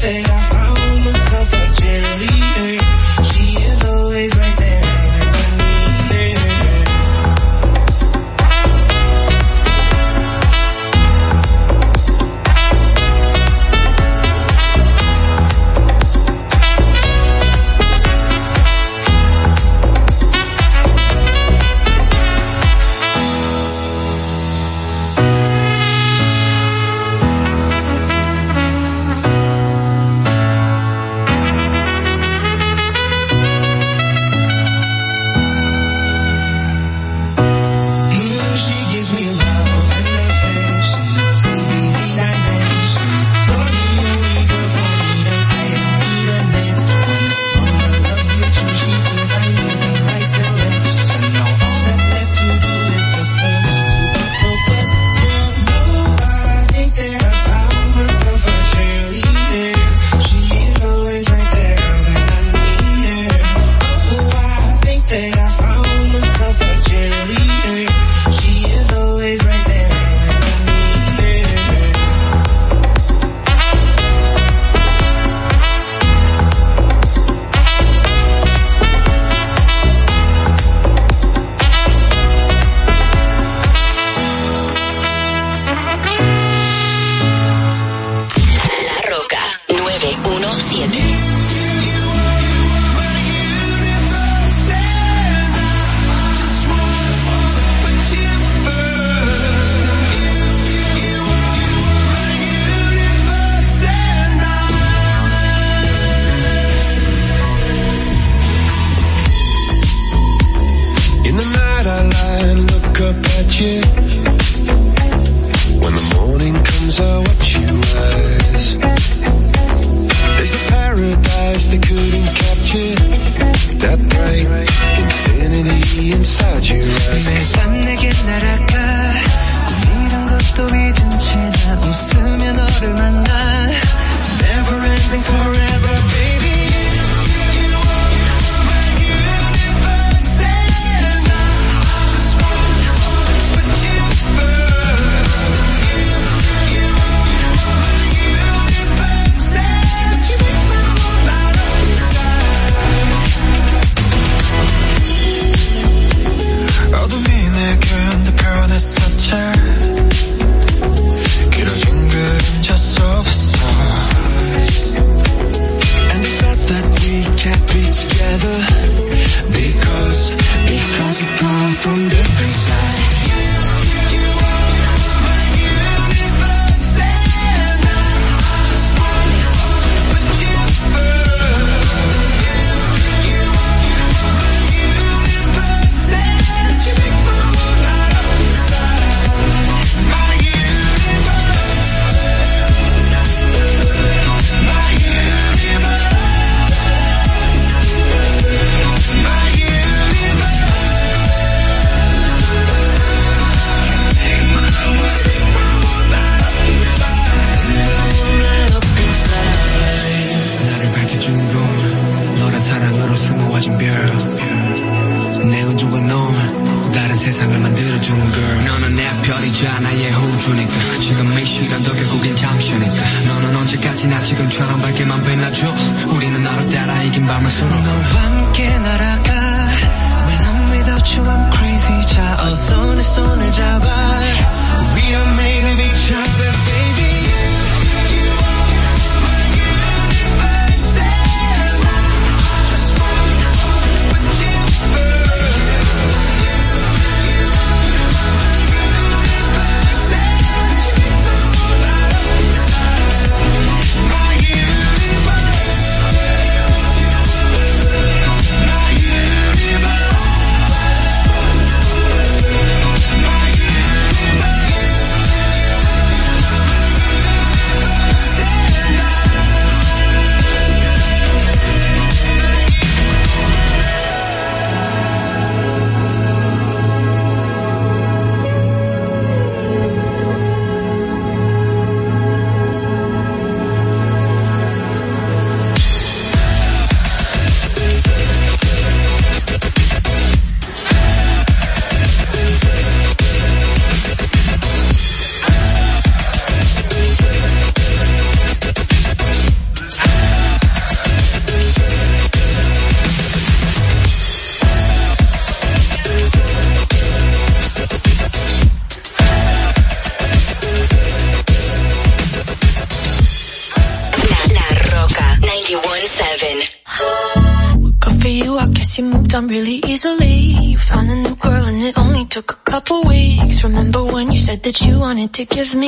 entera. To give me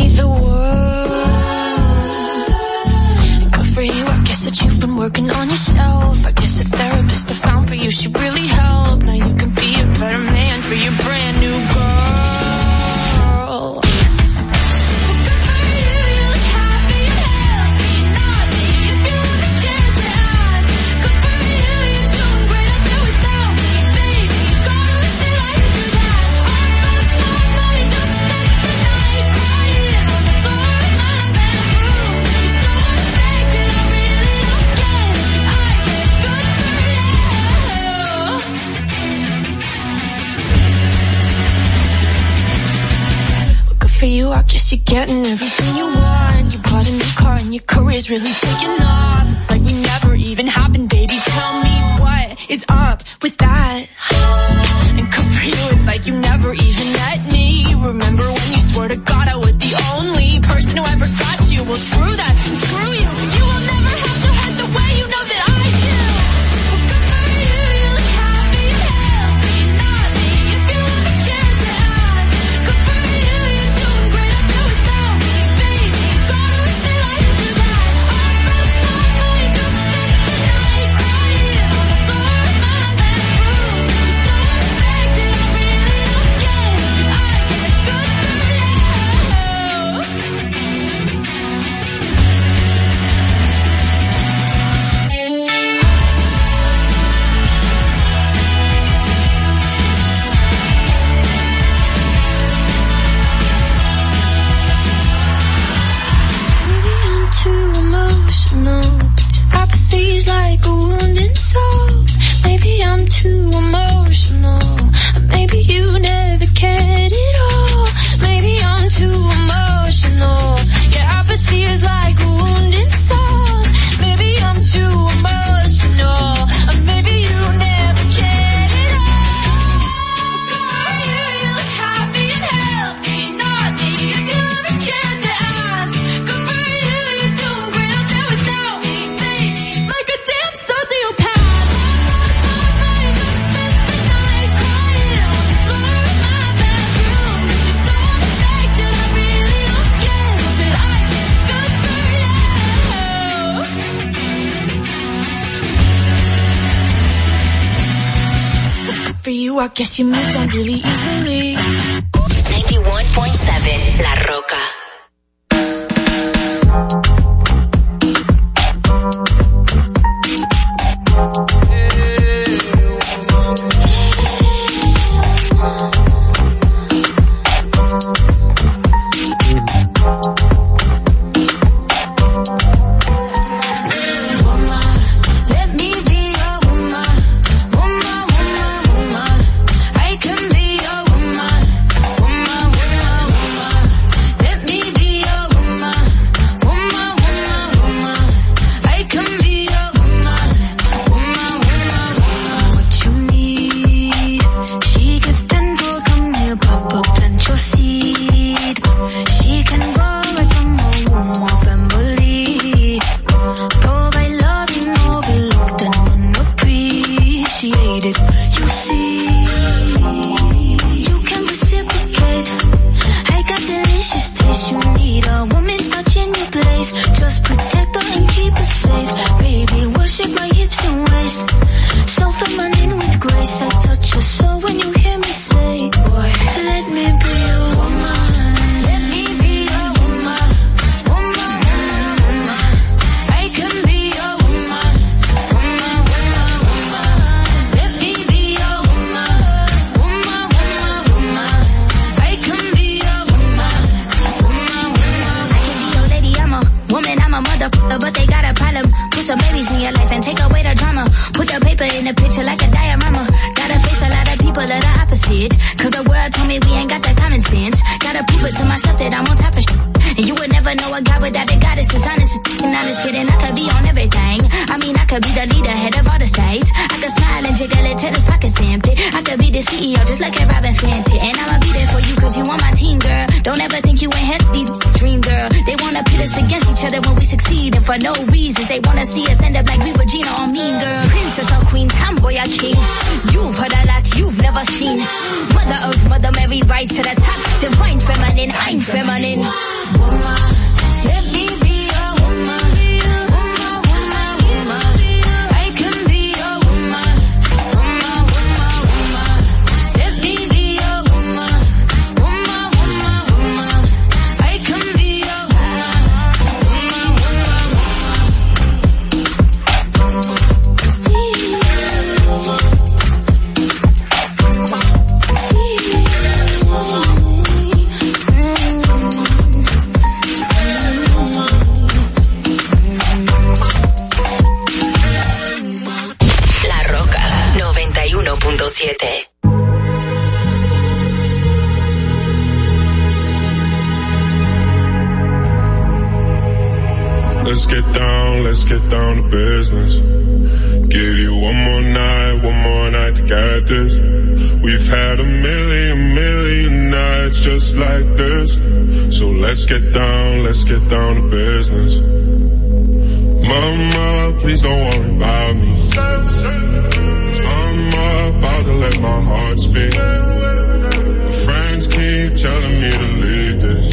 let my heart speak. My friends keep telling me to leave this.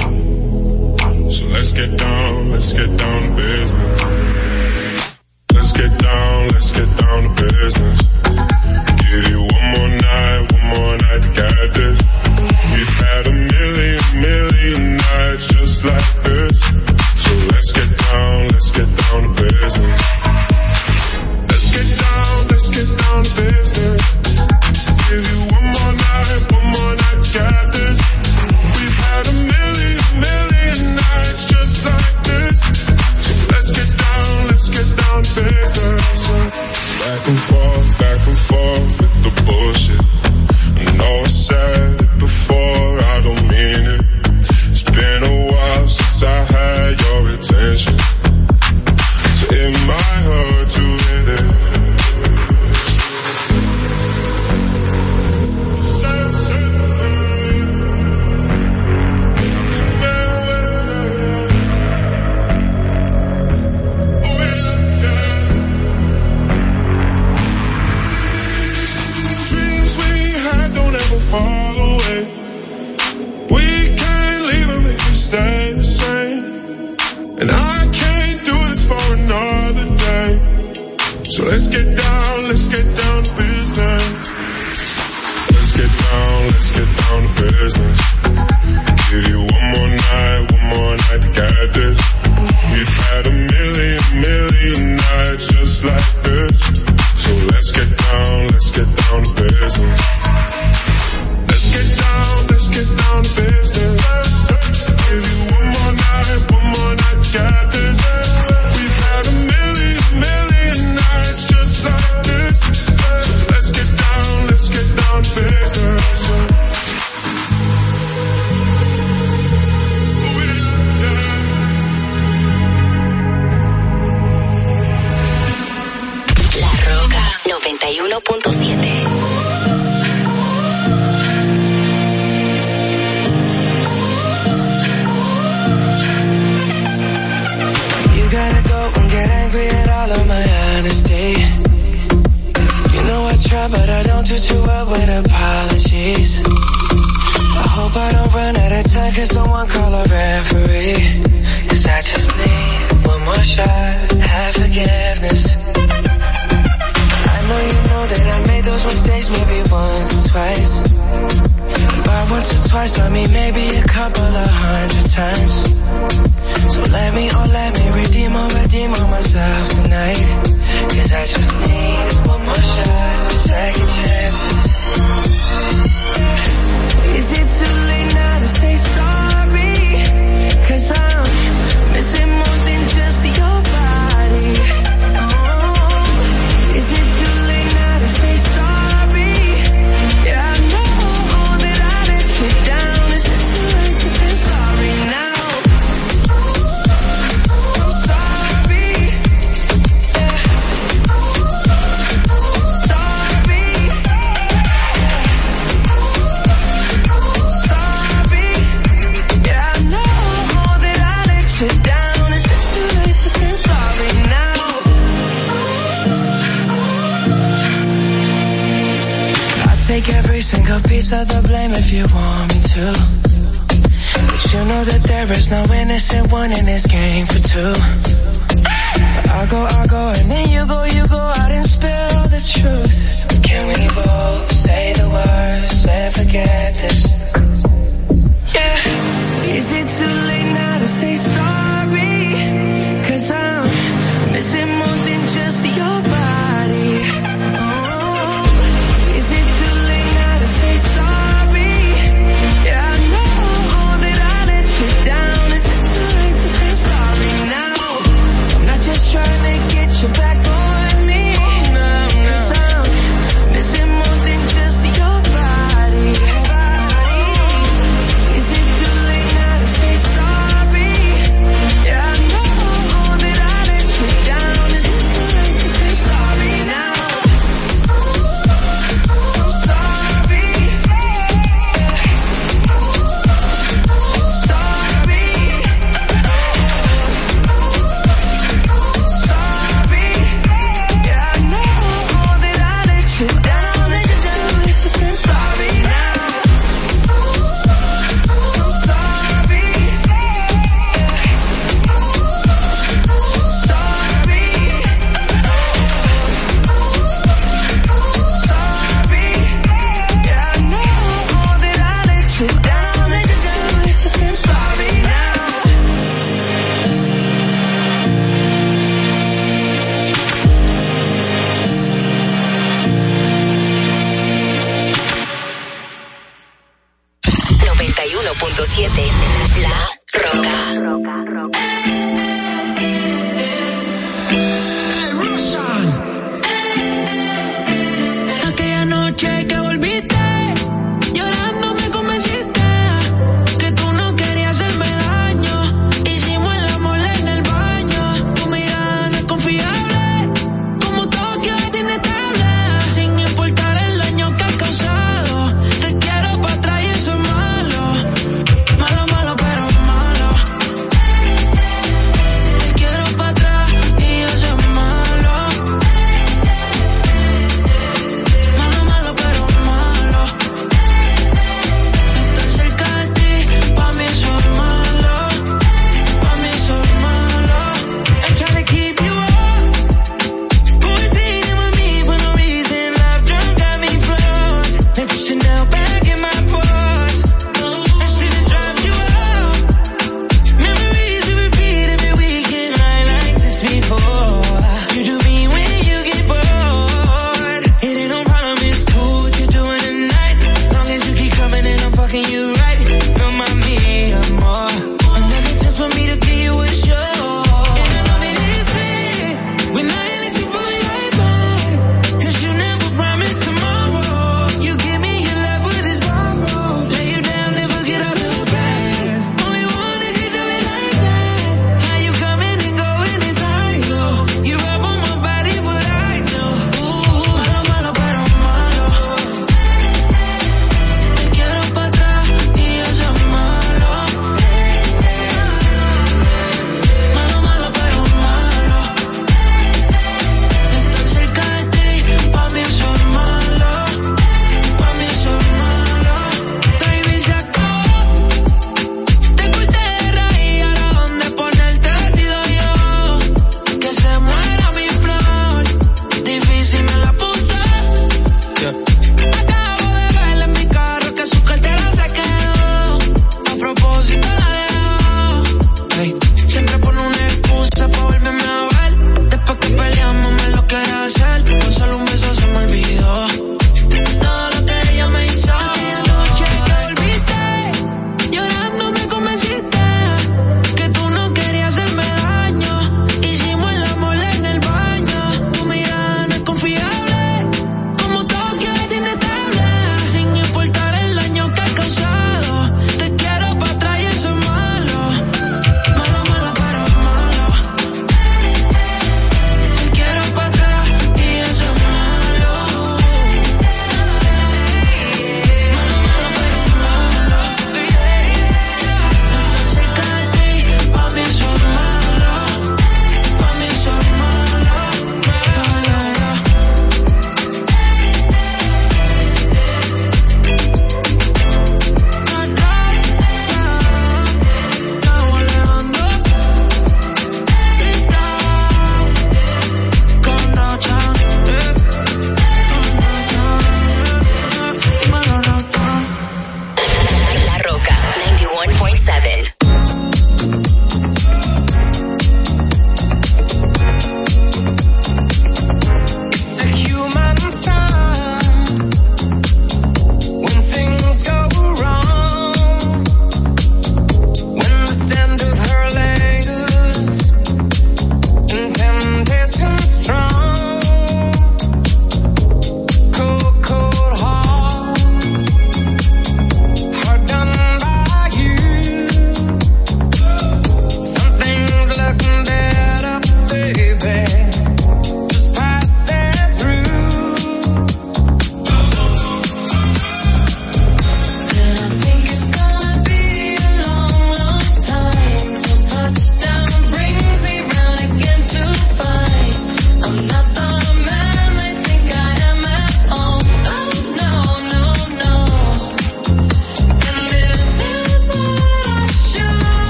So let's get down, let's get down to business.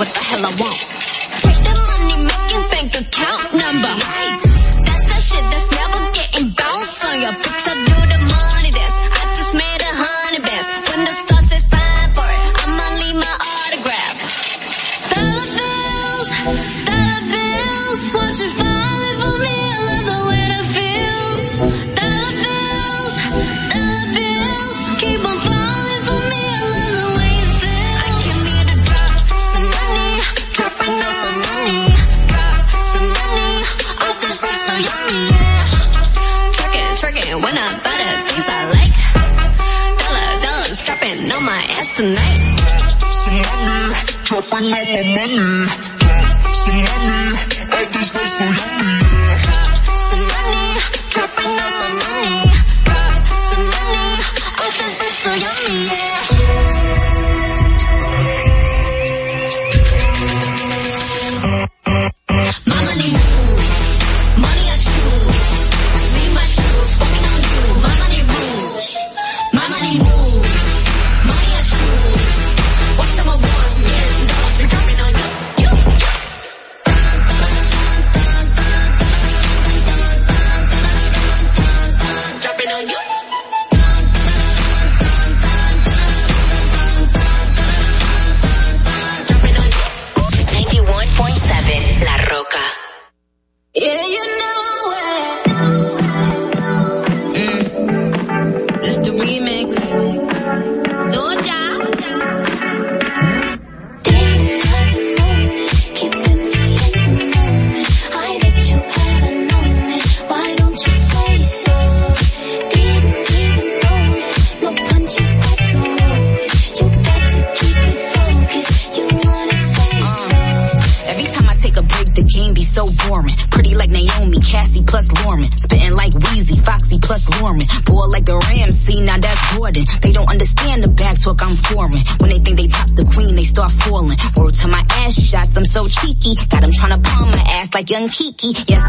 What the hell I want. Like young Kiki. Yes,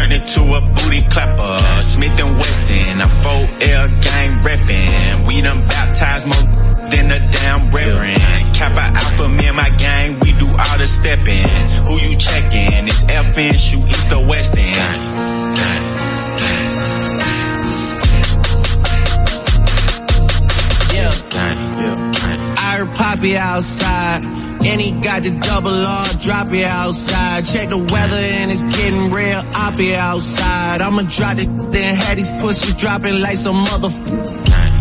turned into a booty clapper. Smith and Wesson, a 4L gang reppin'. We done baptized more than a damn reverend. Kappa Alpha, me and my gang, we do all the steppin'. Who you checkin'? It's FN, shoot east or west end. I heard Poppy outside, and he got the double R, drop it outside. Check the weather and it's getting real, I'll be outside. I'ma drop it, then have these pussies dropping like some mother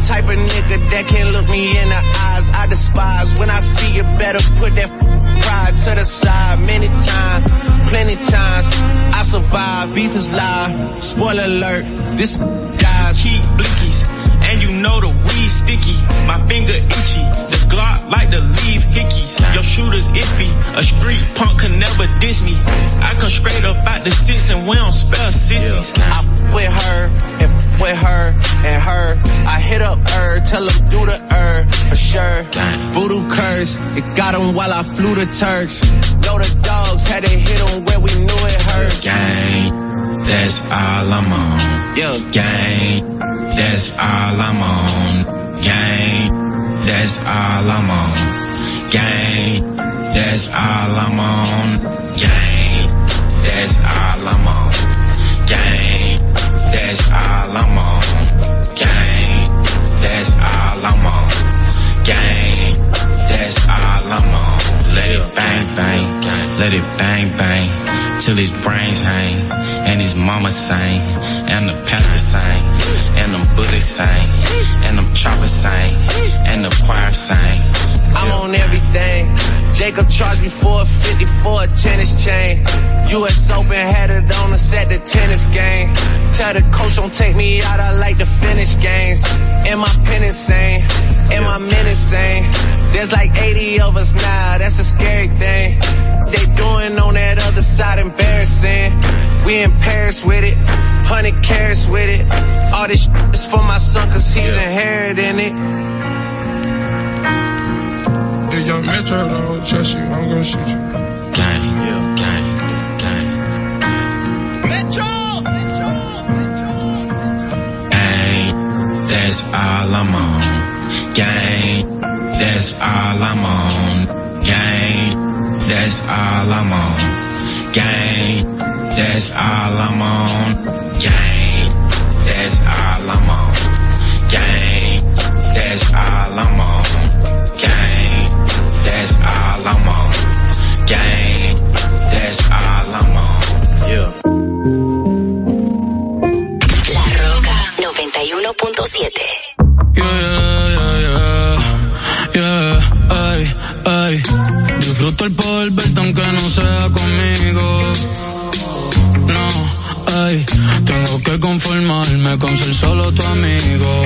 type of nigga that can't look me in the eyes. I despise when I see you better put that pride to the side. Many times, plenty times, I survive. Beef is live. Spoiler alert, this guys keep blinkies and you know the weed sticky. My finger itchy. Like to leave hickeys. Your shooter's iffy. A street punk can never diss me. I come straight up out the six and we don't spell sissies. Yeah. I with her and with her and her. I hit up her, tell her do the her for sure. Voodoo curse, it got him while I flew the Turks. Know the dogs had to hit him where we knew it hurt. Gang, that's all I'm on. Yeah. Gang that's all I'm on. Gang, that's all I'm on. Gang, that's all I'm on. Gang, that's all I'm on. Gang, that's all I'm on. Gang, that's all I'm on. Gang, that's all I'm on. Let it bang bang, let it bang bang till his brains hang, and his mama sang, and the pastor sang, and the Buddhists sang, and the choppers sang, and the choir sang. I'm on everything. Jacob charged me for a 50 for a tennis chain. US Open had it on us at the tennis game. Tell the coach don't take me out, I like to finish games. Am I pen insane? Am I menacing? There's like 80 of us now, that's a scary thing. They doing on that other side embarrassing. We in Paris with it, hundred carats with it. All this is for my son cause he's yeah. inheriting it. If young Metro don't trust you, I'm gonna shoot you. Gang, yeah, gang, gang. Metro! Metro! Metro! Gang, that's all I'm on. Gang, that's all I'm on. Gang that's all I'm on. Gang, that's all I'm on. Gang, that's all I'm on. Gang, that's all I'm on. Gang, that's all I'm on. Gang, that's all I'm on. Yeah. La Roca 91.7. Yeah, yeah, yeah, yeah, ay. Disfruto el poder verte aunque no sea conmigo. No, ay, tengo que conformarme con ser solo tu amigo.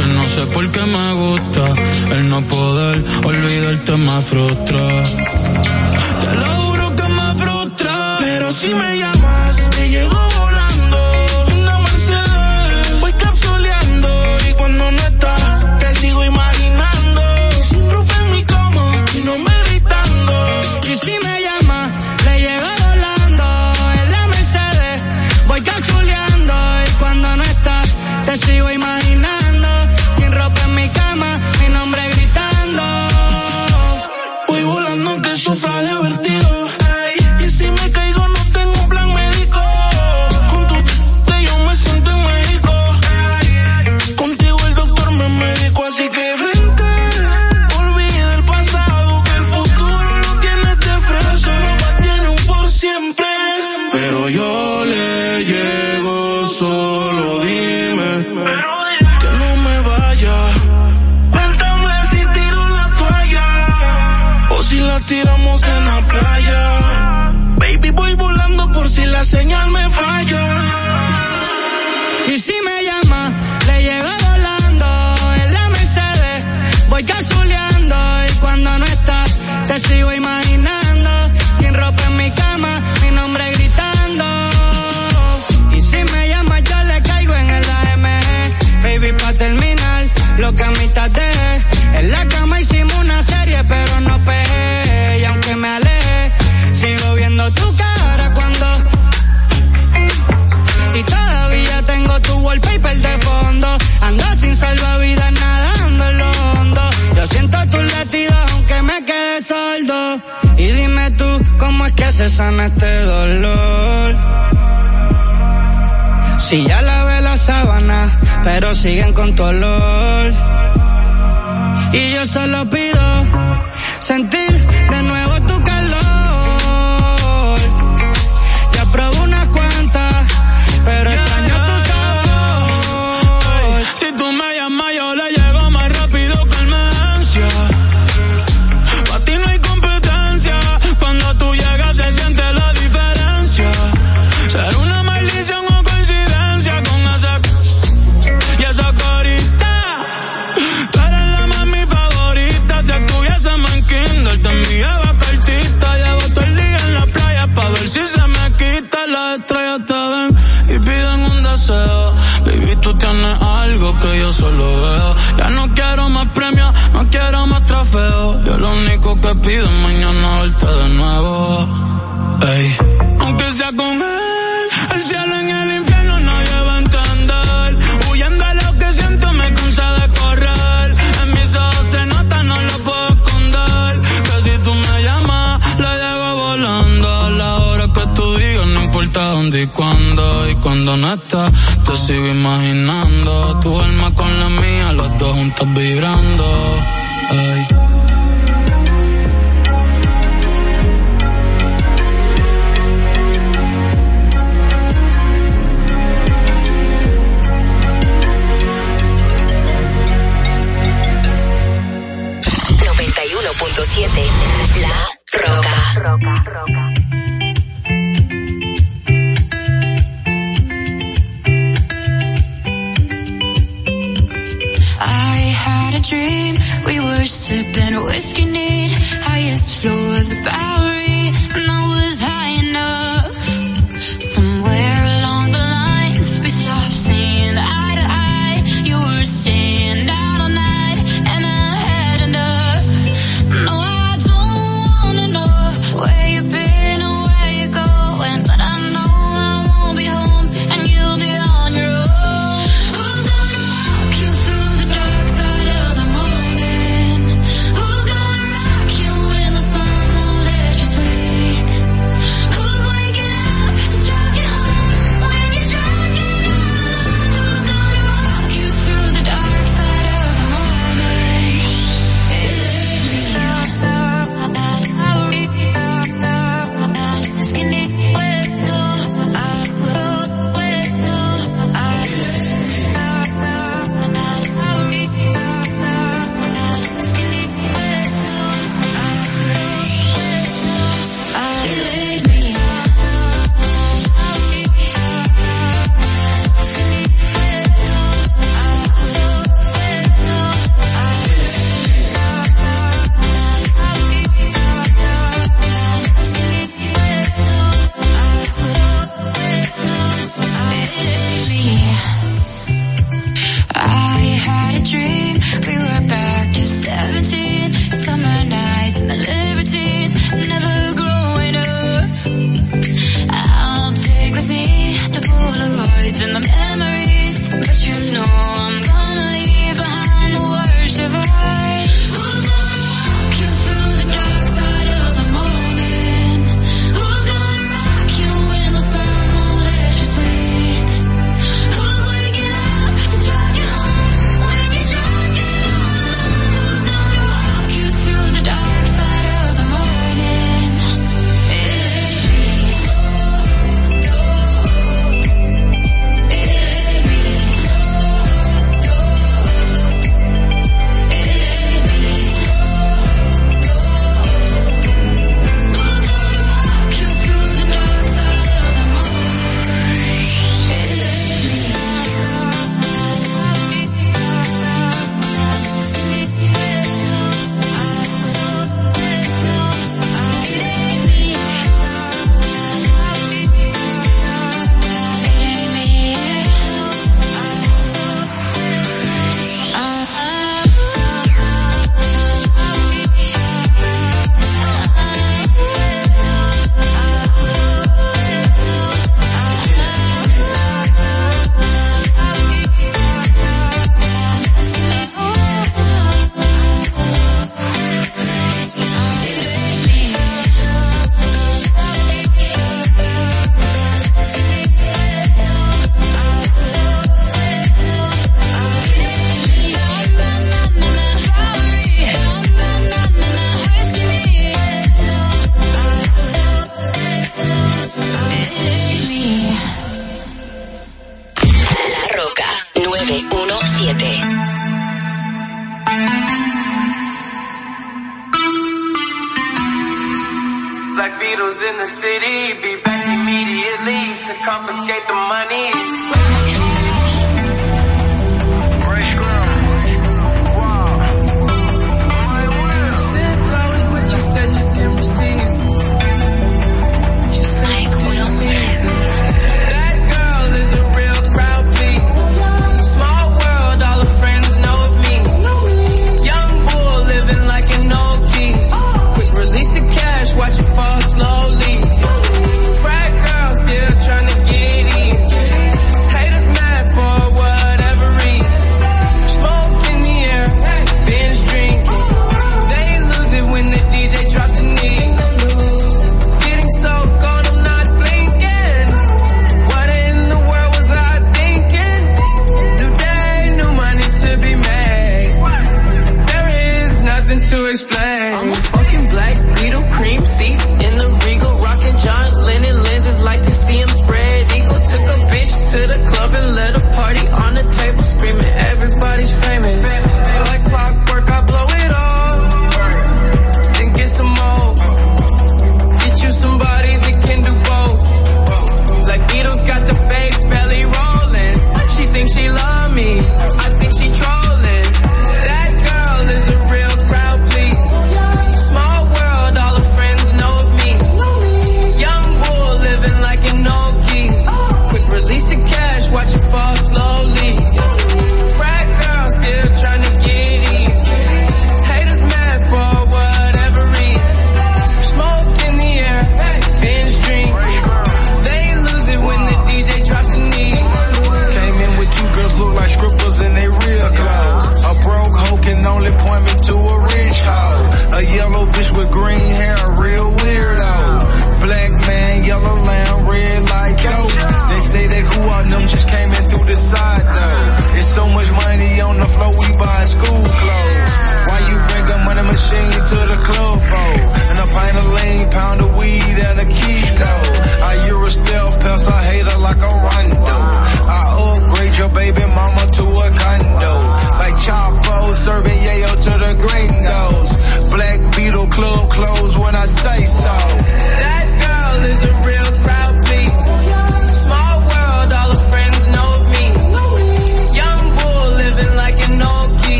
que no sé por qué me gusta. El no poder olvidarte me frustra. Te lo juro que me frustra. Pero si me que se sana este dolor. Si ya lavé la sábana, pero siguen con tu olor. Y yo solo pido sentir de nuevo tu verte de nuevo. Ey. Aunque sea con él, el cielo en el infierno nadie va a entender. Huyendo a lo que siento me cansa de correr. En mis ojos se nota, no lo puedo esconder. Que si tú me llamas, la llego volando. A la hora que tú digas, no importa dónde y cuándo. Y cuando no estás, te sigo imaginando. Tu alma con la mía, los dos juntos vibrando. Ey.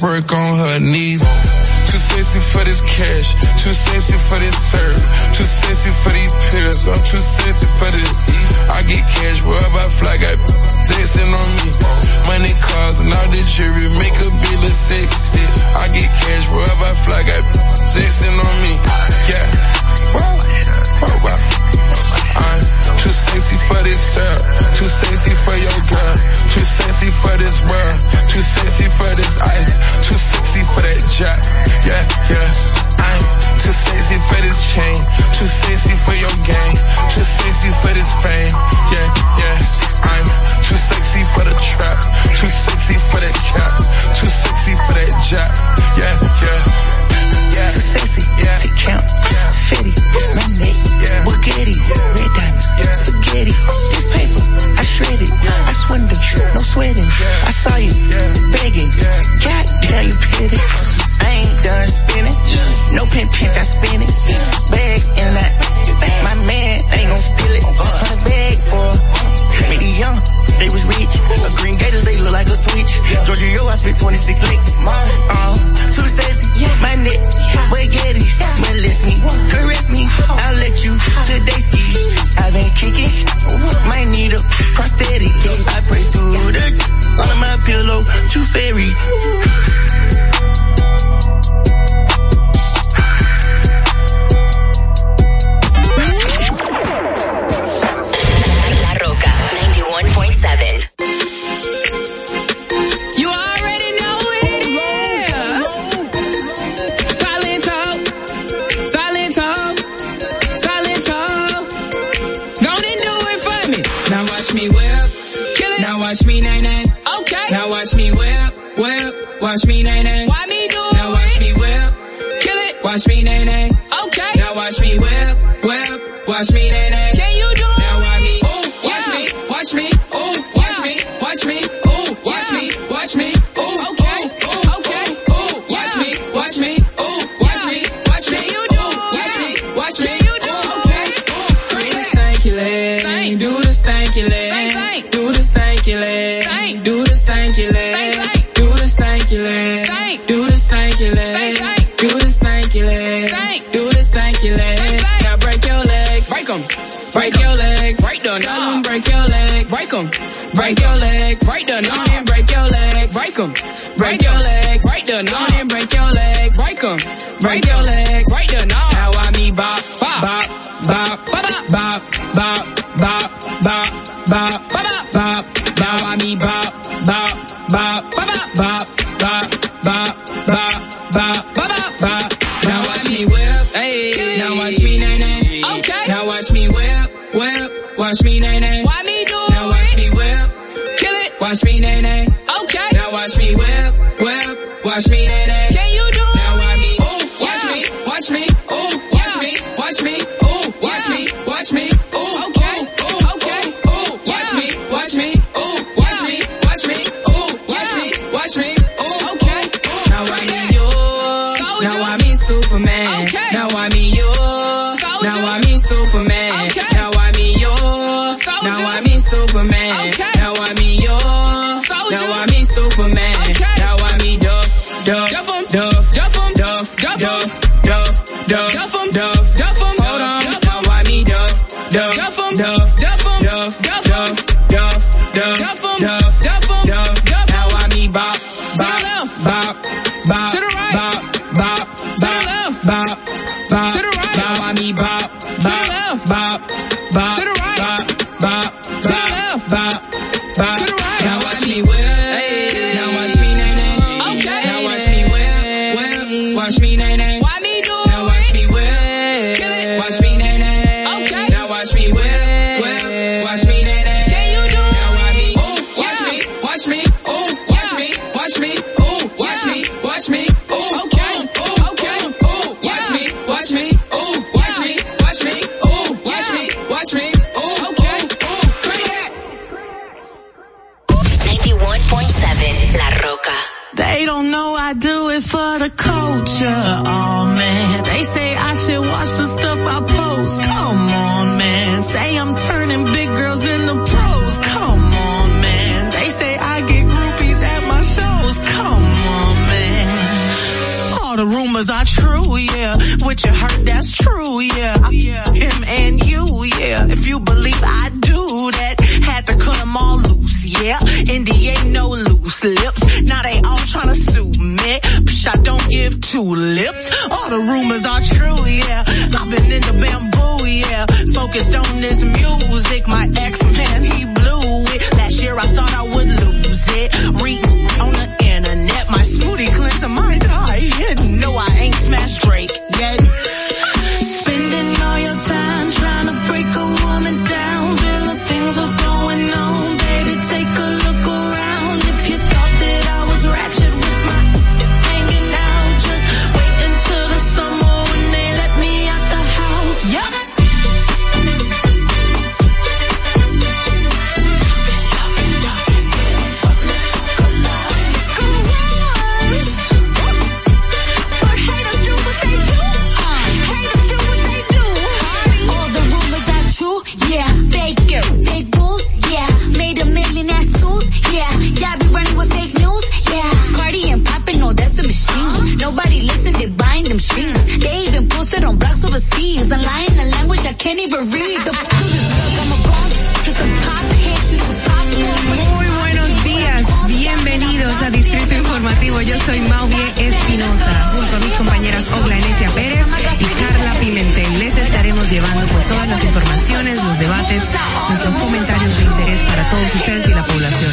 Work on yeah. Ain't no loose lips. Now they all tryna sue me. Psh, I don't give two lips. All the rumors are true, yeah. I've been in the bamboo, yeah. Focused on this music. My ex man, he blew it. Last year I thought I would lose it. Reading on the internet, my smoothie cleanser might die. No, I ain't smashed Drake soy Mauvie Espinosa, junto a mis compañeras Ogla Enesia Pérez y Carla Pimentel. Les estaremos llevando pues todas las informaciones, los debates, nuestros comentarios de interés para todos ustedes y la población.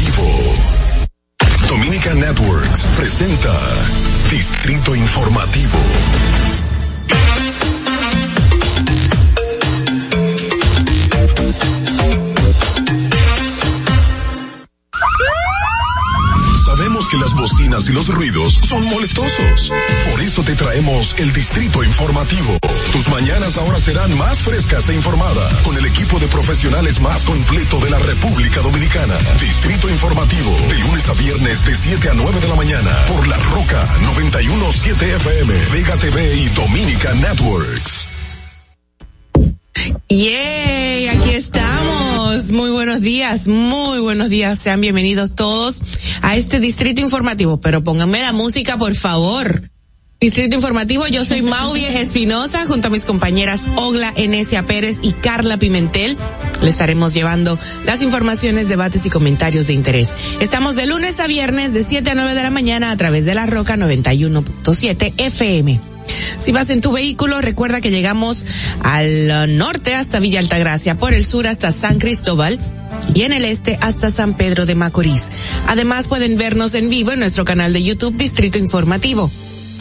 Dominica Networks presenta Distrito Informativo. Sabemos que las bocinas y los ruidos son molestosos. Por eso te traemos el Distrito Informativo. Tus mañanas ahora serán más frescas e informadas con el equipo de profesionales más completo de la República Dominicana. Distrito Informativo, de lunes a viernes de 7 a 9 de la mañana por La Roca 917 FM, Vega TV y Dominica Networks. ¡Yay! Aquí estamos. Muy buenos días, muy buenos días, sean bienvenidos todos a este distrito informativo, pero pónganme la música por favor. Distrito Informativo, yo soy Mau Vieja Espinosa, junto a mis compañeras Ogla Enesia Pérez y Carla Pimentel. Le estaremos llevando las informaciones, debates y comentarios de interés. Estamos de lunes a viernes de 7 a 9 de la mañana a través de la Roca 91.7 FM. Si vas en tu vehículo, recuerda que llegamos al norte hasta Villa Altagracia, por el sur hasta San Cristóbal y en el este hasta San Pedro de Macorís. Además pueden vernos en vivo en nuestro canal de YouTube Distrito Informativo.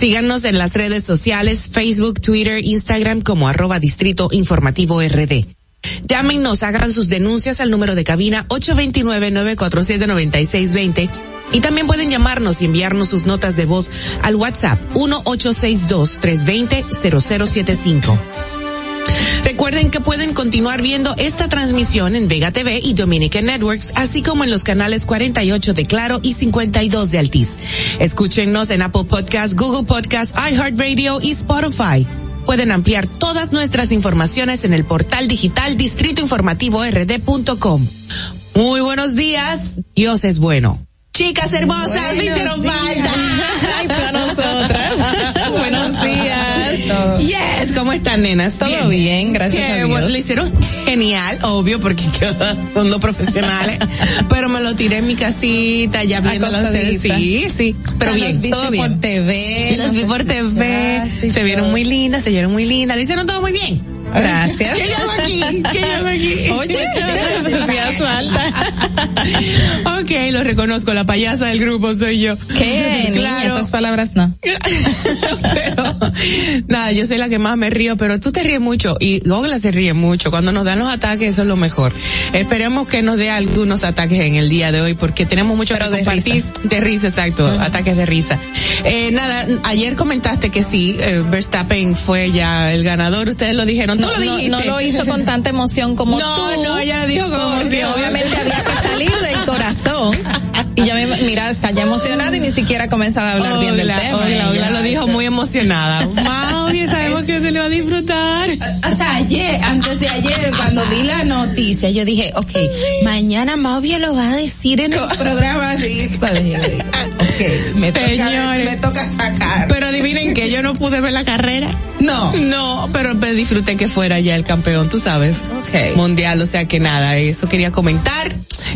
Síganos en las redes sociales, Facebook, Twitter, Instagram como arroba Distrito Informativo RD. Llámenos, hagan sus denuncias al número de cabina 829-947-9620 y también pueden llamarnos y enviarnos sus notas de voz al WhatsApp 1862-320-0075. Recuerden que pueden continuar viendo esta transmisión en Vega TV y Dominican Networks, así como en los canales 48 de Claro y 52 de Altiz. Escúchenos en Apple Podcast, Google Podcast, iHeartRadio y Spotify. Pueden ampliar todas nuestras informaciones en el portal digital distritoinformativord.com. Muy buenos días, Dios es bueno. Chicas hermosas, me hicieron falta. ¿Cómo están, nenas? Todo bien, gracias a Dios. Lo hicieron genial, obvio, porque yo- son dos profesionales. pero me lo tiré en mi casita, ya viendo. Sí, sí. Pero Ah, bien, todo bien. por TV, Las vi por TV. Se vieron muy lindas, se vieron muy lindas. Lo hicieron todo muy bien. Gracias. ¿Qué hago aquí? ¿Qué hago aquí? Oye, falta. ok, lo reconozco, la payasa del grupo soy yo. ¿Qué? Niña, Claro. esas palabras no. pero, nada, yo soy la que más me río, pero tú te ríes mucho y Gogla se ríe mucho. Cuando nos dan los ataques, eso es lo mejor. Esperemos que nos dé algunos ataques en el día de hoy porque tenemos mucho Pero que de compartir. De risa, exacto, ataques de risa. Eh, nada, ayer comentaste que sí, eh, Verstappen fue ya el ganador, ustedes lo dijeron, tú No, lo no, dijiste. no lo hizo con tanta emoción como No, tú. no, ella lo dijo con porque emoción. obviamente había que salir del corazón. Y ya me, mira, está ya emocionada y ni siquiera ha comenzado a hablar bien del tema. Ella- Ogla lo dijo muy emocionada. Mauri, sabemos que se le va a disfrutar. O sea, ayer, antes de ayer, cuando vi la noticia, yo dije, ok, mañana Mauvia lo va a decir en el programa así. Me toca, Señores. me toca sacar. Pero adivinen que yo no pude ver la carrera. No. No, pero me disfruté que fuera ya el campeón, tú sabes. Ok. Mundial, o sea que nada, eso quería comentar.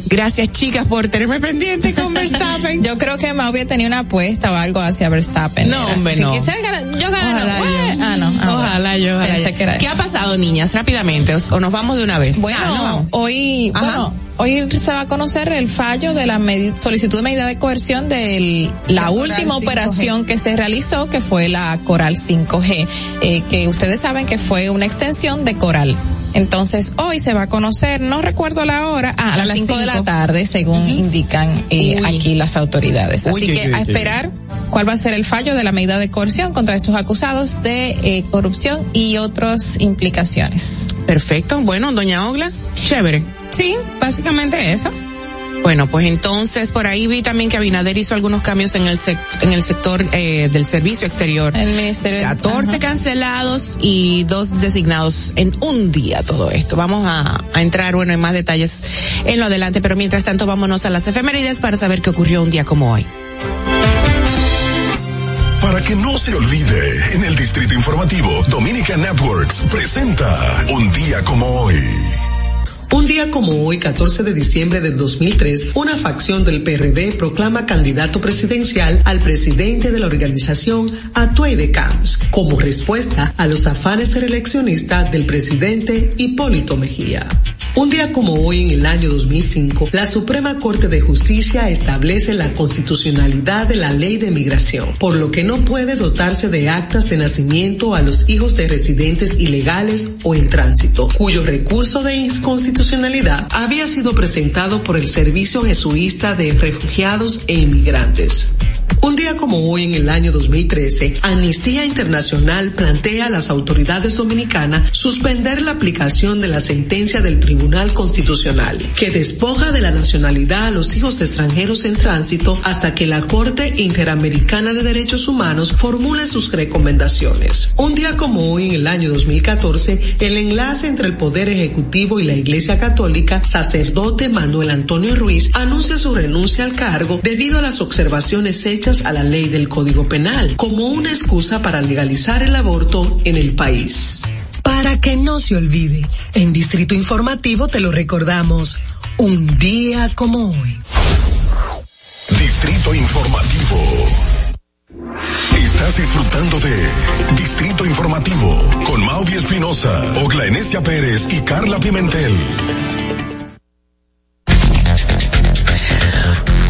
Gracias chicas por tenerme pendiente con Verstappen. Yo creo que Mauvia tenía una apuesta o algo hacia Verstappen. No, Era, hombre, si no. ganar, yo gano. Ojalá yo. Ah, no. ah, ojalá yo, ojalá yo. que ¿Qué ha pasado, niñas? Rápidamente, o, o nos vamos de una vez. Bueno, Ah, no, hoy, Ajá. bueno, hoy se va a conocer el fallo de la solicitud de medida de coerción de la última 5G. operación que se realizó, que fue la Coral 5G, eh, que ustedes saben que fue una extensión de Coral. Entonces hoy se va a conocer, no recuerdo la hora, ah, a, las las 5 de la tarde, según indican eh, aquí las autoridades. Así Uy, que uy, a uy. esperar cuál va a ser el fallo de la medida de coerción contra estos acusados de eh, corrupción y otras implicaciones. Perfecto. Bueno, doña Ogla, chévere. Sí, básicamente eso. Bueno, pues entonces por ahí vi también que Abinader hizo algunos cambios en el sec- en el sector eh, del servicio exterior. El ministerio 14 ajá. cancelados y dos designados en un día todo esto. Vamos a, a entrar, bueno, en más detalles en lo adelante, pero mientras tanto vámonos a las efemérides para saber qué ocurrió un día como hoy. Para que no se olvide, en el Distrito Informativo, Dominica Networks presenta Un día como hoy. Un día como hoy, 14 de diciembre del 2003, una facción del PRD proclama candidato presidencial al presidente de la organización Atuay de Camps, como respuesta a los afanes reeleccionistas del presidente Hipólito Mejía. Un día como hoy, en el año 2005, la Suprema Corte de Justicia establece la constitucionalidad de la ley de migración, por lo que no puede dotarse de actas de nacimiento a los hijos de residentes ilegales o en tránsito, cuyo recurso de inconstitucionalidad había sido presentado por el Servicio Jesuita de Refugiados e Inmigrantes. Un día como hoy en el año 2013, Amnistía Internacional plantea a las autoridades dominicanas suspender la aplicación de la sentencia del Tribunal Constitucional, que despoja de la nacionalidad a los hijos extranjeros en tránsito hasta que la Corte Interamericana de Derechos Humanos formule sus recomendaciones. Un día como hoy en el año 2014, el enlace entre el Poder Ejecutivo y la Iglesia Católica, sacerdote Manuel Antonio Ruiz, anuncia su renuncia al cargo debido a las observaciones hechas a la ley del Código Penal como una excusa para legalizar el aborto en el país. Para que no se olvide, en Distrito Informativo te lo recordamos, un día como hoy. Distrito Informativo. Estás disfrutando de Distrito Informativo con Mauvi Espinosa, Ogla Enesia Pérez y Carla Pimentel.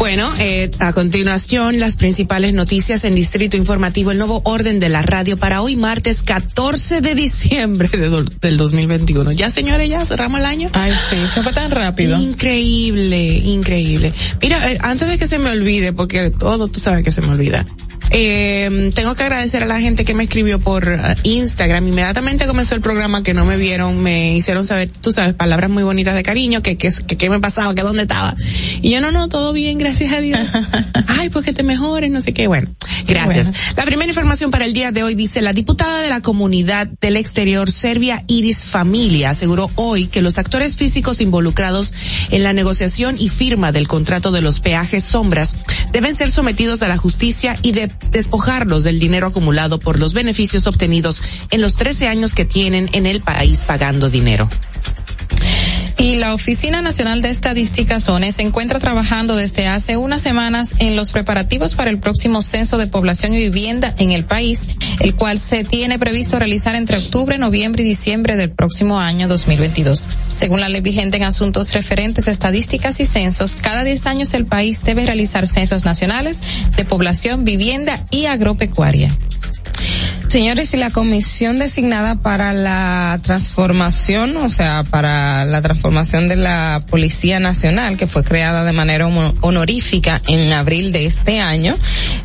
Bueno, eh, a continuación las principales noticias en Distrito Informativo, el nuevo orden de la radio para hoy martes 14 de diciembre de do- del 2021. Ya señores, ya cerramos el año. Ay, sí, se fue tan rápido. Increíble, increíble. Mira, eh, antes de que se me olvide, porque todo tú sabes que se me olvida. Eh, tengo que agradecer a la gente que me escribió por eh, Instagram. Inmediatamente comenzó el programa que no me vieron, me hicieron saber, tú sabes, palabras muy bonitas de cariño, que que, que, qué me pasaba, que dónde estaba. Y yo no, no, todo bien, gracias a Dios. Ay, pues que te mejores, no sé qué. Bueno, gracias. bueno. La primera información para el día de hoy dice, la diputada de la comunidad del exterior serbia Iris Familia aseguró hoy que los actores físicos involucrados en la negociación y firma del contrato de los peajes sombras deben ser sometidos a la justicia y de despojarlos del dinero acumulado por los beneficios obtenidos en los 13 años que tienen en el país pagando dinero. Y la Oficina Nacional de Estadística SONE se encuentra trabajando desde hace unas semanas en los preparativos para el próximo censo de población y vivienda en el país, el cual se tiene previsto realizar entre octubre, noviembre y diciembre del próximo año 2022. Según la ley vigente en asuntos referentes a estadísticas y censos, cada 10 años el país debe realizar censos nacionales de población, vivienda y agropecuaria. Señores, y la comisión designada para la transformación, o sea, para la transformación de la Policía Nacional, que fue creada de manera honorífica en abril de este año,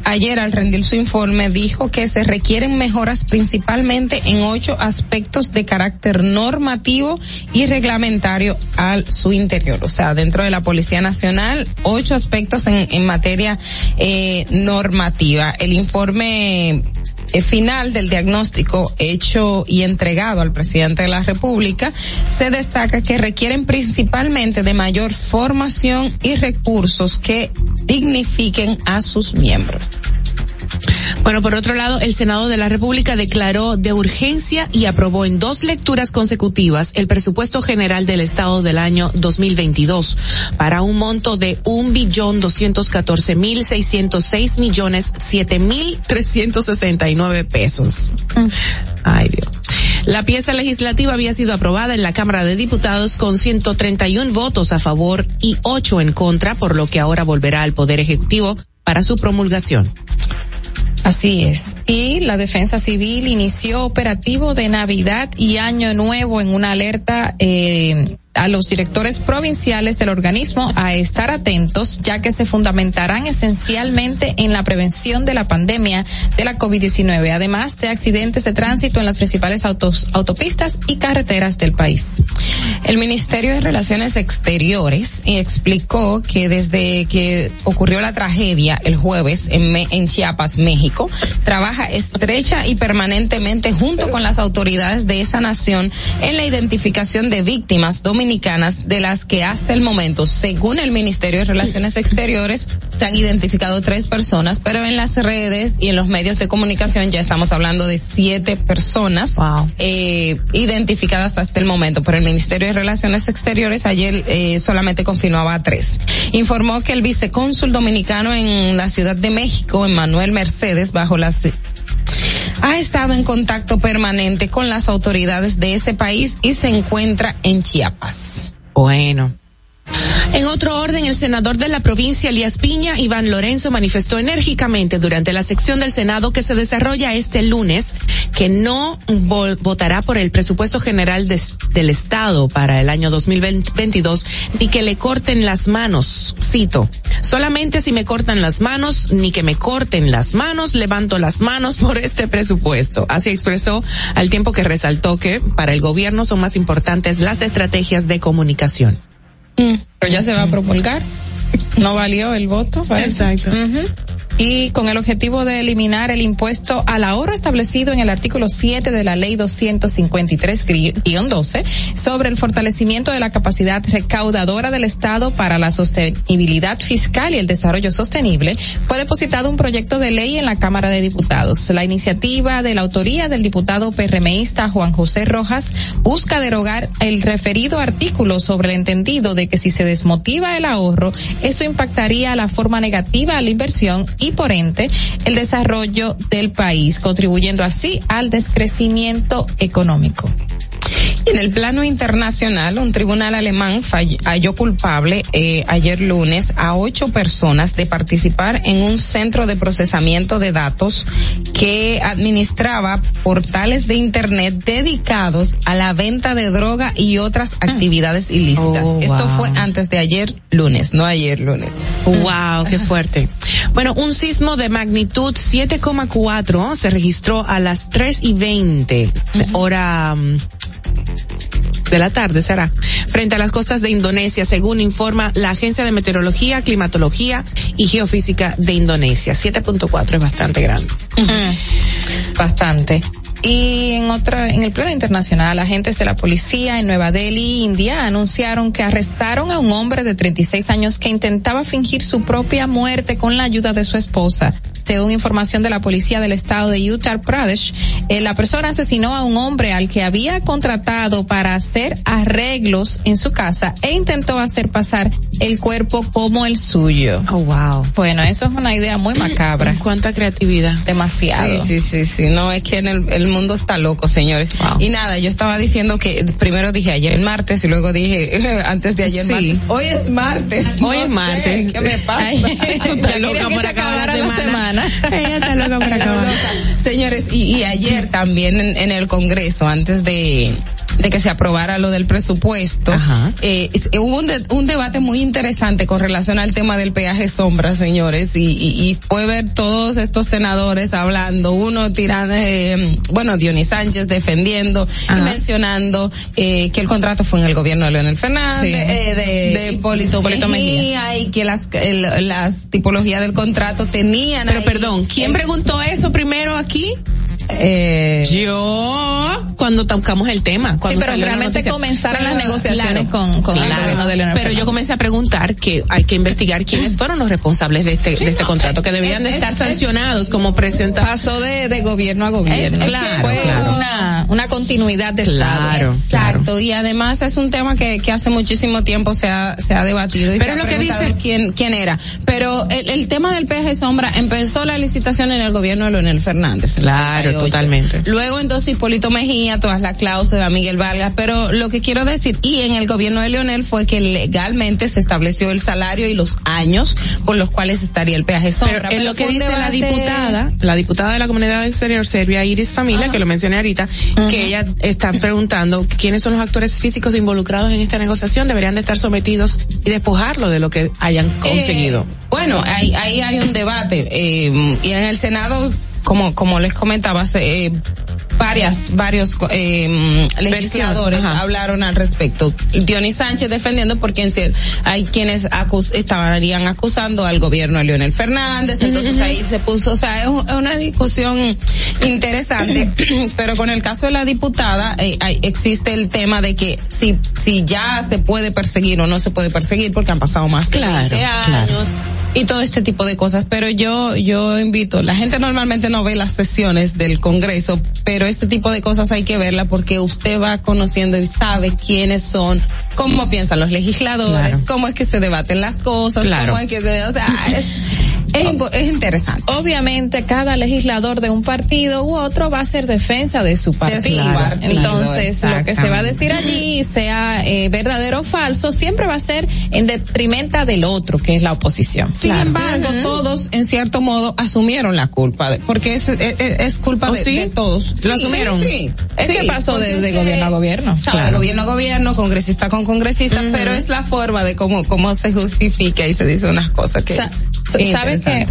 ayer al rendir su informe dijo que se requieren mejoras principalmente en ocho aspectos de carácter normativo y reglamentario al su interior. O sea, dentro de la Policía Nacional, ocho aspectos en, en materia eh, normativa. El informe final del diagnóstico hecho y entregado al presidente de la República, se destaca que requieren principalmente de mayor formación y recursos que dignifiquen a sus miembros. Bueno, por otro lado, el Senado de la República declaró de urgencia y aprobó en dos lecturas consecutivas el presupuesto general del Estado del año 2022 para un monto de un billón doscientos catorce mil seiscientos seis millones siete mil trescientos sesenta y nueve pesos. Ay Dios. La pieza legislativa había sido aprobada en la Cámara de Diputados con 131 votos a favor y 8 en contra, por lo que ahora volverá al Poder Ejecutivo para su promulgación. Así es. Y la Defensa Civil inició operativo de Navidad y Año Nuevo en una alerta eh, a los directores provinciales del organismo a estar atentos, ya que se fundamentarán esencialmente en la prevención de la pandemia de la COVID-19, además de accidentes de tránsito en las principales autos, autopistas y carreteras del país. El Ministerio de Relaciones Exteriores explicó que desde que ocurrió la tragedia el jueves en, Chiapas, México, trabaja estrecha y permanentemente junto con las autoridades de esa nación en la identificación de víctimas dominicanas de las que hasta el momento, según el Ministerio de Relaciones Exteriores, se han identificado tres personas, pero en las redes y en los medios de comunicación ya estamos hablando de siete personas eh, identificadas hasta el momento. Pero el Ministerio de Relaciones Exteriores ayer eh, solamente confirmaba a tres. Informó que el vicecónsul dominicano en la Ciudad de México, Emmanuel Mercedes, bajo las ha estado en contacto permanente con las autoridades de ese país y se encuentra en Chiapas. Bueno. En otro orden, el senador de la provincia, Elías Piña, Iván Lorenzo, manifestó enérgicamente durante la sección del Senado que se desarrolla este lunes que no vo- votará por el presupuesto general del Estado para el año 2022 ni que le corten las manos. Cito, solamente si me cortan las manos, ni que me corten las manos, levanto las manos por este presupuesto. Así expresó al tiempo que resaltó que para el gobierno son más importantes las estrategias de comunicación. Pero ya se va a promulgar. No valió el voto. parece. Exacto. Y con el objetivo de eliminar el impuesto al ahorro establecido en el artículo 7 de la ley 253-12 sobre el fortalecimiento de la capacidad recaudadora del Estado para la sostenibilidad fiscal y el desarrollo sostenible, fue depositado un proyecto de ley en la Cámara de Diputados. La iniciativa de la autoría del diputado PRMista Juan José Rojas busca derogar el referido artículo sobre el entendido de que si se desmotiva el ahorro, eso impactaría la forma negativa a la inversión y por ente el desarrollo del país, contribuyendo así al descrecimiento económico. En el plano internacional, un tribunal alemán halló culpable eh, ayer lunes a ocho personas de participar en un centro de procesamiento de datos que administraba portales de Internet dedicados a la venta de droga y otras actividades ilícitas. Oh, Esto wow. fue antes de ayer lunes, no ayer lunes. Wow, qué fuerte. Bueno, un sismo de magnitud 7,4 se registró a las 3 y 20 hora mm, de la tarde será, frente a las costas de Indonesia, según informa la Agencia de Meteorología, Climatología y Geofísica de Indonesia. 7.4 es bastante grande. Bastante. Y en otra, en el plano internacional, agentes de la policía en Nueva Delhi, India, anunciaron que arrestaron a un hombre de 36 años que intentaba fingir su propia muerte con la ayuda de su esposa. Según información de la policía del estado de Uttar Pradesh, eh, la persona asesinó a un hombre al que había contratado para hacer arreglos en su casa e intentó hacer pasar el cuerpo como el suyo. Oh, wow. Bueno, eso es una idea muy macabra. Cuánta creatividad. Demasiado. Sí, sí, sí. No, es que en el, el mundo está loco, señores. Y nada, yo estaba diciendo que primero dije ayer martes y luego dije antes de ayer Sí. martes. Hoy es martes. Hoy no es sé, martes. ¿Qué me pasa? Ay, Tú estás ya loca por acabar la semana. Ella está loca por acabar. Señores, y, y ayer también en, en el Congreso, antes de, de que se aprobara lo del presupuesto, eh, es- hubo un, de- un debate muy interesante con relación al tema del peaje sombra, señores, y, y, y fue ver todos estos senadores hablando, uno tirando, eh, bueno, Dionis Sánchez defendiendo y Ajá. mencionando eh, que el contrato fue en el gobierno de Leonel Fernández, Sí. eh, de, De Hipólito Mejía. y que las, el- las tipologías del contrato tenían Pero ahí perdón, ¿quién el- preguntó eso primero aquí? Eh, Yo, cuando tocamos el tema. Cuando Sí, pero la realmente comenzaron las negociaciones claro, con, con el gobierno de Leonel Pero yo comencé a preguntar que hay que investigar quiénes fueron los responsables de este, de este contrato, que deberían de es- estar es- sancionados como presentados. Pasó de, de gobierno a gobierno. Es- Claro, Fue claro. Una, una continuidad de Claro. Estado. Exacto, y además es un tema que, que hace muchísimo tiempo se ha, se ha debatido. Y Pero se ha lo que dice- quién, quién era. Pero el, el tema del peaje sombra empezó la licitación en el gobierno de Leonel Fernández. Claro, 98. Totalmente. Luego entonces Hipólito Mejía, todas las cláusulas, Miguel Vargas, pero lo que quiero decir, y en el gobierno de Leonel fue que legalmente se estableció el salario y los años por los cuales estaría el peaje sombra. Pero en lo que dice la diputada, la diputada de la comunidad exterior serbia, Iris Familia, que lo mencioné ahorita, que ella está preguntando quiénes son los actores físicos involucrados en esta negociación, deberían de estar sometidos y despojarlo de lo que hayan conseguido. Eh, bueno, ahí, ahí hay un debate eh, y en el Senado, como como les comentaba, se, eh, varias varios eh, legisladores Ajá. hablaron al respecto. Dionis Sánchez defendiendo porque en cier- hay quienes acus estarían acusando al gobierno de Leonel Fernández, entonces ahí se puso, o sea, es un- es una discusión interesante, pero con el caso de la diputada eh, existe el tema de que si si ya se puede perseguir o no se puede perseguir porque han pasado más de Claro, 20 claro. Y todo este tipo de cosas, pero yo yo invito, la gente normalmente no ve las sesiones del Congreso, pero este tipo de cosas hay que verla porque usted va conociendo y sabe quiénes son, cómo piensan los legisladores, Claro. cómo es que se debaten las cosas, Claro. cómo es que se, o sea, es, Es, interesante. Obviamente, cada legislador de un partido u otro va a hacer defensa de su partido. partido, Entonces, lo que se va a decir allí, sea eh, verdadero o falso, siempre va a ser en detrimenta del otro, que es la oposición. Sin embargo, todos en cierto modo asumieron la culpa, de- porque es, es, es culpa ¿Oh, de, sí? de todos. ¿Lo asumieron? Sí, Es que pasó de- gobierno a gobierno. o Claro. gobierno a gobierno, congresista con congresista, pero es la forma de cómo, cómo se justifica y se dice unas cosas que Sa- es ¿Sabe que,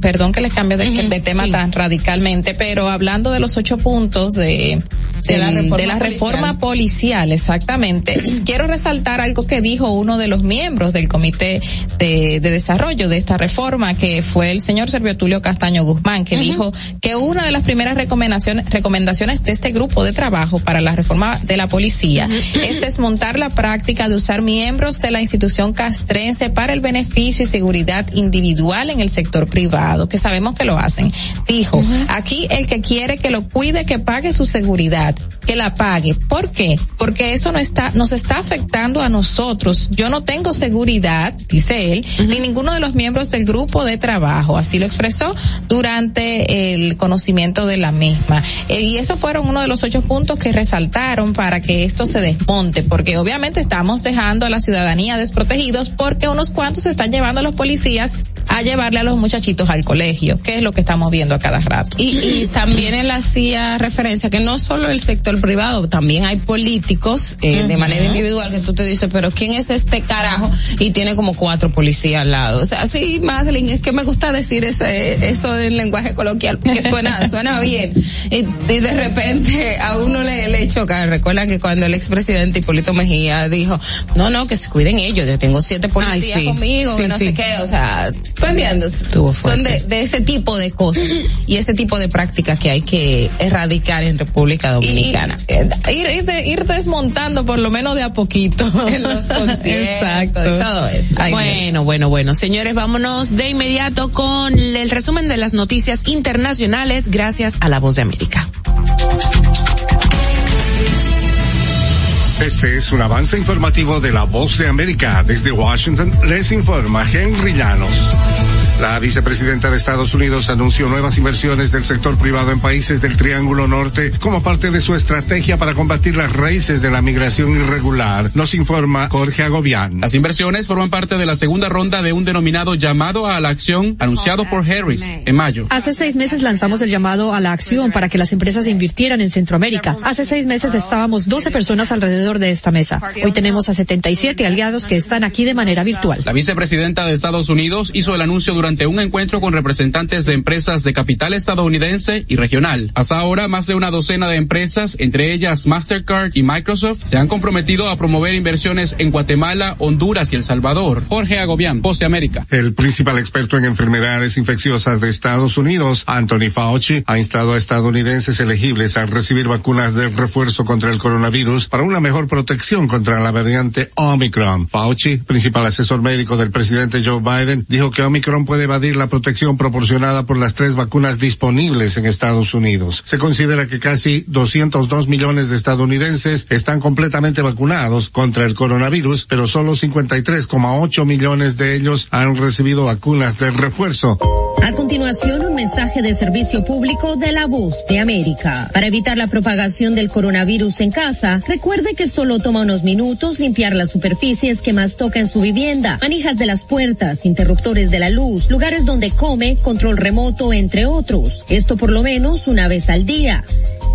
perdón que les cambie de, de tema sí. tan radicalmente, pero hablando de los ocho puntos de, De la reforma de la reforma policial, exactamente, quiero resaltar algo que dijo uno de los miembros del comité de, de desarrollo de esta reforma, que fue el señor Servio Tulio Castaño Guzmán, que dijo que una de las primeras recomendaciones, recomendaciones de este grupo de trabajo para la reforma de la policía es desmontar la práctica de usar miembros de la institución castrense para el beneficio y seguridad individual en el sector privado, que sabemos que lo hacen. Dijo, aquí el que quiere que lo cuide, que pague su seguridad, que la pague. ¿Por qué? Porque eso no está, nos está afectando a nosotros. Yo no tengo seguridad, dice él, ni ninguno de los miembros del grupo de trabajo. Así lo expresó durante el conocimiento de la misma. Eh, y esos fueron uno de los ocho puntos que resaltaron para que esto se desmonte, porque obviamente estamos dejando a la ciudadanía desprotegidos porque unos cuantos se están llevando a los policías a llevarle a los muchachitos al colegio, que es lo que estamos viendo a cada rato. Y, y también él hacía referencia que no solo el sector privado, también hay políticos eh, de Ujú. manera individual que tú te dices, pero ¿quién es este carajo? Y tiene como cuatro policías al lado. O sea, sí, Madeline, es que me gusta decir ese, eso en lenguaje coloquial, porque suena, suena bien. Y, y de repente a uno le, le choca. Recuerda que cuando el expresidente Hipólito Mejía dijo, no, no, que se cuiden ellos, yo tengo siete policías sí. conmigo, Sí, que no sí. sé qué, o sea, ¿tú entiendes? Son de, de ese tipo de cosas y ese tipo de prácticas que hay que erradicar en República Dominicana. Y, eh, ir, ir, de- ir desmontando por lo menos de a poquito. En los conciertos, Exacto. y todo eso. Ay, bueno, bueno, bueno. Señores, vámonos de inmediato con el resumen de las noticias internacionales gracias a La Voz de América. Este es un avance informativo de La Voz de América. Desde Washington les informa Henry Llanos. La vicepresidenta de Estados Unidos anunció nuevas inversiones del sector privado en países del Triángulo Norte como parte de su estrategia para combatir las raíces de la migración irregular, nos informa Jorge Agobián. Las inversiones forman parte de la segunda ronda de un denominado llamado a la acción anunciado por Harris en mayo. Hace seis meses lanzamos el llamado a la acción para que las empresas invirtieran en Centroamérica. Hace seis meses estábamos 12 personas alrededor de esta mesa. Hoy tenemos a 77 aliados que están aquí de manera virtual. La vicepresidenta de Estados Unidos hizo el anuncio durante un encuentro con representantes de empresas de capital estadounidense y regional. Hasta ahora, más de una docena de empresas, entre ellas Mastercard y Microsoft, se han comprometido a promover inversiones en Guatemala, Honduras y El Salvador. Jorge Agobián, de América. El principal experto en enfermedades infecciosas de Estados Unidos, Anthony Fauci, ha instado a estadounidenses elegibles a recibir vacunas de refuerzo contra el coronavirus para una mejor protección contra la variante Omicron. Fauci, principal asesor médico del presidente Joe Biden, dijo que Omicron puede evadir la protección proporcionada por las tres vacunas disponibles en Estados Unidos. Se considera que casi 202 millones de estadounidenses están completamente vacunados contra el coronavirus, pero solo 53,8 millones de ellos han recibido vacunas de refuerzo. A continuación, un mensaje de servicio público de la voz de América. Para evitar la propagación del coronavirus en casa, recuerde que solo toma unos minutos limpiar las superficies que más toca en su vivienda, manijas de las puertas, interruptores de la luz, lugares donde come, control remoto, entre otros. Esto por lo menos una vez al día.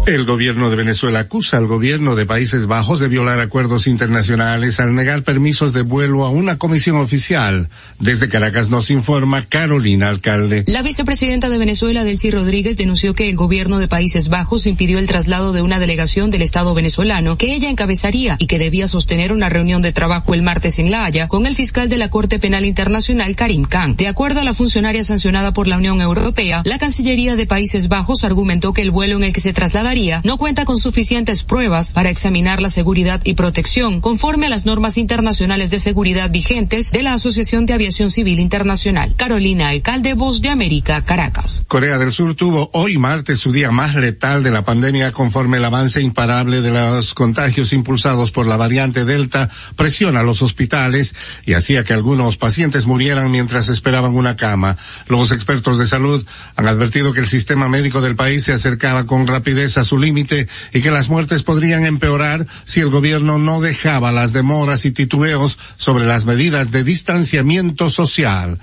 El gobierno de Venezuela acusa al gobierno de Países Bajos de violar acuerdos internacionales al negar permisos de vuelo a una comisión oficial. Desde Caracas nos informa Carolina Alcalde. La vicepresidenta de Venezuela, Delcy Rodríguez, denunció que el gobierno de Países Bajos impidió el traslado de una delegación del Estado venezolano que ella encabezaría y que debía sostener una reunión de trabajo el martes en La Haya con el fiscal de la Corte Penal Internacional, Karim Khan. De acuerdo a la funcionaria sancionada por la Unión Europea, la Cancillería de Países Bajos argumentó que el vuelo en el que se traslada trasladaría no cuenta con suficientes pruebas para examinar la seguridad y protección conforme a las normas internacionales de seguridad vigentes de la Asociación de Aviación Civil Internacional. Carolina Alcalde, Voz de América, Caracas. Corea del Sur tuvo hoy martes su día más letal de la pandemia conforme el avance imparable de los contagios impulsados por la variante Delta presiona los hospitales y hacía que algunos pacientes murieran mientras esperaban una cama. Los expertos de salud han advertido que el sistema médico del país se acercaba con rapidez a su límite y que las muertes podrían empeorar si el gobierno no dejaba las demoras y titubeos sobre las medidas de distanciamiento social.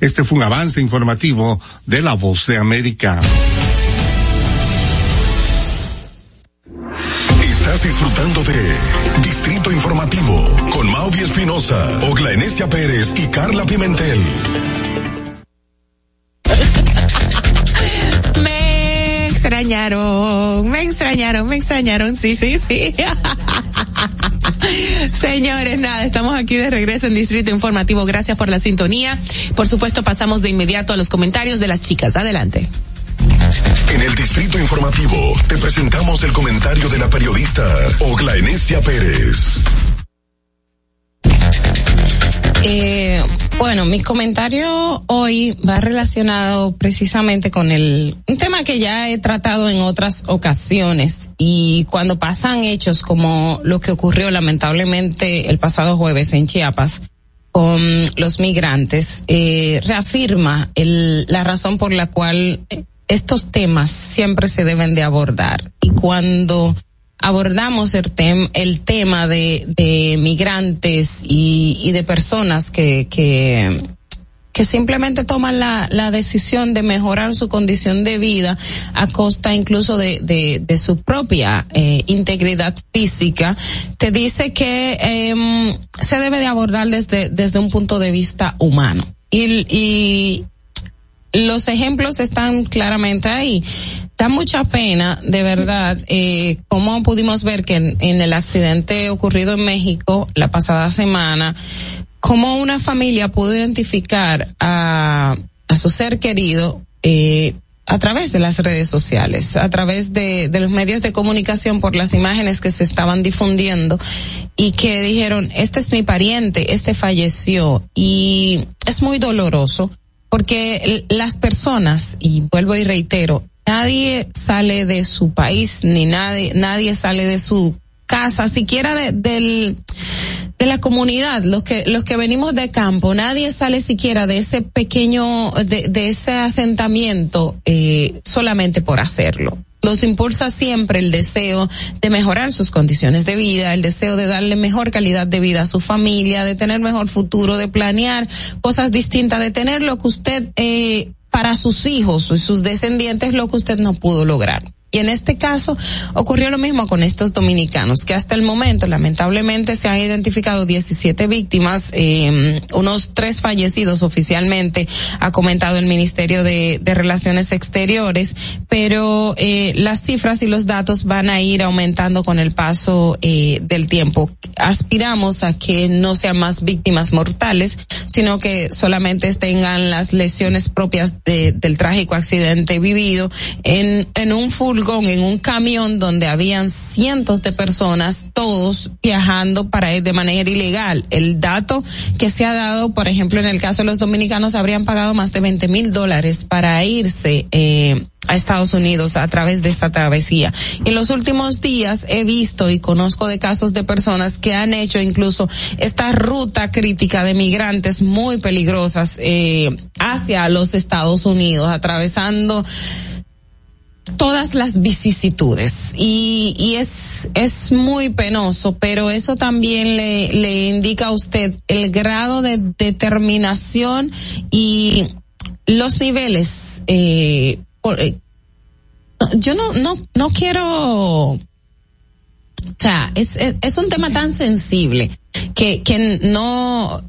Este fue un avance informativo de La Voz de América. Estás disfrutando de Distrito Informativo con Mauvi Espinosa, Ogla Enesia Pérez y Carla Pimentel. Extrañaron, me extrañaron, me extrañaron, sí, sí, sí. Señores, nada, estamos aquí de regreso en Distrito Informativo. Gracias por la sintonía. Por supuesto, pasamos de inmediato a los comentarios de las chicas. Adelante. En el Distrito Informativo te presentamos el comentario de la periodista Ogla Enesia Pérez. Eh, bueno, mi comentario hoy va relacionado precisamente con el un tema que ya he tratado en otras ocasiones. Y cuando pasan hechos como lo que ocurrió lamentablemente el pasado jueves en Chiapas con los migrantes eh, reafirma el, la razón por la cual estos temas siempre se deben de abordar. Y cuando abordamos el, tem el tema de, de migrantes y, y, de personas que, que, que simplemente toman la, la decisión de mejorar su condición de vida a costa incluso de, su propia eh, integridad física, te dice que eh, se debe de abordar desde, desde un punto de vista humano. Y, y los ejemplos están claramente ahí. Da mucha pena, de verdad, eh, como pudimos ver que en, el accidente ocurrido en México la pasada semana, como una familia pudo identificar a, a su ser querido eh, a través de las redes sociales, a través de los medios de comunicación por las imágenes que se estaban difundiendo y que dijeron, este es mi pariente, este falleció y es muy doloroso porque las personas, y vuelvo y reitero, nadie sale de su país, ni nadie, nadie sale de su casa, siquiera de, del, de la comunidad, los que, los que venimos de campo, nadie sale siquiera de ese pequeño, de, de ese asentamiento, eh, solamente por hacerlo los impulsa siempre el deseo de mejorar sus condiciones de vida, el deseo de darle mejor calidad de vida a su familia, de tener mejor futuro, de planear cosas distintas, de tener lo que usted eh, para sus hijos y sus descendientes lo que usted no pudo lograr. Y en este caso ocurrió lo mismo con estos dominicanos, que hasta el momento lamentablemente se han identificado 17 víctimas, eh, unos tres fallecidos oficialmente, ha comentado el Ministerio de, Relaciones Exteriores, pero eh, las cifras y los datos van a ir aumentando con el paso eh, del tiempo. Aspiramos a que no sean más víctimas mortales, sino que solamente tengan las lesiones propias de, del trágico accidente vivido en, en un full en un camión donde habían cientos de personas, todos viajando para ir de manera ilegal. El dato que se ha dado, por ejemplo, en el caso de los dominicanos, habrían pagado más de 20 mil dólares para irse eh, a Estados Unidos a través de esta travesía. En los últimos días he visto y conozco de casos de personas que han hecho incluso esta ruta crítica de migrantes muy peligrosas eh, hacia los Estados Unidos, atravesando todas las vicisitudes. Y, y es, es muy penoso, pero eso también le, le indica a usted el grado de determinación y los niveles, eh, eh, yo no, no, no quiero, o sea, es, es, es un tema tan sensible que, que no,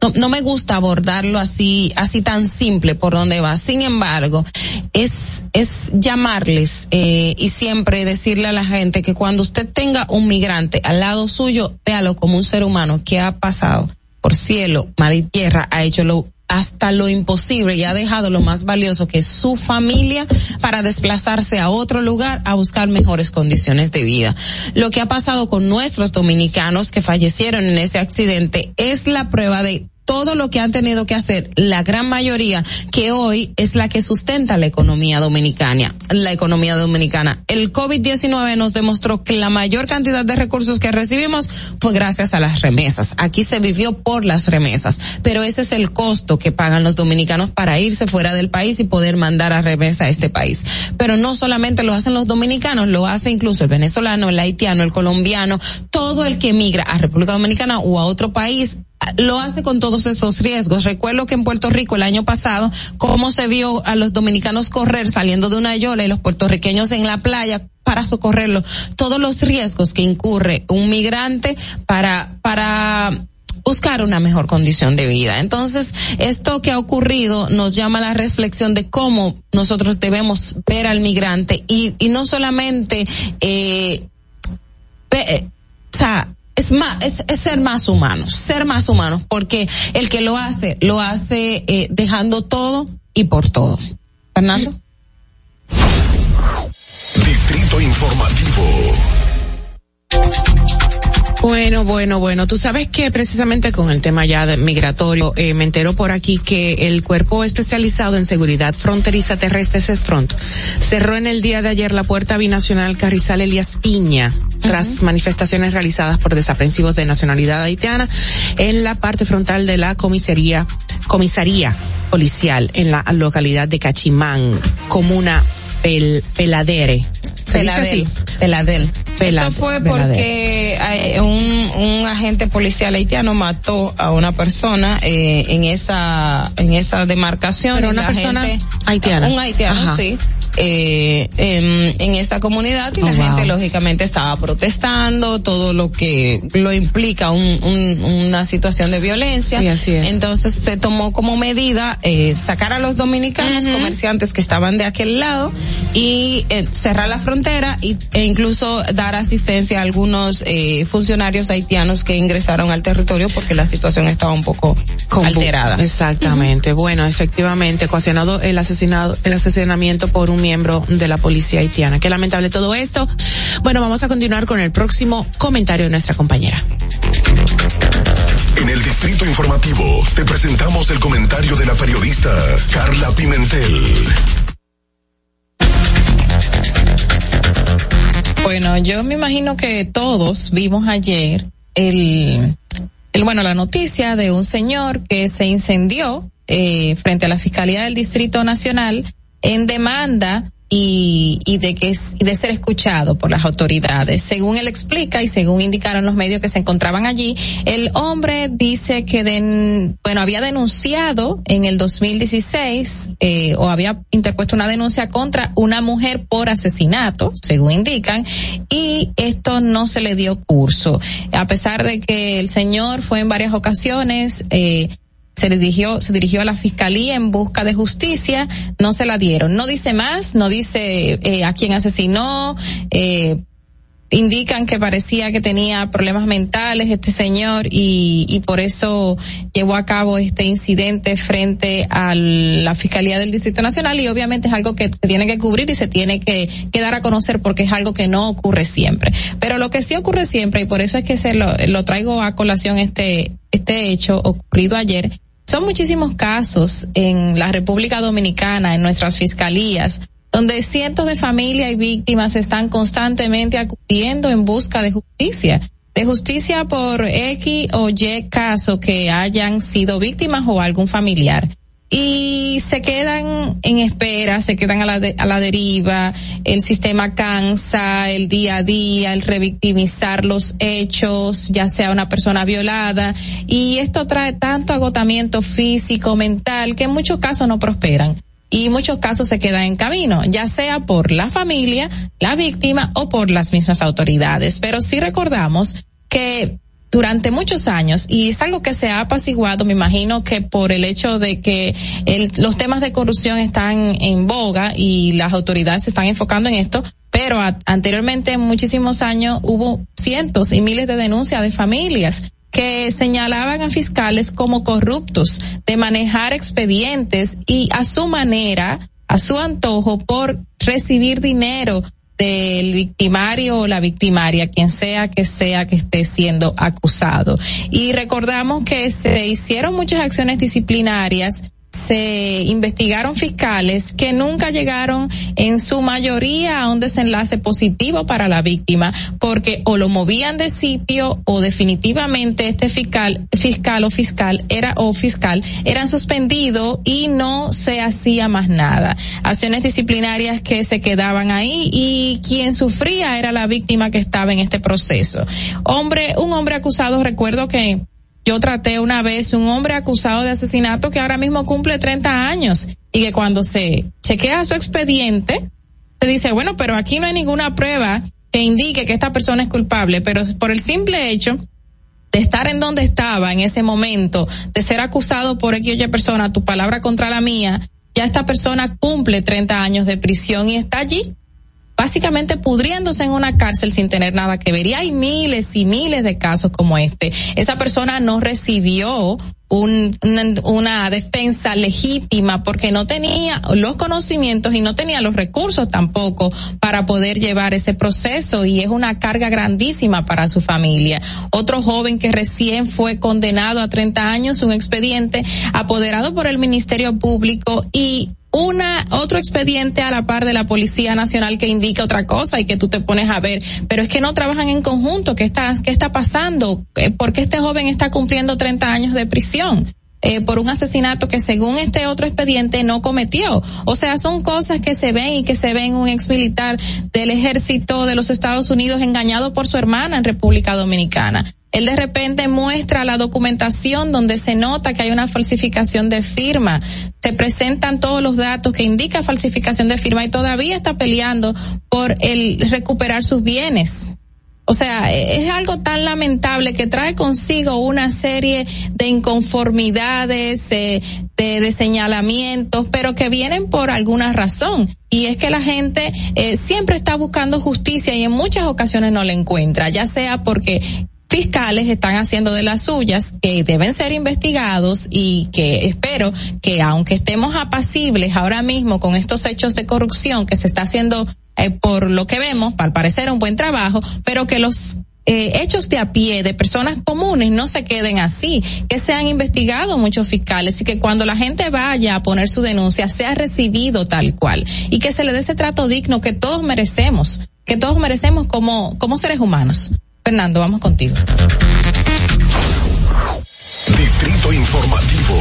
no, no, me gusta abordarlo así, así tan simple por donde va. Sin embargo, es, es llamarles eh, y siempre decirle a la gente que cuando usted tenga un migrante al lado suyo, véalo como un ser humano que ha pasado por cielo, mar y tierra, ha hecho lo hasta lo imposible y ha dejado lo más valioso que es su familia para desplazarse a otro lugar a buscar mejores condiciones de vida. Lo que ha pasado con nuestros dominicanos que fallecieron en ese accidente es la prueba de todo lo que han tenido que hacer la gran mayoría que hoy es la que sustenta la economía dominicana, la economía dominicana. El COVID-19 nos demostró que la mayor cantidad de recursos que recibimos fue gracias a las remesas. Aquí se vivió por las remesas, pero ese es el costo que pagan los dominicanos para irse fuera del país y poder mandar a remesa a este país. Pero no solamente lo hacen los dominicanos, lo hace incluso el venezolano, el haitiano, el colombiano, todo el que migra a República Dominicana o a otro país lo hace con todos esos riesgos. Recuerdo que en Puerto Rico el año pasado, cómo se vio a los dominicanos correr saliendo de una yola y los puertorriqueños en la playa para socorrerlo. Todos los riesgos que incurre un migrante para, para buscar una mejor condición de vida. Entonces, esto que ha ocurrido nos llama a la reflexión de cómo nosotros debemos ver al migrante y, y no solamente, eh, ve, o sea, es más, es, ser más humanos, ser más humanos, porque el que lo hace, lo hace eh, dejando todo y por todo. Fernando. Distrito Informativo. Bueno, bueno, bueno. Tú sabes que precisamente con el tema ya de migratorio, eh, me entero por aquí que el cuerpo especializado en seguridad fronteriza terrestre, CESFRONT, cerró en el día de ayer la puerta binacional Carrizal Elias Piña, tras uh -huh. manifestaciones realizadas por desaprensivos de nacionalidad haitiana en la parte frontal de la comisaría, comisaría policial en la localidad de Cachimán, comuna Pel, Peladere. Peladel, Peladel. Esto fue porque hay un, un agente policial haitiano mató a una persona eh, en esa en esa demarcación. Pero una persona gente, haitiana. Un haitiano, Ajá. sí. Eh, en, en, esa comunidad y oh, la wow. gente lógicamente estaba protestando todo lo que lo implica un, un, una situación de violencia. Sí, así es. Entonces se tomó como medida eh, sacar a los dominicanos uh -huh. comerciantes que estaban de aquel lado y eh, cerrar la frontera y, e incluso dar asistencia a algunos eh, funcionarios haitianos que ingresaron al territorio porque la situación estaba un poco alterada. Exactamente. Uh -huh. Bueno, efectivamente, ocasionado el asesinado, el asesinamiento por un miembro de la policía haitiana. Qué lamentable todo esto. Bueno, vamos a continuar con el próximo comentario de nuestra compañera. En el Distrito Informativo te presentamos el comentario de la periodista Carla Pimentel. Bueno, yo me imagino que todos vimos ayer el, el bueno, la noticia de un señor que se incendió eh, frente a la Fiscalía del Distrito Nacional en demanda y, y de que de ser escuchado por las autoridades. Según él explica y según indicaron los medios que se encontraban allí, el hombre dice que den, bueno había denunciado en el 2016 eh, o había interpuesto una denuncia contra una mujer por asesinato, según indican, y esto no se le dio curso. A pesar de que el señor fue en varias ocasiones eh, se dirigió, se dirigió a la fiscalía en busca de justicia, no se la dieron. No dice más, no dice eh, a quién asesinó, eh, indican que parecía que tenía problemas mentales este señor y, y por eso llevó a cabo este incidente frente a la Fiscalía del Distrito Nacional y obviamente es algo que se tiene que cubrir y se tiene que, que dar a conocer porque es algo que no ocurre siempre. Pero lo que sí ocurre siempre y por eso es que se lo, lo traigo a colación este, este hecho ocurrido ayer son muchísimos casos en la República Dominicana, en nuestras fiscalías, donde cientos de familias y víctimas están constantemente acudiendo en busca de justicia, de justicia por X o Y caso que hayan sido víctimas o algún familiar y se quedan en espera, se quedan a la, de, a la deriva, el sistema cansa, el día a día, el revictimizar los hechos, ya sea una persona violada, y esto trae tanto agotamiento físico, mental, que en muchos casos no prosperan. Y muchos casos se quedan en camino, ya sea por la familia, la víctima o por las mismas autoridades. Pero sí recordamos que durante muchos años y es algo que se ha apaciguado, me imagino que por el hecho de que el, los temas de corrupción están en boga y las autoridades se están enfocando en esto, pero anteriormente en muchísimos años hubo cientos y miles de denuncias de familias que señalaban a fiscales como corruptos de manejar expedientes y a su manera, a su antojo por recibir dinero del victimario o la victimaria, quien sea que sea que esté siendo acusado. Y recordamos que se hicieron muchas acciones disciplinarias se investigaron fiscales que nunca llegaron en su mayoría a un desenlace positivo para la víctima porque o lo movían de sitio o definitivamente este fiscal fiscal o fiscal era o fiscal eran suspendidos y no se hacía más nada. Acciones disciplinarias que se quedaban ahí y quien sufría era la víctima que estaba en este proceso. Hombre un hombre acusado recuerdo que yo traté una vez un hombre acusado de asesinato que ahora mismo cumple 30 años y que cuando se chequea su expediente, se dice, bueno, pero aquí no hay ninguna prueba que indique que esta persona es culpable, pero por el simple hecho de estar en donde estaba en ese momento, de ser acusado por X o persona, tu palabra contra la mía, ya esta persona cumple 30 años de prisión y está allí básicamente pudriéndose en una cárcel sin tener nada que ver. Y hay miles y miles de casos como este. Esa persona no recibió un, una, una, defensa legítima porque no tenía los conocimientos y no tenía los recursos tampoco para poder llevar ese proceso y es una carga grandísima para su familia. Otro joven que recién fue condenado a 30 años, un expediente apoderado por el Ministerio Público y una otro expediente a la par de la Policía Nacional que indica otra cosa y que tú te pones a ver, pero es que no trabajan en conjunto, ¿qué está qué está pasando? Eh, ¿Por qué este joven está cumpliendo 30 años de prisión? Eh, por un asesinato que según este otro expediente no cometió. O sea, son cosas que se ven y que se ven un ex militar del ejército de los Estados Unidos engañado por su hermana en República Dominicana. Él de repente muestra la documentación donde se nota que hay una falsificación de firma. Se presentan todos los datos que indica falsificación de firma y todavía está peleando por el recuperar sus bienes. O sea, es algo tan lamentable que trae consigo una serie de inconformidades, eh, de, de, señalamientos, pero que vienen por alguna razón. Y es que la gente eh, siempre está buscando justicia y en muchas ocasiones no la encuentra, ya sea porque fiscales están haciendo de las suyas, que deben ser investigados y que espero que aunque estemos apacibles ahora mismo con estos hechos de corrupción que se está haciendo eh, por lo que vemos, al parecer un buen trabajo, pero que los eh, hechos de a pie de personas comunes no se queden así, que se han investigado muchos fiscales y que cuando la gente vaya a poner su denuncia sea recibido tal cual y que se le dé ese trato digno que todos merecemos, que todos merecemos como, como seres humanos. Fernando, vamos contigo. Distrito Informativo.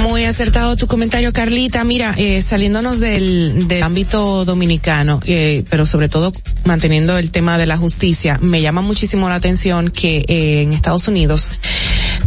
Muy acertado tu comentario, Carlita. Mira, eh, saliéndonos del, del ámbito dominicano, eh, pero sobre todo manteniendo el tema de la justicia, me llama muchísimo la atención que eh, en Estados Unidos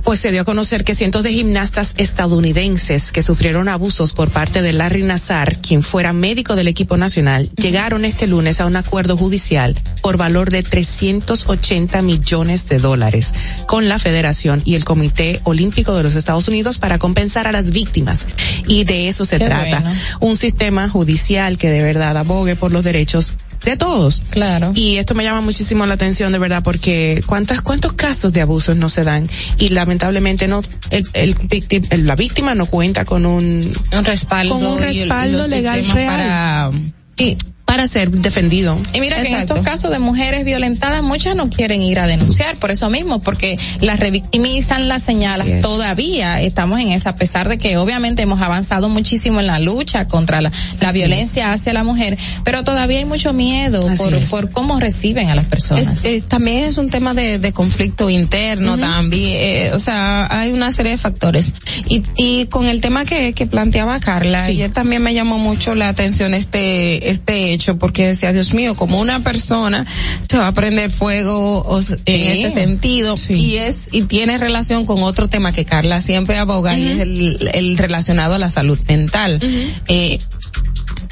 pues se dio a conocer que cientos de gimnastas estadounidenses que sufrieron abusos por parte de Larry Nazar, quien fuera médico del equipo nacional, llegaron este lunes a un acuerdo judicial por valor de 380 millones de dólares con la Federación y el Comité Olímpico de los Estados Unidos para compensar a las víctimas. Y de eso se Qué trata. bueno. Un sistema judicial que de verdad abogue por los derechos de todos. Claro. Y esto me llama muchísimo la atención de verdad porque cuántas cuántos casos de abusos no se dan y lamentablemente no el, el la víctima no cuenta con un un respaldo con un respaldo legal real para y para ser defendido. Y mira que en Exacto. estos casos de mujeres violentadas, muchas no quieren ir a denunciar por eso mismo, porque las revictimizan, las señalan. Es. Todavía estamos en esa, a pesar de que obviamente hemos avanzado muchísimo en la lucha contra la, la Así violencia hacia la mujer, pero todavía hay mucho miedo Así por, es. por cómo reciben a las personas. Es, eh, también es un tema de, de conflicto interno también, eh, o sea, hay una serie de factores. Y, y con el tema que, que planteaba Carla, Sí. ayer también me llamó mucho la atención este, este hecho, porque decía, Dios mío, como una persona se va a prender fuego o en ese sentido, Sí. y es, y tiene relación con otro tema que Carla siempre aboga, y es el, el relacionado a la salud mental. Eh,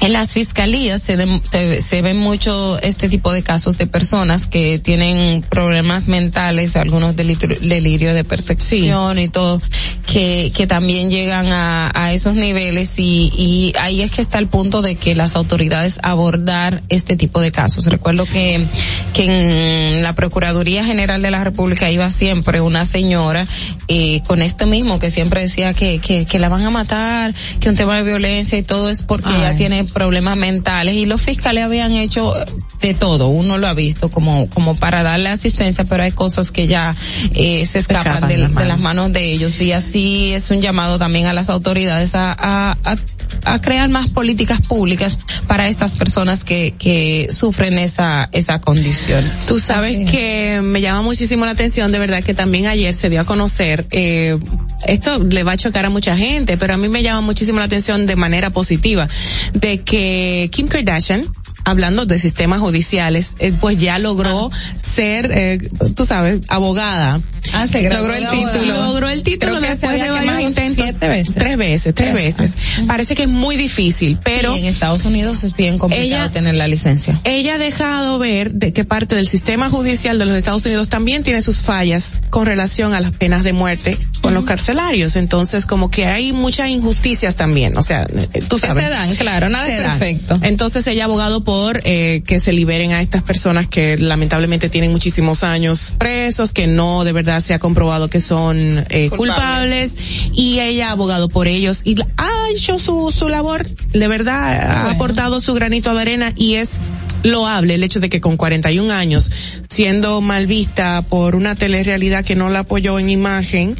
en las fiscalías se, se, se ven mucho este tipo de casos de personas que tienen problemas mentales, algunos delitro- delirio de percepción y todo, que, que también llegan a, a esos niveles y, y ahí es que está el punto de que las autoridades abordar este tipo de casos. Recuerdo que, que en la Procuraduría General de la República iba siempre una señora eh, con esto mismo que siempre decía que, que, que la van a matar, que un tema de violencia y todo es porque Ay. ella tiene problemas mentales y los fiscales habían hecho de todo, uno lo ha visto como, como para darle asistencia, pero hay cosas que ya eh, se escapan, escapan de, las de las manos. de ellos y así es un llamado también a las autoridades a, a, a, a crear más políticas públicas para estas personas que, que sufren esa, esa condición. Tú sabes que me llama muchísimo la atención, de verdad, que también ayer se dio a conocer, eh, esto le va a chocar a mucha gente, pero a mí me llama muchísimo la atención de manera positiva, de que Kim Kardashian, hablando de sistemas judiciales, eh, pues ya logró ser, eh, tú sabes, abogada. Ah, se logró el título. Logró el título que después de varios intentos. siete veces. Tres veces, tres Tres. veces. Parece que es muy difícil, pero Y en Estados Unidos es bien complicado Ella- tener la licencia. ella ha dejado ver de que parte del sistema judicial de los Estados Unidos también tiene sus fallas con relación a las penas de muerte con los carcelarios. Entonces, como que hay muchas injusticias también. O sea, eh, tú Que sabes. se dan, claro, nada es dan. perfecto. Entonces ella ha abogado por eh, que se liberen a estas personas que lamentablemente tienen muchísimos años presos, que no de verdad se ha comprobado que son eh, culpables. y ella ha abogado por ellos y ha hecho su, su labor, de verdad ha aportado su granito de arena y es loable el hecho de que con 41 años, siendo mal vista por una telerrealidad que no la apoyó en imagen,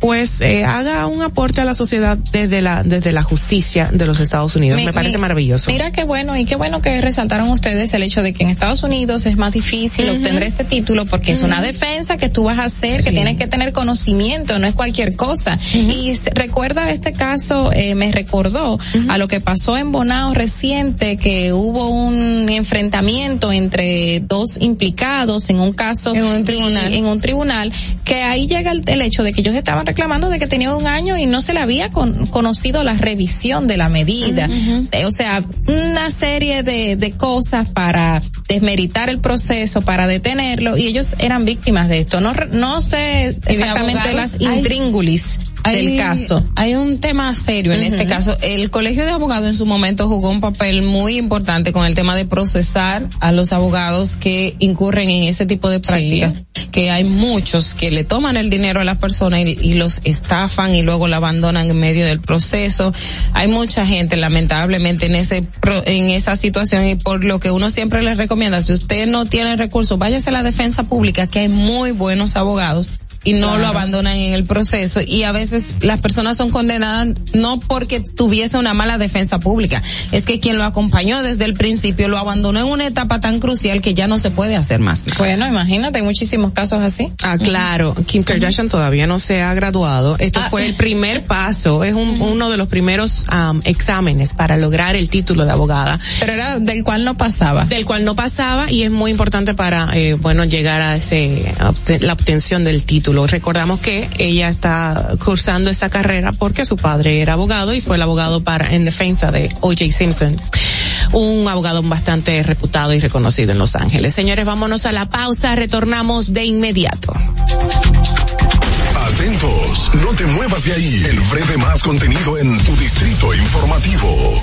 pues eh, haga un aporte a la sociedad desde la desde la justicia de los Estados Unidos. Mi- Me parece mi- maravilloso. Mira qué bueno y qué bueno que resaltaron ustedes el hecho de que en Estados Unidos es más difícil obtener este título porque es una defensa que tú vas a hacer, que tienes que tener conocimiento, no es cualquier cosa. Y recuerda este caso, eh, me recordó a lo que pasó en Bonao reciente, que hubo un enfrentamiento entre dos implicados en un caso en un tribunal, en un tribunal que ahí llega el, el hecho de que ellos estaban reclamando de que tenía un año y no se le había con- conocido la revisión de la medida. Eh, o sea, una serie de, de cosas para desmeritar el proceso, para detenerlo, y ellos eran víctimas de esto. No, no sé exactamente las hay- del caso. Hay un tema serio en este caso. El Colegio de Abogados en su momento jugó un papel muy importante con el tema de procesar a los abogados que incurren en ese tipo de prácticas. Que hay muchos que le toman el dinero a las personas y, y los estafan y luego la abandonan en medio del proceso. Hay mucha gente lamentablemente en ese en esa situación y por lo que uno siempre les recomienda, si usted no tiene recursos, váyase a la defensa pública que hay muy buenos abogados y no Claro. lo abandonan en el proceso y a veces las personas son condenadas no porque tuviese una mala defensa pública, es que quien lo acompañó desde el principio lo abandonó en una etapa tan crucial que ya no se puede hacer más. nada. Bueno, imagínate, hay muchísimos casos así. Ah, claro. Kim Kardashian todavía no se ha graduado. Esto Ah. fue el primer paso, es un- uno de los primeros am, exámenes para lograr el título de abogada. Pero era del cual no pasaba. Del cual no pasaba y es muy importante para, eh, bueno, llegar a ese, a la obtención del título. Recordamos que ella está cursando esta carrera porque su padre era abogado y fue el abogado para, en defensa de O.J. Simpson. Un abogado bastante reputado y reconocido en Los Ángeles. Señores, vámonos a la pausa, retornamos de inmediato. Atentos, no te muevas de ahí. El breve más contenido en tu distrito informativo.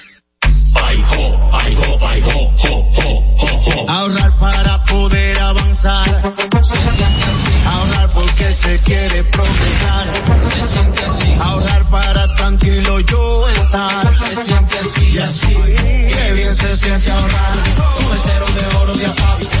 Ahorrar para poder avanzar. Se siente así. Ahorrar porque se quiere progresar. Se siente así. Ahorrar para tranquilo yo estar. Se siente así, y así. Qué bien se siente ahorrar. Un mesero de oro de apago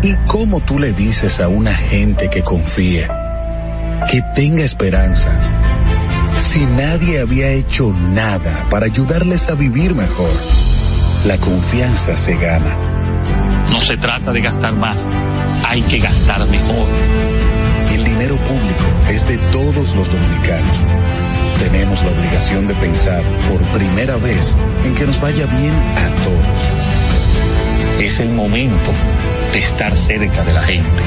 ¿Y cómo tú le dices a una gente que confíe, que tenga esperanza, si nadie había hecho nada para ayudarles a vivir mejor? La confianza se gana. No se trata de gastar más, hay que gastar mejor. El dinero público es de todos los dominicanos. Tenemos la obligación de pensar por primera vez en que nos vaya bien a todos. Es el momento de estar cerca de la gente.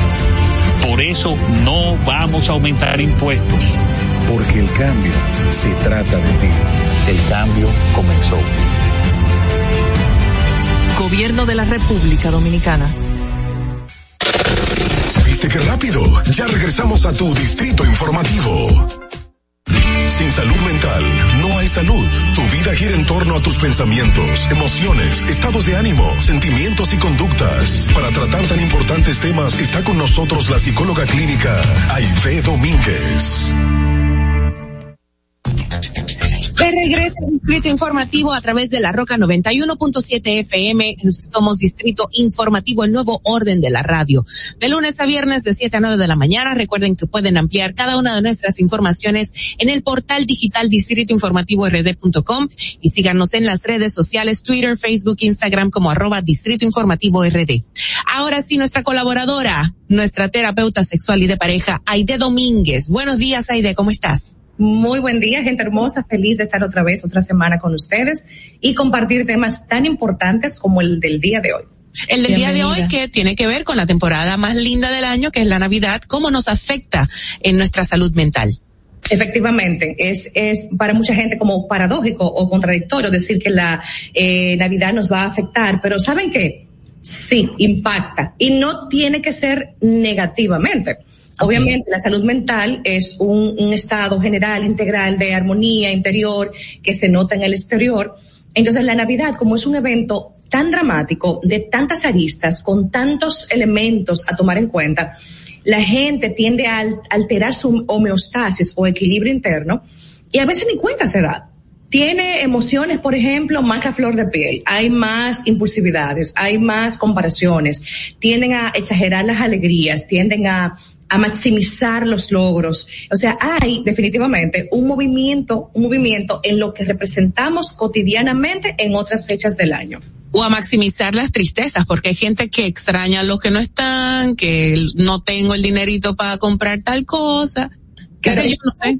Por eso no vamos a aumentar impuestos. Porque el cambio se trata de ti. El cambio comenzó. Gobierno de la República Dominicana. ¿Viste qué rápido? Ya regresamos a tu Distrito Informativo. Sin salud mental no hay salud. Tu vida gira en torno a tus pensamientos, emociones, estados de ánimo, sentimientos y conductas. Para tratar tan importantes temas está con nosotros la psicóloga clínica Aide Domínguez. De regreso al Distrito Informativo a través de la Roca 91.7 FM. Somos Distrito Informativo, el nuevo orden de la radio. De lunes a viernes de 7 a 9 de la mañana. Recuerden que pueden ampliar cada una de nuestras informaciones en el portal digital distritoinformativord.com y síganos en las redes sociales Twitter, Facebook, Instagram como arroba Distrito Informativo RD. Ahora sí, nuestra colaboradora, nuestra terapeuta sexual y de pareja, Aide Domínguez. Buenos días, Aide, ¿cómo estás? Muy buen día, gente hermosa, feliz de estar otra vez, otra semana con ustedes y compartir temas tan importantes como el del día de hoy. El del día de hoy que tiene que ver con la temporada más linda del año, que es la Navidad, cómo nos afecta en nuestra salud mental. Efectivamente, es, es para mucha gente como paradójico o contradictorio decir que la eh, Navidad nos va a afectar, pero ¿saben qué? Sí, impacta y no tiene que ser negativamente. Obviamente la salud mental es un, estado general, integral de armonía interior que se nota en el exterior. Entonces la Navidad, como es un evento tan dramático, de tantas aristas, con tantos elementos a tomar en cuenta, la gente tiende a alterar su homeostasis o equilibrio interno y a veces ni cuenta se da. Tiene emociones, por ejemplo, más a flor de piel, hay más impulsividades, hay más comparaciones, tienden a exagerar las alegrías, tienden a a maximizar los logros. O sea, hay definitivamente un movimiento, un movimiento en lo que representamos cotidianamente en otras fechas del año. O a maximizar las tristezas, porque hay gente que extraña los que no están, que no tengo el dinerito para comprar tal cosa. Que sé yo, no sé.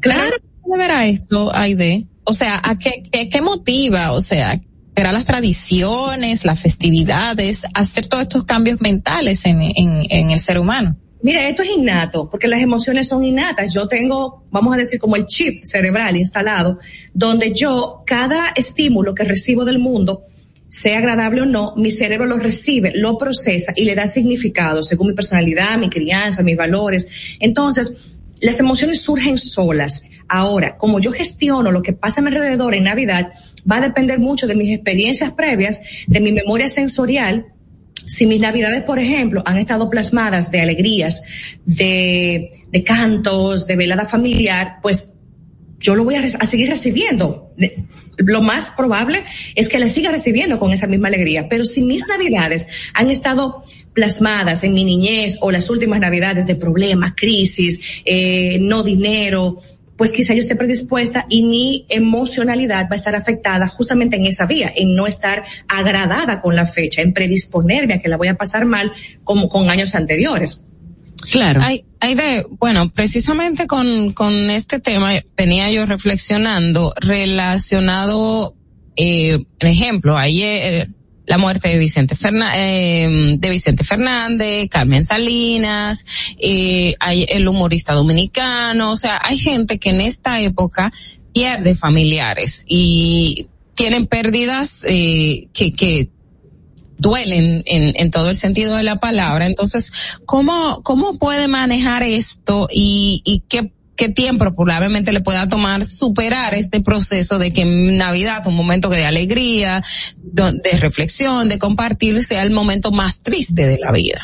Claro. ¿Cómo verá esto, Aide? O sea, ¿a qué, qué, qué motiva? O sea, será las tradiciones, las festividades, hacer todos estos cambios mentales en, en, en el ser humano. Mira, esto es innato, porque las emociones son innatas. Yo tengo, vamos a decir, como el chip cerebral instalado, donde yo, cada estímulo que recibo del mundo, sea agradable o no, mi cerebro lo recibe, lo procesa y le da significado según mi personalidad, mi crianza, mis valores. Entonces, las emociones surgen solas. Ahora, como yo gestiono lo que pasa a mi alrededor en Navidad, va a depender mucho de mis experiencias previas, de mi memoria sensorial. Si mis navidades, por ejemplo, han estado plasmadas de alegrías, de, de cantos, de velada familiar, pues yo lo voy a, a, seguir recibiendo. Lo más probable es que la siga recibiendo con esa misma alegría. Pero si mis navidades han estado plasmadas en mi niñez o las últimas navidades de problemas, crisis, eh, no dinero, pues quizá yo esté predispuesta y mi emocionalidad va a estar afectada justamente en esa vía, en no estar agradada con la fecha, en predisponerme a que la voy a pasar mal como con años anteriores. Claro. Hay, hay de, bueno, precisamente con, con este tema venía yo reflexionando relacionado, eh, por ejemplo, ayer, la muerte de Vicente Fernández, eh, de Vicente Fernández, Carmen Salinas, eh, hay el humorista dominicano, o sea, hay gente que en esta época pierde familiares y tienen pérdidas eh, que, que duelen en, en todo el sentido de la palabra. Entonces, ¿cómo, cómo puede manejar esto y, y qué qué tiempo probablemente le pueda tomar superar este proceso de que Navidad, un momento de alegría, de reflexión, de compartir, sea el momento más triste de la vida.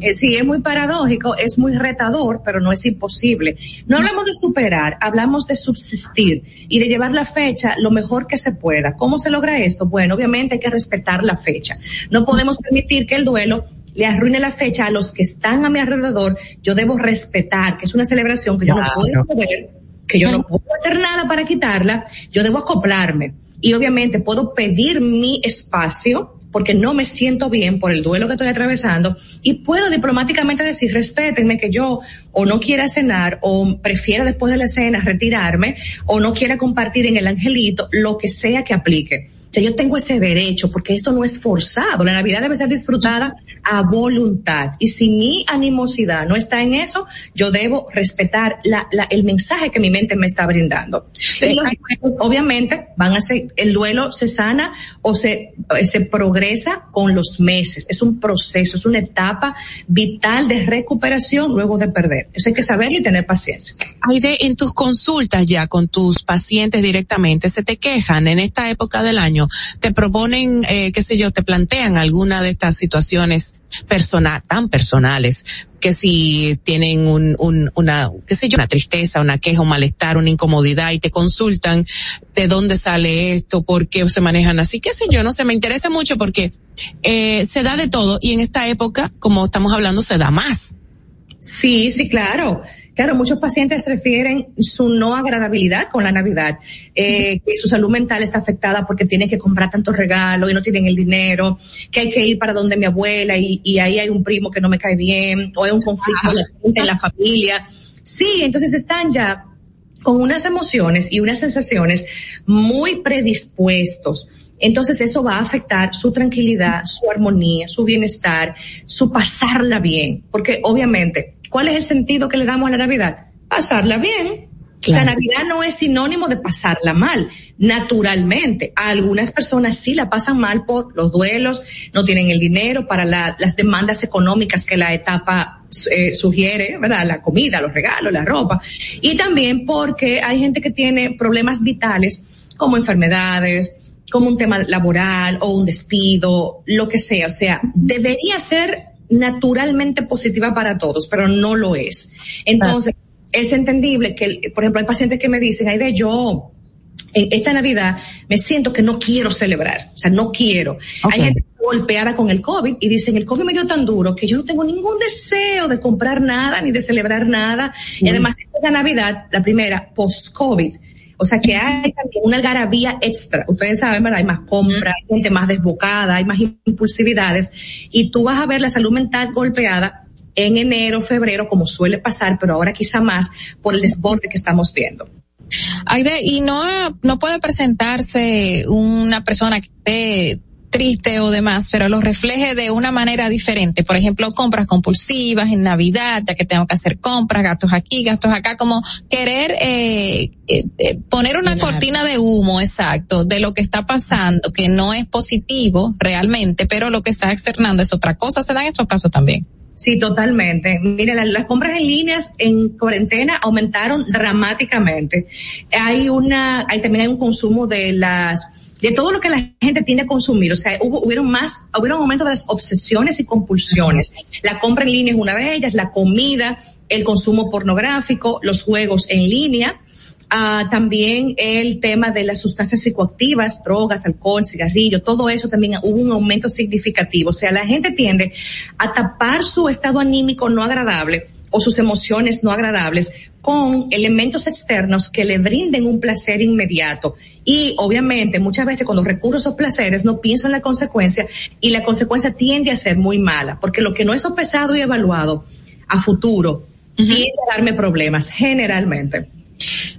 Eh, sí, es muy paradójico, es muy retador, pero no es imposible. No hablamos de superar, hablamos de subsistir y de llevar la fecha lo mejor que se pueda. ¿Cómo se logra esto? Bueno, obviamente hay que respetar la fecha. No podemos permitir que el duelo le arruine la fecha a los que están a mi alrededor, yo debo respetar, que es una celebración que yo no puedo poder, que yo no puedo hacer nada para quitarla, yo debo acoplarme. Y obviamente puedo pedir mi espacio porque no me siento bien por el duelo que estoy atravesando y puedo diplomáticamente decir, respétenme que yo o no quiera cenar o prefiera después de la cena retirarme o no quiera compartir en el angelito, lo que sea que aplique yo tengo ese derecho porque esto no es forzado. La Navidad debe ser disfrutada a voluntad. Y si mi animosidad no está en eso, yo debo respetar la, la, el mensaje que mi mente me está brindando. Y los duelos, obviamente, van a ser, el duelo se sana o se, se progresa con los meses. Es un proceso, es una etapa vital de recuperación luego de perder. Eso hay que saberlo y tener paciencia. Aide, en tus consultas ya con tus pacientes directamente, se te quejan en esta época del año te proponen, eh, qué sé yo, te plantean alguna de estas situaciones personal, tan personales, que si tienen un, un, una, qué sé yo, una tristeza, una queja, un malestar, una incomodidad y te consultan de dónde sale esto, por qué se manejan así, qué sé yo, no sé, me interesa mucho porque eh, se da de todo y en esta época, como estamos hablando, se da más. Sí, sí, claro. Claro, muchos pacientes refieren su no agradabilidad con la Navidad, eh, que su salud mental está afectada porque tienen que comprar tantos regalos y no tienen el dinero, que hay que ir para donde mi abuela y, y ahí hay un primo que no me cae bien, o hay un conflicto en la familia. Sí, entonces están ya con unas emociones y unas sensaciones muy predispuestos. Entonces eso va a afectar su tranquilidad, su armonía, su bienestar, su pasarla bien, porque obviamente ¿Cuál es el sentido que le damos a la Navidad? Pasarla bien. La Navidad no es sinónimo de pasarla mal, naturalmente. algunas personas sí la pasan mal por los duelos, no tienen el dinero para las demandas económicas que la etapa eh, sugiere, ¿verdad? La comida, los regalos, la ropa. Y también porque hay gente que tiene problemas vitales como enfermedades, como un tema laboral o un despido, lo que sea. O sea, debería ser naturalmente positiva para todos, pero no lo es. Entonces, es entendible que, por ejemplo, hay pacientes que me dicen, ay de yo, en esta Navidad me siento que no quiero celebrar, o sea, no quiero. Hay gente golpeada con el COVID y dicen, el COVID me dio tan duro que yo no tengo ningún deseo de comprar nada ni de celebrar nada. Y además, esta Navidad, la primera, post-COVID, o sea que hay también una algarabía extra. Ustedes saben, ¿verdad? Hay más compra, hay gente más desbocada, hay más impulsividades. Y tú vas a ver la salud mental golpeada en enero, febrero, como suele pasar, pero ahora quizá más por el desborde que estamos viendo. Aide, y no, no puede presentarse una persona que esté triste o demás, pero lo refleje de una manera diferente. Por ejemplo, compras compulsivas en Navidad, ya que tengo que hacer compras, gastos aquí, gastos acá, como querer eh, eh, eh poner una cortina de humo, exacto, de lo que está pasando, que no es positivo realmente, pero lo que está externando es otra cosa. ¿Se dan estos casos también? Sí, totalmente. Mire, la- las compras en líneas en cuarentena aumentaron dramáticamente. Hay una, hay también hay un consumo de las de todo lo que la gente tiende a consumir, o sea, hubo, hubieron más, hubieron aumento de las obsesiones y compulsiones. La compra en línea es una de ellas, la comida, el consumo pornográfico, los juegos en línea, Ah, también el tema de las sustancias psicoactivas, drogas, alcohol, cigarrillo, todo eso también hubo un aumento significativo. O sea, la gente tiende a tapar su estado anímico no agradable o sus emociones no agradables con elementos externos que le brinden un placer inmediato. Y obviamente muchas veces cuando recurro a esos placeres no pienso en la consecuencia y la consecuencia tiende a ser muy mala, porque lo que no es sopesado y evaluado a futuro tiende a darme problemas generalmente.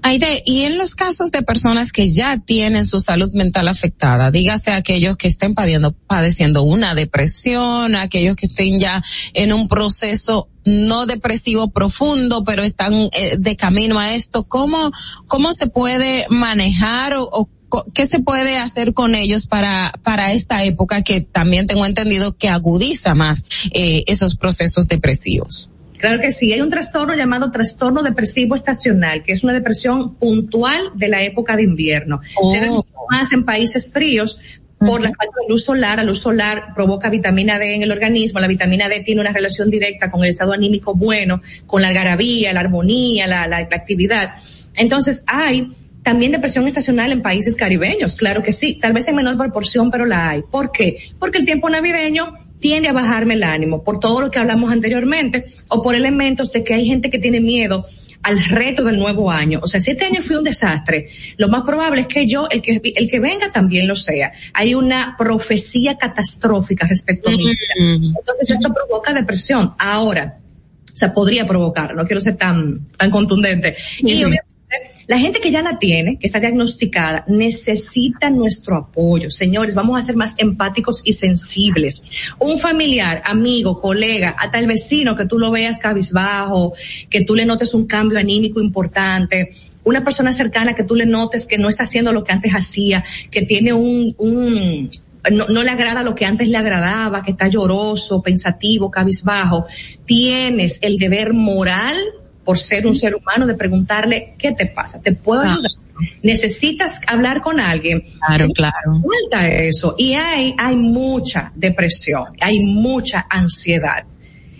Aide, y en los casos de personas que ya tienen su salud mental afectada, dígase aquellos que estén padeciendo, padeciendo una depresión, aquellos que estén ya en un proceso no depresivo profundo, pero están eh, de camino a esto, ¿cómo, cómo se puede manejar o, o qué se puede hacer con ellos para, para esta época que también tengo entendido que agudiza más eh, esos procesos depresivos? Claro que sí, hay un trastorno llamado trastorno depresivo estacional, que es una depresión puntual de la época de invierno. Se ve mucho más en países fríos por la falta de luz solar. La luz solar provoca vitamina D en el organismo. La vitamina D tiene una relación directa con el estado anímico bueno, con la algarabía, la armonía, la, la- la actividad. Entonces hay también depresión estacional en países caribeños, claro que sí, tal vez en menor proporción, pero la hay. ¿Por qué? Porque el tiempo navideño tiende a bajarme el ánimo por todo lo que hablamos anteriormente o por elementos de que hay gente que tiene miedo al reto del nuevo año. O sea, si este año fue un desastre, lo más probable es que yo, el que, el que venga también lo sea. Hay una profecía catastrófica respecto a vida. Entonces esto provoca depresión. Ahora, o sea, podría provocar, no quiero ser tan, tan contundente. Y Ujú. obviamente, la gente que ya la tiene, que está diagnosticada, necesita nuestro apoyo. Señores, vamos a ser más empáticos y sensibles. Un familiar, amigo, colega, hasta el vecino que tú lo veas cabizbajo, que tú le notes un cambio anímico importante, una persona cercana que tú le notes que no está haciendo lo que antes hacía, que tiene un, un, no, no le agrada lo que antes le agradaba, que está lloroso, pensativo, cabizbajo, tienes el deber moral por ser un ser humano de preguntarle, ¿qué te pasa? ¿Te puedo ayudar? Necesitas hablar con alguien. Claro, Sí, claro. Falta eso. Y hay, hay mucha depresión, hay mucha ansiedad.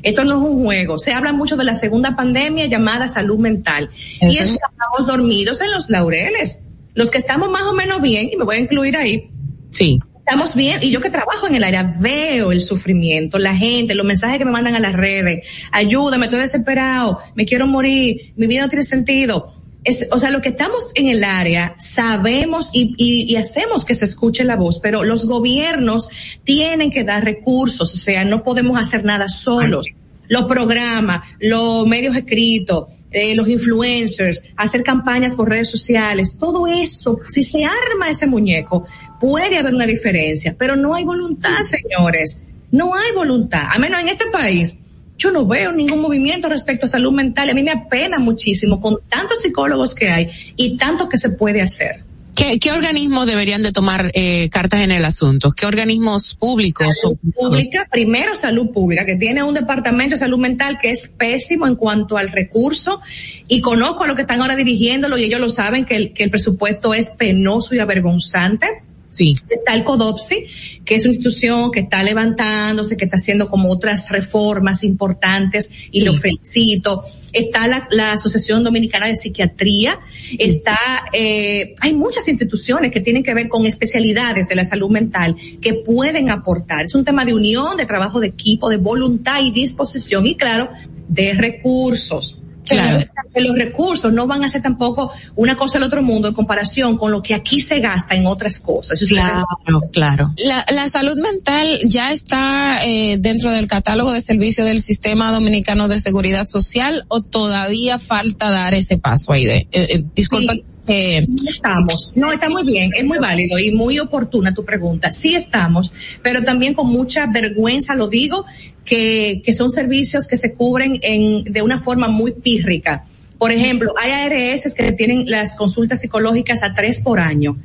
Esto no es un juego. Se habla mucho de la segunda pandemia llamada salud mental. y Eso estamos dormidos en los laureles. Los que estamos más o menos bien, y me voy a incluir ahí, Sí. Estamos bien y yo que trabajo en el área veo el sufrimiento, la gente, los mensajes que me mandan a las redes, ayúdame, estoy desesperado, me quiero morir, mi vida no tiene sentido. Es, o sea, lo que estamos en el área sabemos y, y, y hacemos que se escuche la voz, pero los gobiernos tienen que dar recursos, o sea, no podemos hacer nada solos. Los programas, los medios escritos, eh, los influencers, hacer campañas por redes sociales, todo eso, si se arma ese muñeco, puede haber una diferencia, pero no hay voluntad, señores. No hay voluntad. A menos en este país, yo no veo ningún movimiento respecto a salud mental. A mí me apena muchísimo con tantos psicólogos que hay y tanto que se puede hacer. ¿Qué, qué organismos deberían de tomar eh, cartas en el asunto? ¿Qué organismos públicos? Salud pública, primero salud pública, que tiene un departamento de salud mental que es pésimo en cuanto al recurso y conozco a los que están ahora dirigiéndolo y ellos lo saben que el, que el presupuesto es penoso y avergonzante. Sí. Está el CODOPSI, que es una institución que está levantándose, que está haciendo como otras reformas importantes y lo felicito. Está la, la Asociación Dominicana de Psiquiatría, está, eh, hay muchas instituciones que tienen que ver con especialidades de la salud mental que pueden aportar. Es un tema de unión, de trabajo de equipo, de voluntad y disposición y claro, de recursos. Claro. Que los recursos no van a ser tampoco una cosa del otro mundo en comparación con lo que aquí se gasta en otras cosas. Claro, claro. La, la salud mental ya está eh, dentro del catálogo de servicios del Sistema Dominicano de Seguridad Social o todavía falta dar ese paso ahí de, eh, eh, disculpa estamos. No, está muy bien, es muy válido y muy oportuna tu pregunta. Sí estamos, pero también con mucha vergüenza lo digo, que, que son servicios que se cubren en, de una forma muy pírrica. Por ejemplo, hay ARS que tienen las consultas psicológicas a tres por año.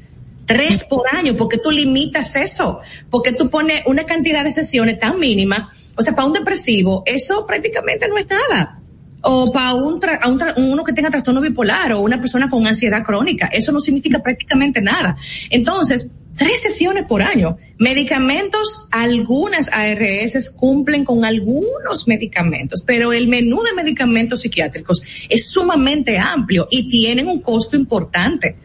Tres por año, porque tú limitas eso, porque tú pones una cantidad de sesiones tan mínima O sea, para un depresivo, eso prácticamente no es nada. O para un, tra- a un tra- uno que tenga trastorno bipolar o una persona con ansiedad crónica, eso no significa prácticamente nada. Entonces, tres sesiones por año. Medicamentos, algunas ARS cumplen con algunos medicamentos, pero el menú de medicamentos psiquiátricos es sumamente amplio y tienen un costo importante.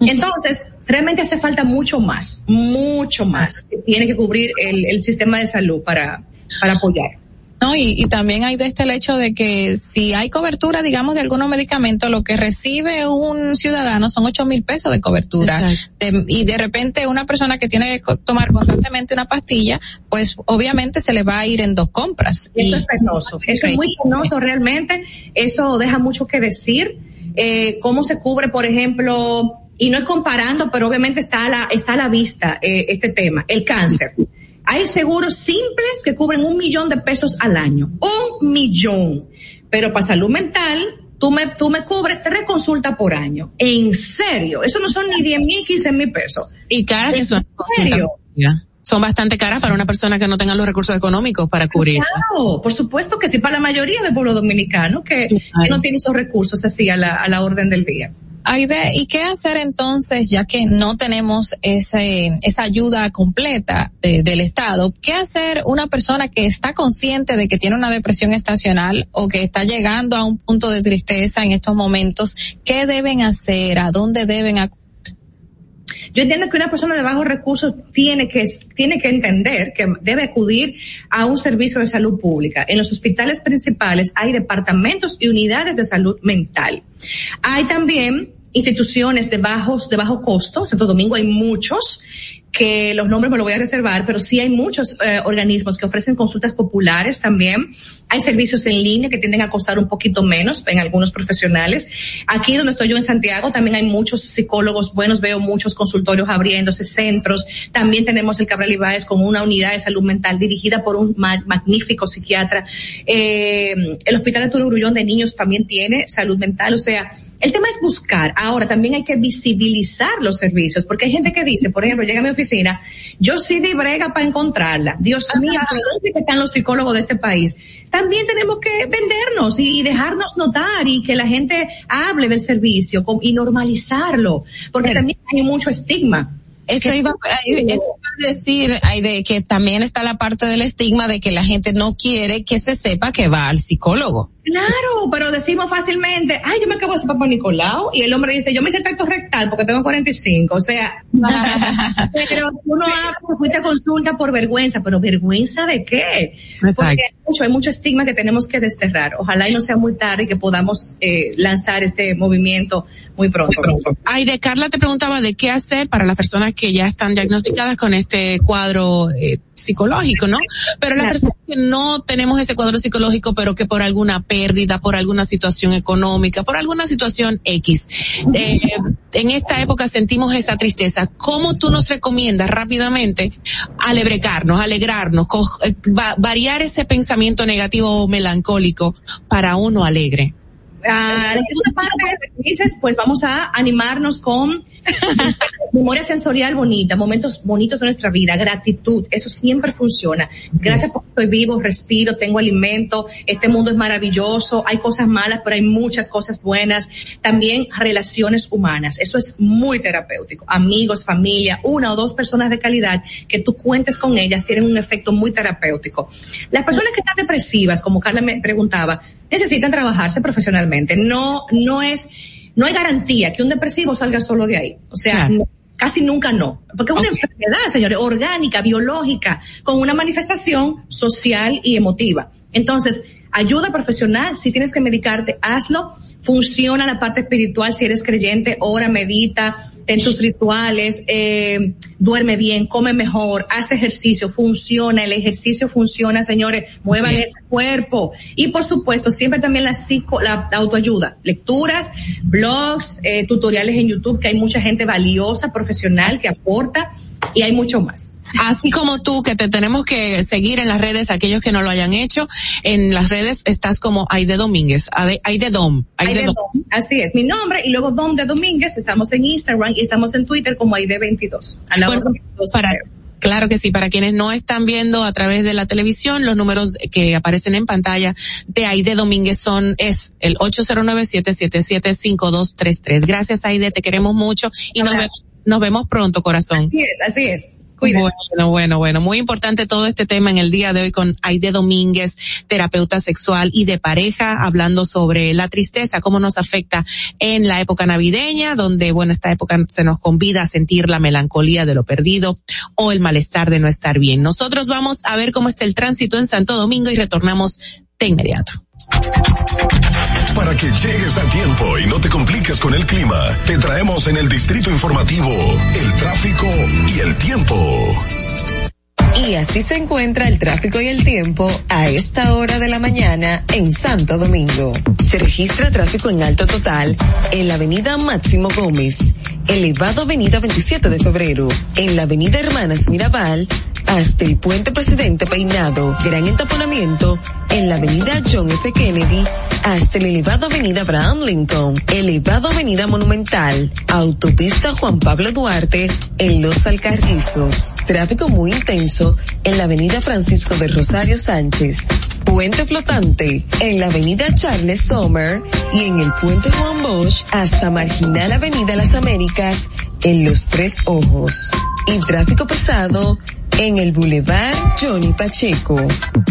Entonces, realmente hace falta mucho más, mucho más que tiene que cubrir el, el sistema de salud para, para apoyar. No, y, y también hay de este el hecho de que si hay cobertura, digamos, de algunos medicamentos, lo que recibe un ciudadano son ocho mil pesos de cobertura. De- y de repente una persona que tiene que tomar constantemente una pastilla, pues obviamente se le va a ir en dos compras. Eso Y- es penoso, eso es muy penoso realmente, eso deja mucho que decir, eh, cómo se cubre, por ejemplo, y no es comparando, pero obviamente está a la, está a la vista eh, este tema, el cáncer. Hay seguros simples que cubren un millón de pesos al año, un millón, pero para salud mental, tú me, tú me cubres tres consultas por año. En serio, eso no son ni 10 mil, 15 mil pesos. Y caras que son ¿En serio? son bastante caras para una persona que no tenga los recursos económicos para cubrir. Claro, por supuesto que sí, para la mayoría del pueblo dominicano que, que no tiene esos recursos así a la, a la orden del día. Aide, ¿y qué hacer entonces, ya que no tenemos ese, esa ayuda completa de- del Estado? ¿Qué hacer una persona que está consciente de que tiene una depresión estacional o que está llegando a un punto de tristeza en estos momentos? ¿Qué deben hacer? ¿A dónde deben acudir? Yo entiendo que una persona de bajos recursos tiene que, tiene que entender que debe acudir a un servicio de salud pública. En los hospitales principales hay departamentos y unidades de salud mental. Hay también instituciones de bajos, de bajo costo. Santo Domingo hay muchos que los nombres me los voy a reservar, pero sí hay muchos eh, organismos que ofrecen consultas populares también. Hay servicios en línea que tienden a costar un poquito menos en algunos profesionales. Aquí donde estoy yo en Santiago también hay muchos psicólogos buenos, veo muchos consultorios abriéndose, centros. También tenemos el Cabral Ibáez con una unidad de salud mental dirigida por un ma- magnífico psiquiatra. Eh, el Hospital Arturo Grullón de Niños también tiene salud mental, o sea, el tema es buscar. Ahora también hay que visibilizar los servicios, porque hay gente que dice, por ejemplo, llega a mi oficina, yo sí di brega para encontrarla. Dios mío, ¿dónde están los psicólogos de este país? También tenemos que vendernos y, y dejarnos notar y que la gente hable del servicio y normalizarlo, porque también hay mucho estigma. Eso iba, eso iba a decir, de que también está la parte del estigma de que la gente no quiere que se sepa que va al psicólogo. Claro, pero decimos fácilmente, ay, yo me acabo de hacer papá Nicolau, y el hombre dice, yo me hice tacto rectal porque tengo 45, o sea, pero uno habla que fuiste a consulta por vergüenza, pero vergüenza de qué? Porque hay mucho, hay mucho estigma que tenemos que desterrar. Ojalá y no sea muy tarde y que podamos eh, lanzar este movimiento muy pronto. Ay, de Carla te preguntaba de qué hacer para las personas que ya están diagnosticadas con este cuadro eh, psicológico, ¿no? Pero las personas que no tenemos ese cuadro psicológico, pero que por alguna pérdida, por alguna situación económica, por alguna situación X, eh, en esta época sentimos esa tristeza. ¿Cómo tú nos recomiendas rápidamente alebrecarnos, alegrarnos, eh, va- variar ese pensamiento negativo o melancólico para uno alegre? A la segunda parte dices, pues vamos a animarnos con memoria sensorial bonita, momentos bonitos de nuestra vida, gratitud, eso siempre funciona. Gracias porque estoy vivo, respiro, tengo alimento, este mundo es maravilloso, hay cosas malas, pero hay muchas cosas buenas. También relaciones humanas, eso es muy terapéutico. Amigos, familia, una o dos personas de calidad que tú cuentes con ellas tienen un efecto muy terapéutico. Las personas que están depresivas, como Carla me preguntaba, necesitan trabajarse profesionalmente. No, no es, no hay garantía que un depresivo salga solo de ahí. O sea, no, casi nunca no. Porque es una enfermedad, señores, orgánica, biológica, con una manifestación social y emotiva. Entonces, ayuda profesional, si tienes que medicarte, hazlo. Funciona la parte espiritual, si eres creyente, ora, medita, ten tus rituales, eh, duerme bien, come mejor, haz ejercicio, funciona, el ejercicio funciona, señores, muevan Sí. el cuerpo. Y por supuesto, siempre también la psico, la, la autoayuda, lecturas, blogs, eh, tutoriales en YouTube, que hay mucha gente valiosa, profesional, que aporta, y hay mucho más. Así como tú, que te tenemos que seguir en las redes, aquellos que no lo hayan hecho, en las redes estás como Aide Domínguez, Aide Dom, Aide Dom. Dom, así es, mi nombre, y luego Dom de Domínguez, estamos en Instagram y estamos en Twitter como Aide22. A la Bueno, para. Claro que sí, para quienes no están viendo a través de la televisión, los números que aparecen en pantalla de Aide Domínguez son, es el 809-777-5233. Gracias Aide, te queremos mucho y nos, nos vemos pronto, corazón. Así es, así es. Bueno, bueno, bueno, muy importante todo este tema en el día de hoy con Aide Domínguez, terapeuta sexual y de pareja, hablando sobre la tristeza, cómo nos afecta en la época navideña, donde, bueno, esta época se nos convida a sentir la melancolía de lo perdido o el malestar de no estar bien. Nosotros vamos a ver cómo está el tránsito en Santo Domingo y retornamos de inmediato. Para que llegues a tiempo y no te compliques con el clima, te traemos en el distrito informativo el tráfico y el tiempo. Y así se encuentra el tráfico y el tiempo a esta hora de la mañana en Santo Domingo. Se registra tráfico en alto total en la avenida Máximo Gómez, elevado avenida 27 de febrero, en la avenida Hermanas Mirabal, hasta el puente Presidente Peinado, gran entaponamiento en la avenida John F. Kennedy, hasta el elevado avenida Abraham Lincoln, elevado avenida Monumental, autopista Juan Pablo Duarte, en Los Alcarrizos. Tráfico muy intenso en la avenida Francisco de Rosario Sánchez. Puente flotante en la avenida Charles Sommer y en el puente Juan Bosch hasta Marginal Avenida Las Américas en Los Tres Ojos. Y tráfico pesado en el Boulevard Johnny Pacheco.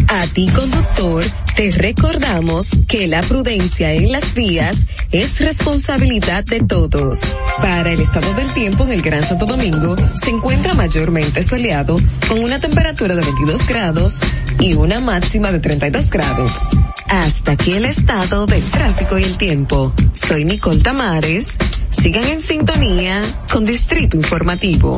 A ti conductor, te recordamos que la prudencia en las vías es responsabilidad de todos. Para el estado del tiempo en el Gran Santo Domingo, se encuentra mayormente soleado con una temperatura de 22 grados y una máxima de 32 grados. Hasta aquí el estado del tráfico y el tiempo. Soy Nicole Tamares. Sigan en sintonía con Distrito Informativo.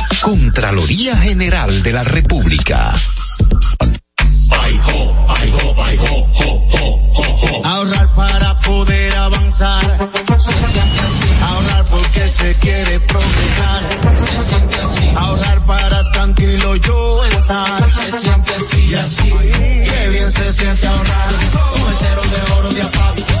Contraloría General de la República. Ahorrar para poder avanzar. Se siente así. Ahorrar porque se quiere progresar. Ahorrar para tranquilo yo estar. Se siente así y así. Qué bien se siente ahorrar. El cero de oro de APAP.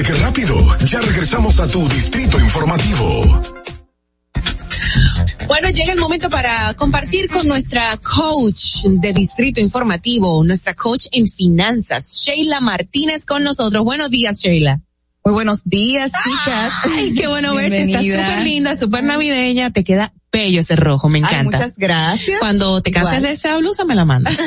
¿Viste qué rápido? Ya regresamos a tu distrito informativo. Bueno, llega el momento para compartir con nuestra coach de Distrito Informativo, nuestra coach en finanzas, Sheila Martínez con nosotros. Buenos días, Sheila. Muy buenos días, chicas. Ay, qué bueno verte. Estás súper linda, súper navideña. Te queda bello ese rojo, me encanta. Ay, muchas gracias. Cuando te cases Igual. de esa blusa, me la mandas.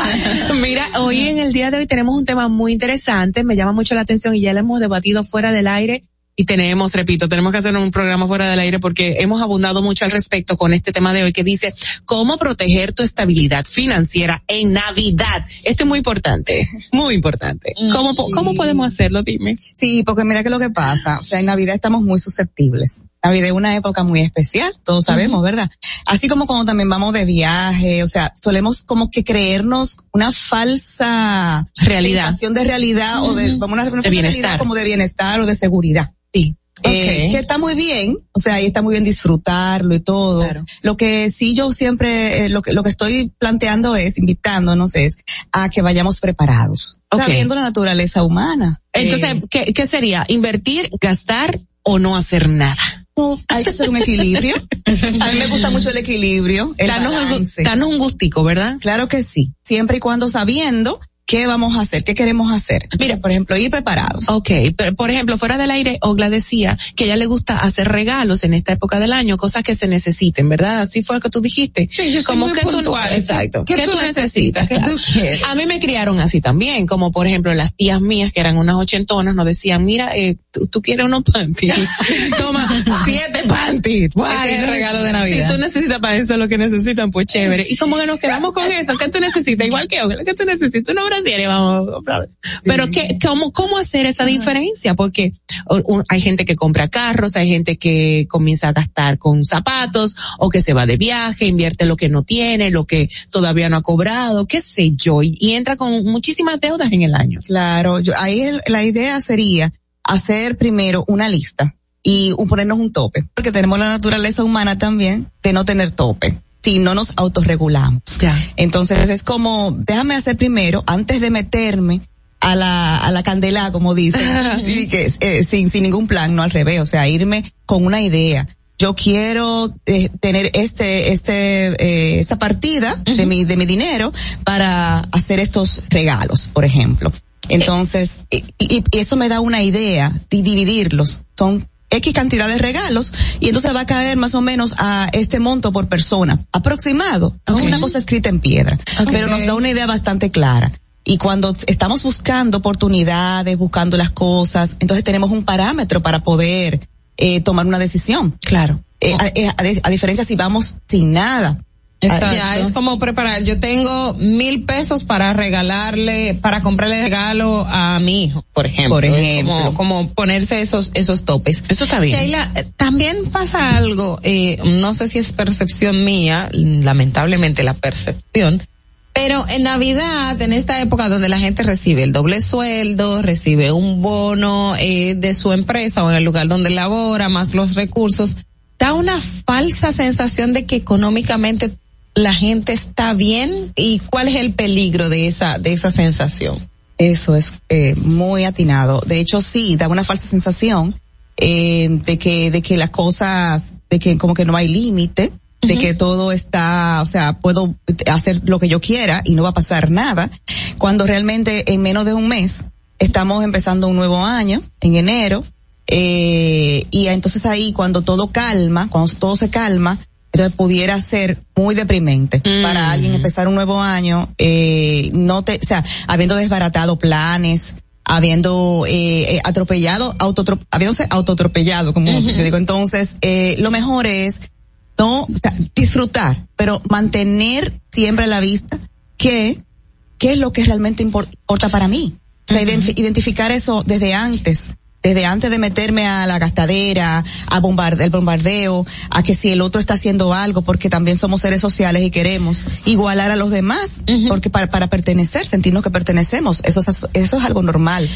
Mira, hoy en el día de hoy tenemos un tema muy interesante, me llama mucho la atención y ya lo hemos debatido fuera del aire. Y tenemos, repito, tenemos que hacer un programa fuera del aire porque hemos abundado mucho al respecto con este tema de hoy que dice cómo proteger tu estabilidad financiera en Navidad. Esto es muy importante, muy importante. ¿Cómo, po- cómo podemos hacerlo? Dime. Sí, porque mira que lo que pasa, o sea, en Navidad estamos muy susceptibles. Navidad es una época muy especial, todos sabemos, ¿verdad? Así como cuando también vamos de viaje, o sea, solemos como que creernos una falsa Realidad. de realidad o de, vamos a una, una falsa bienestar. realidad como de bienestar o de seguridad. Sí. Eh, Ok. que está muy bien, o sea, ahí está muy bien disfrutarlo y todo. Lo que sí yo siempre, eh, lo que, lo que estoy planteando es, invitándonos es a que vayamos preparados, Ok. sabiendo la naturaleza humana. Entonces, Eh, ¿qué, ¿qué sería? ¿Invertir, gastar o no hacer nada? Hay que hacer un equilibrio. A mí me gusta mucho el equilibrio, el Danos un danos gustico, ¿verdad? Claro que sí, siempre y cuando sabiendo qué vamos a hacer, qué queremos hacer. Mira, por ejemplo, ir preparados. Ok, pero por ejemplo, fuera del aire, Ogla decía que a ella le gusta hacer regalos en esta época del año, cosas que se necesiten, ¿verdad? Así fue lo que tú dijiste. Sí, yo soy como muy que tú, puntual. exacto. ¿Qué tú necesitas? ¿Qué tú quieres? A mí me criaron así también, como por ejemplo las tías mías que eran unas ochentonas nos decían, mira, eh, tú, tú quieres unos panties, toma siete panties. Ese es el regalo de Navidad. Si tú necesitas para eso lo que necesitan, pues chévere. Y como que nos quedamos con eso, ¿qué tú necesitas? Igual que Ogla, ¿qué tú necesitas? Una brasier, vamos a comprar. Pero ¿qué, cómo, cómo hacer esa diferencia? Porque hay gente que compra carros, hay gente que comienza a gastar con zapatos, o que se va de viaje, invierte lo que no tiene, lo que todavía no ha cobrado, qué sé yo, y, y entra con muchísimas deudas en el año. Claro, yo, ahí el- la idea sería hacer primero una lista y ponernos un tope, porque tenemos la naturaleza humana también de no tener tope si no nos autorregulamos. Entonces es como, déjame hacer primero, antes de meterme a la, a la candela, como dicen, y que, eh, sin, sin ningún plan, no al revés, o sea, irme con una idea. Yo quiero eh, tener este, este, eh, esta partida de mi, de mi dinero para hacer estos regalos, por ejemplo. Entonces, y, y- y eso me da una idea de dividirlos. Son X cantidad de regalos y entonces va a caer más o menos a este monto por persona, aproximado. No es una cosa escrita en piedra, pero nos da una idea bastante clara. Y cuando estamos buscando oportunidades, buscando las cosas, entonces tenemos un parámetro para poder eh, tomar una decisión. Claro. Eh, a, eh, a diferencia si vamos sin nada. Ya, es como preparar. Yo tengo mil pesos para regalarle, para comprarle regalo a mi hijo, por ejemplo. Por Es ejemplo. Como, como ponerse esos, esos topes. Eso está bien. Sheila, eh, también pasa algo, eh, no sé si es percepción mía, lamentablemente la percepción, pero en Navidad, en esta época donde la gente recibe el doble sueldo, recibe un bono eh, de su empresa o en el lugar donde labora, más los recursos, da una falsa sensación de que económicamente la gente está bien y cuál es el peligro de esa de esa sensación. Eso es eh, muy atinado. De hecho, sí, da una falsa sensación eh, de que de que las cosas, de que como que no hay límite, de que todo está, o sea, puedo hacer lo que yo quiera y no va a pasar nada, cuando realmente en menos de un mes estamos empezando un nuevo año en enero, eh, y entonces ahí cuando todo calma, cuando todo se calma, entonces pudiera ser muy deprimente para alguien empezar un nuevo año, eh, no te, o sea, habiendo desbaratado planes, habiendo eh, eh, atropellado, autotrop, habiéndose autoatropellado, como yo digo. Entonces, eh, lo mejor es no o sea, disfrutar, pero mantener siempre a la vista que qué es lo que realmente impor- importa para mí. O sea, identi- identificar eso desde antes desde antes de meterme a la gastadera, a bombarde, el bombardeo, a que si el otro está haciendo algo, porque también somos seres sociales y queremos igualar a los demás, porque para, para pertenecer, sentirnos que pertenecemos, eso es, eso es algo normal.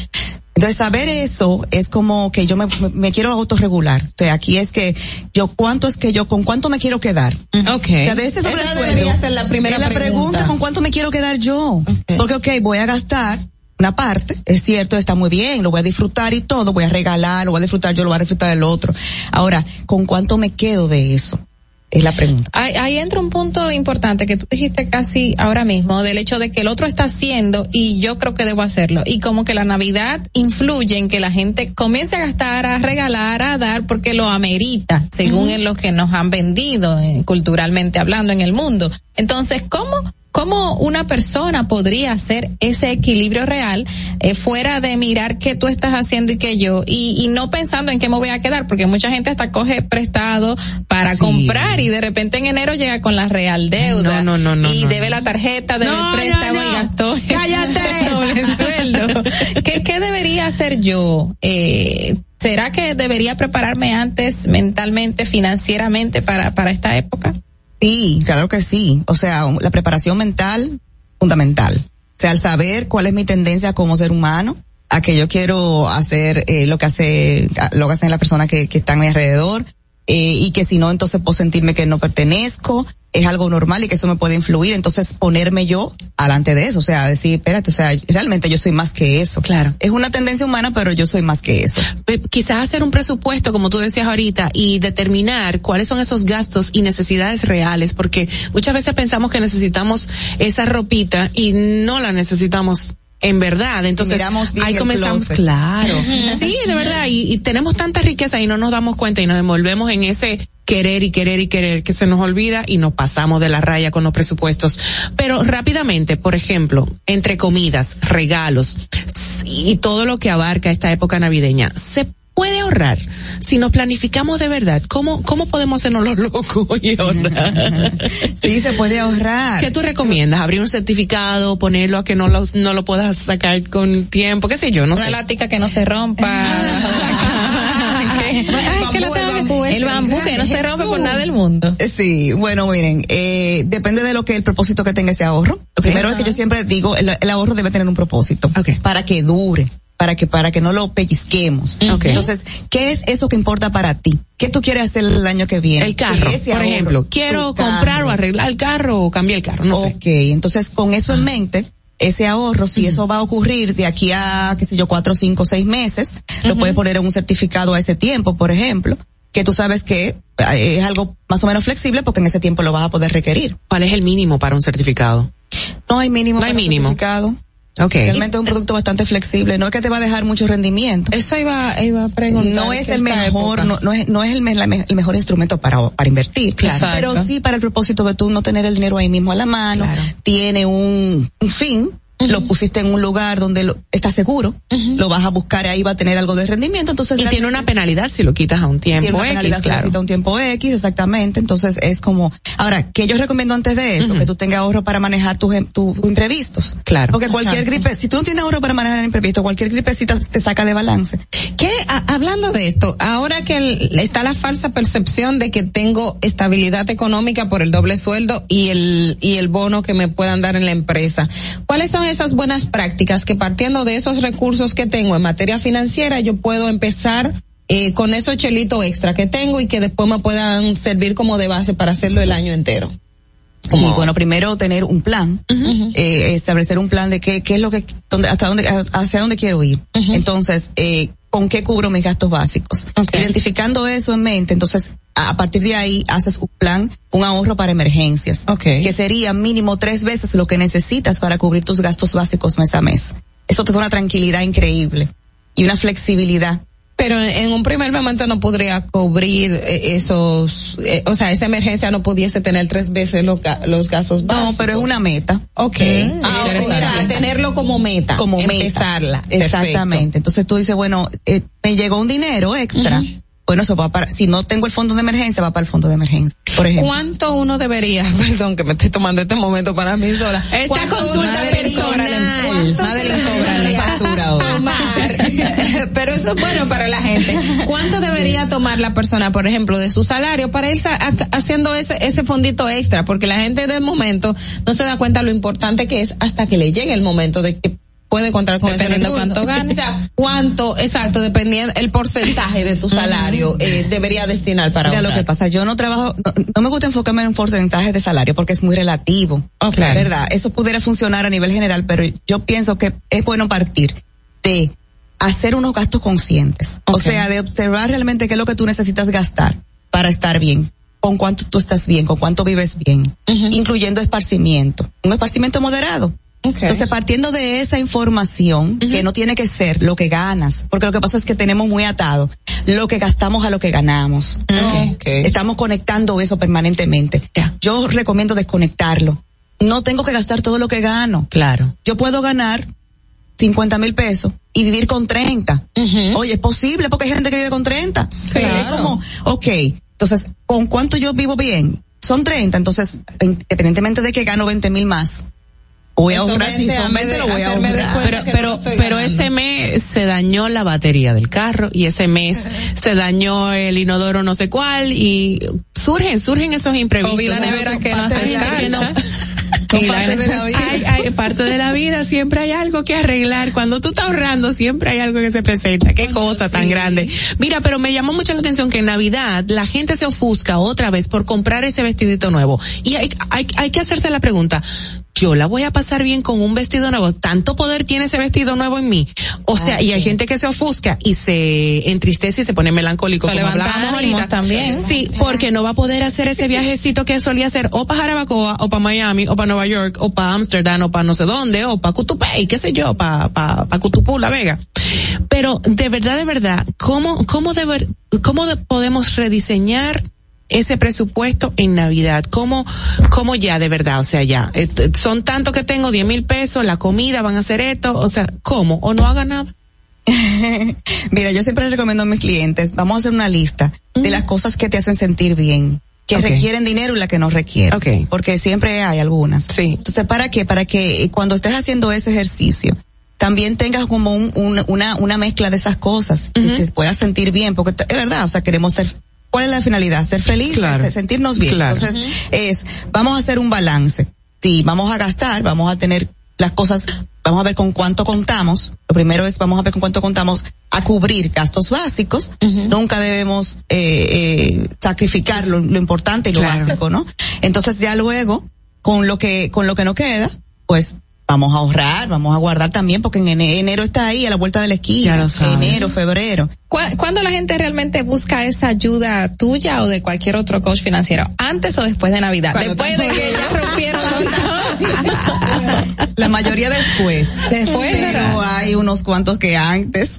Entonces saber eso es como que yo me, me, quiero autorregular. O sea, aquí es que yo cuánto es que yo, con cuánto me quiero quedar. Ok. O sea, de ese Esa debería ser la primera es la pregunta. pregunta, con cuánto me quiero quedar yo. Porque ok, voy a gastar una parte, es cierto, está muy bien, lo voy a disfrutar y todo, voy a regalar, lo voy a disfrutar yo, lo voy a disfrutar el otro. Ahora, ¿con cuánto me quedo de eso? Es la pregunta. Ahí, ahí entra un punto importante que tú dijiste casi ahora mismo, del hecho de que el otro está haciendo y yo creo que debo hacerlo. Y como que la Navidad influye en que la gente comience a gastar, a regalar, a dar, porque lo amerita, según en lo que nos han vendido, eh, culturalmente hablando en el mundo. Entonces, ¿cómo? ¿Cómo una persona podría hacer ese equilibrio real eh, fuera de mirar qué tú estás haciendo y qué yo y, y no pensando en qué me voy a quedar? Porque mucha gente hasta coge prestado para Sí. comprar y de repente en enero llega con la real deuda No, no, no, no, y debe la tarjeta, debe el préstamo y gastó Cállate. doble sueldo. ¿Qué, ¿Qué debería hacer yo? Eh, ¿Será que debería prepararme antes mentalmente, financieramente para, para esta época? Sí, claro que sí. O sea, la preparación mental, fundamental. O sea, al saber cuál es mi tendencia como ser humano, a que yo quiero hacer eh, lo que hace, lo que hacen las personas que, que están a mi alrededor, eh, y que si no, entonces puedo sentirme que no pertenezco, es algo normal y que eso me puede influir, entonces ponerme yo alante de eso, o sea, decir, espérate, o sea, realmente yo soy más que eso. Claro. Es una tendencia humana, pero yo soy más que eso. Quizás hacer un presupuesto, como tú decías ahorita, y determinar cuáles son esos gastos y necesidades reales, porque muchas veces pensamos que necesitamos esa ropita y no la necesitamos en verdad. Entonces, ahí comenzamos, claro. sí, de verdad, y, y tenemos tanta riqueza y no nos damos cuenta y nos envolvemos en ese querer y querer y querer que se nos olvida y nos pasamos de la raya con los presupuestos. Pero rápidamente, por ejemplo, entre comidas, regalos y todo lo que abarca esta época navideña, se puede ahorrar si nos planificamos de verdad. ¿Cómo, cómo podemos hacernos los locos y ahorrar? Sí, se puede ahorrar. ¿Qué tú recomiendas? ¿Abrir un certificado, ponerlo a que no lo, no lo puedas sacar con tiempo? ¿Qué sé yo? No Una sé. lática que no se rompa. Ay, que la tengo- el bambú que no se rompe por nada del mundo. Sí, bueno, miren, eh, depende de lo que el propósito que tenga ese ahorro. Lo primero es que yo siempre digo, el, el ahorro debe tener un propósito para que dure, para que para que no lo pellizquemos. Ok. Entonces, ¿qué es eso que importa para ti? ¿Qué tú quieres hacer el año que viene? El carro, por ahorro, ejemplo. Quiero carro. comprar o arreglar el carro o cambiar el carro, no sé. Ok, entonces con eso en mente, ese ahorro, si eso va a ocurrir de aquí a, qué sé yo, cuatro, cinco, seis meses, lo puedes poner en un certificado a ese tiempo, por ejemplo, que tú sabes que eh, es algo más o menos flexible porque en ese tiempo lo vas a poder requerir. ¿Cuál es el mínimo para un certificado? No hay mínimo No hay para un mínimo. certificado. Ok. Realmente es un producto bastante flexible, no es que te va a dejar mucho rendimiento. Eso iba, iba a preguntar. No es el mejor, no, no es, no es el, me- la me- el mejor instrumento para, para invertir. Claro. Pero sí para el propósito de tú no tener el dinero ahí mismo a la mano, tiene un, un fin, lo pusiste en un lugar donde lo, está seguro, lo vas a buscar ahí va a tener algo de rendimiento, entonces Y tiene una penalidad si lo quitas a un tiene tiempo una penalidad X, si lo claro. quita un tiempo X, exactamente. Entonces es como, ahora, que yo recomiendo antes de eso, que tú tengas ahorro para manejar tus em- tus imprevistos. Claro. Porque cualquier Exacto. gripe, si tú no tienes ahorro para manejar el imprevisto, cualquier gripecita te saca de balance. ¿Qué, a- hablando de esto, ahora que el- está la falsa percepción de que tengo estabilidad económica por el doble sueldo y el, y el bono que me puedan dar en la empresa, ¿cuáles son esas buenas prácticas que partiendo de esos recursos que tengo en materia financiera yo puedo empezar eh, con esos chelitos extra que tengo y que después me puedan servir como de base para hacerlo el año entero? Sí, bueno, primero tener un plan, eh, establecer un plan de qué, qué es lo que, dónde, hasta dónde, hacia dónde quiero ir. Entonces, eh, ¿con qué cubro mis gastos básicos? Identificando eso en mente, entonces, a, partir de ahí haces un plan, un ahorro para emergencias. Que sería mínimo tres veces lo que necesitas para cubrir tus gastos básicos mes a mes. eso te da una tranquilidad increíble y una flexibilidad. Pero en un primer momento no podría cubrir eh, esos, eh, o sea, esa emergencia no pudiese tener tres veces los, los gastos básicos. No, pero es una meta. Ok. Mm, ah, o sea, tenerlo como meta. Como meta. empezarla. Exactamente. Entonces tú dices, bueno, eh, me llegó un dinero extra. Bueno, eso va para, si no tengo el fondo de emergencia, va para el fondo de emergencia. Por ejemplo. ¿Cuánto uno debería, perdón que me estoy tomando este momento para mí sola? Esta consulta personal. Madeline cobra la factura pero eso es bueno para la gente. ¿Cuánto debería tomar la persona, por ejemplo, de su salario para ir haciendo ese, ese fondito extra? Porque la gente de momento no se da cuenta lo importante que es hasta que le llegue el momento de que puede contar con dependiendo ese cuánto gana. O sea, cuánto, exacto, dependiendo el porcentaje de tu salario eh, debería destinar para Mira lo que pasa, yo no trabajo, no, no me gusta enfocarme en porcentajes de salario porque es muy relativo. Oh, claro. ¿Verdad? Eso pudiera funcionar a nivel general, pero yo pienso que es bueno partir de hacer unos gastos conscientes. O sea, de observar realmente qué es lo que tú necesitas gastar para estar bien. Con cuánto tú estás bien, con cuánto vives bien, incluyendo esparcimiento. Un esparcimiento moderado. Entonces, partiendo de esa información, que no tiene que ser lo que ganas, porque lo que pasa es que tenemos muy atado lo que gastamos a lo que ganamos. Estamos conectando eso permanentemente. Yo recomiendo desconectarlo. No tengo que gastar todo lo que gano. Claro. Yo puedo ganar 50 mil pesos y vivir con 30. Oye, es posible porque hay gente que vive con 30. Sí. Es como, ok, entonces, ¿con cuánto yo vivo bien? Son 30, entonces, independientemente de que gano 20 mil más, voy a ahorrar, si son 20 lo voy a ahorrar. Pero, pero, pero ese mes se dañó la batería del carro y ese mes se dañó el inodoro no sé cuál y surgen, surgen esos imprevistos. O vi la nevera que no hace escarcha. Y parte de la vida. Hay, hay, parte de la vida, siempre hay algo que arreglar. Cuando tú estás ahorrando, siempre hay algo que se presenta. Qué cosa tan grande. Mira, pero me llamó mucho la atención que en Navidad la gente se ofusca otra vez por comprar ese vestidito nuevo. Y hay, hay, hay que hacerse la pregunta, yo la voy a pasar bien con un vestido nuevo. Tanto poder tiene ese vestido nuevo en mí. O sea, y hay sí. gente que se ofusca y se entristece y se pone melancólico Pero como hablábamos también. Sí, porque no va a poder hacer ese viajecito que solía hacer o para Jarabacoa, o para Miami, o para Nueva York, o para Amsterdam, o para no sé dónde, o para Cutupey, qué sé yo, para pa, pa Cutupú, La Vega. Pero de verdad, de verdad, ¿cómo, cómo, deber, cómo de- podemos rediseñar ese presupuesto en Navidad? ¿Cómo, cómo ya de verdad? O sea, ya, eh, son tanto que tengo, 10 mil pesos, la comida, van a hacer esto, o sea, ¿cómo? ¿O no haga nada? Mira, yo siempre recomiendo a mis clientes, vamos a hacer una lista de las cosas que te hacen sentir bien, que requieren dinero y las que no requieren. Porque siempre hay algunas. Sí. Entonces, ¿para qué? Para que eh, cuando estés haciendo ese ejercicio, también tengas como un, un- una, una mezcla de esas cosas, que te puedas sentir bien, porque es verdad, o sea, queremos ser, ¿cuál es la finalidad? Ser feliz, Claro. este, sentirnos bien. Claro. Entonces, es, vamos a hacer un balance. Sí, vamos a gastar, vamos a tener las cosas, vamos a ver con cuánto contamos. Lo primero es, vamos a ver con cuánto contamos a cubrir gastos básicos. Nunca debemos eh, eh, sacrificar lo, lo importante y lo Claro. básico, ¿no? Entonces ya luego, con lo que, con lo que no queda, pues vamos a ahorrar, vamos a guardar también, porque en ene- enero está ahí a la vuelta de la esquina. Ya lo sabes. Enero, febrero. ¿Cu- ¿Cuándo la gente realmente busca esa ayuda tuya o de cualquier otro coach financiero? ¿Antes o después de Navidad? Cuando Después de que ya rompieron. La mayoría después. Después, Pero hay unos cuantos que antes.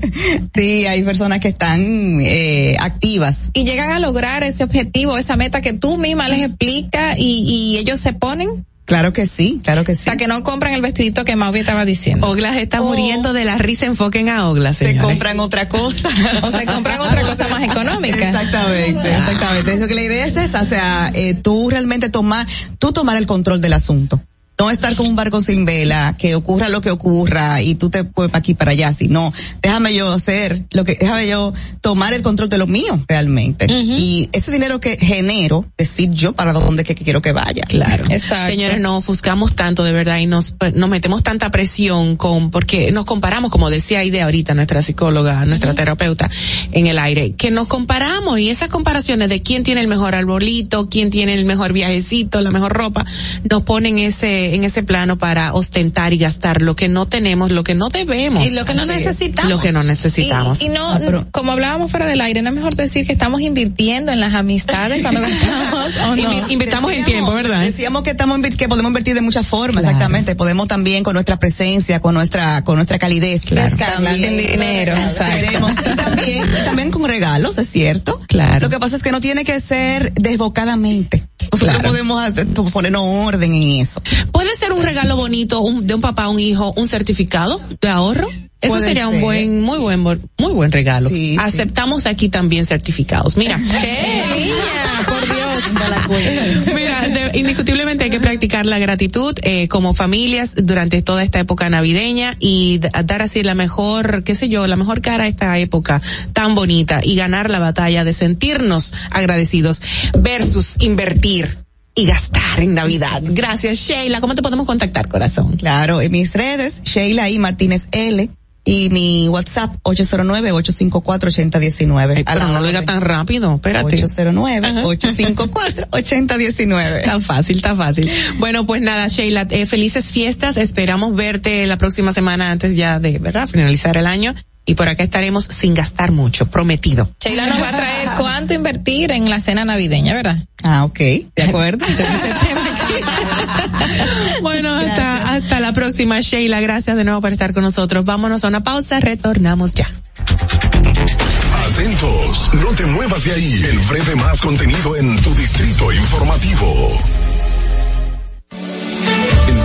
sí, hay personas que están eh, activas. Y llegan a lograr ese objetivo, esa meta que tú misma les explicas y, y ellos se ponen. Claro que sí, claro que sí. O sea, que no compran el vestidito que Mauvie estaba diciendo. Oglas está muriendo de la risa, enfoquen a Oglas, Se compran otra cosa. O se compran otra cosa más económica. Exactamente, exactamente. Eso que la idea es esa, o sea, eh, tú realmente tomar, tú tomar el control del asunto. No estar como un barco sin vela, que ocurra lo que ocurra y tú te puedes para aquí para allá, sino déjame yo hacer lo que, déjame yo tomar el control de lo mío realmente. Y ese dinero que genero, decir yo para dónde que, que quiero que vaya. Claro. Exacto. Señores, nos ofuscamos tanto de verdad y nos, nos metemos tanta presión con, porque nos comparamos, como decía Aide ahorita, nuestra psicóloga, nuestra terapeuta en el aire, que nos comparamos y esas comparaciones de quién tiene el mejor arbolito, quién tiene el mejor viajecito, la mejor ropa, nos ponen ese, ese, en ese plano para ostentar y gastar lo que no tenemos, lo que no debemos. Y lo que no necesitamos. Lo que no necesitamos. Y, y no, no, como hablábamos fuera del aire, no es mejor decir que estamos invirtiendo en las amistades cuando gastamos o no. Invi- invirtamos en tiempo, ¿verdad? Decíamos que estamos que podemos invertir de muchas formas, exactamente. Podemos también con nuestra presencia, con nuestra con nuestra calidez, Descargar también en dinero, exacto. queremos. Y también, y también con regalos, es cierto. Claro. Lo que pasa es que no tiene que ser desbocadamente. Nosotros Claro. podemos hacer, ponernos orden en eso. Puede ser un regalo bonito un- de un papá a un hijo, un certificado de ahorro. Eso sería un buen, muy buen, muy buen regalo. Sí, sí. Aceptamos aquí también certificados. Mira. Por Dios. Mira, de- indiscutiblemente hay que practicar la gratitud eh, como familias durante toda esta época navideña y dar así la mejor, qué sé yo, la mejor cara a esta época tan bonita y ganar la batalla de sentirnos agradecidos versus invertir y gastar en Navidad. Gracias, Sheila. ¿Cómo te podemos contactar, corazón? Claro, en mis redes, Sheila y Martínez L. Y mi WhatsApp, 809-854-8019. Pero no lo diga tan rápido, espérate. 809-854-8019. Está fácil, está fácil. Bueno, pues nada, Sheila, eh, felices fiestas. Esperamos verte la próxima semana antes ya de, ¿verdad? Finalizar el año. Y por acá estaremos sin gastar mucho, prometido. Sheila nos va a traer cuánto invertir en la cena navideña, ¿verdad? Ah, ok, de acuerdo. bueno, hasta, hasta la próxima, Sheila. Gracias de nuevo por estar con nosotros. Vámonos a una pausa, retornamos ya. Atentos, no te muevas de ahí. El breve más contenido en tu distrito informativo.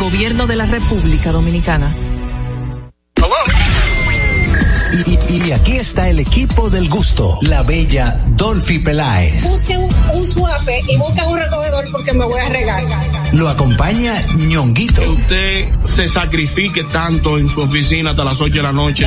Gobierno de la República Dominicana. Y, y- y aquí está el equipo del gusto, la bella Dolphy Peláez. Busquen un, un suape y busquen un recogedor porque me voy a regar. Lo acompaña ñonguito. usted se sacrifique tanto en su oficina hasta las 8 de la noche.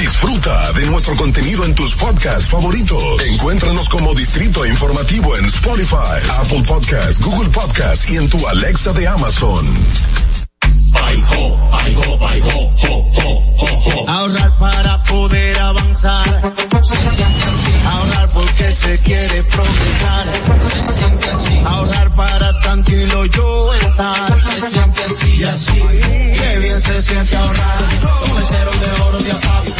Disfruta de nuestro contenido en tus podcasts favoritos. Encuéntranos como Distrito Informativo en Spotify, Apple Podcasts, Google Podcasts y en tu Alexa de Amazon. Ahorrar para poder avanzar. Se siente así. Ahorrar porque se quiere progresar. Se siente así. Ahorrar para tranquilo yo estar. Se siente así y así. Qué bien se siente ahorrar. El cero de oro de APAP.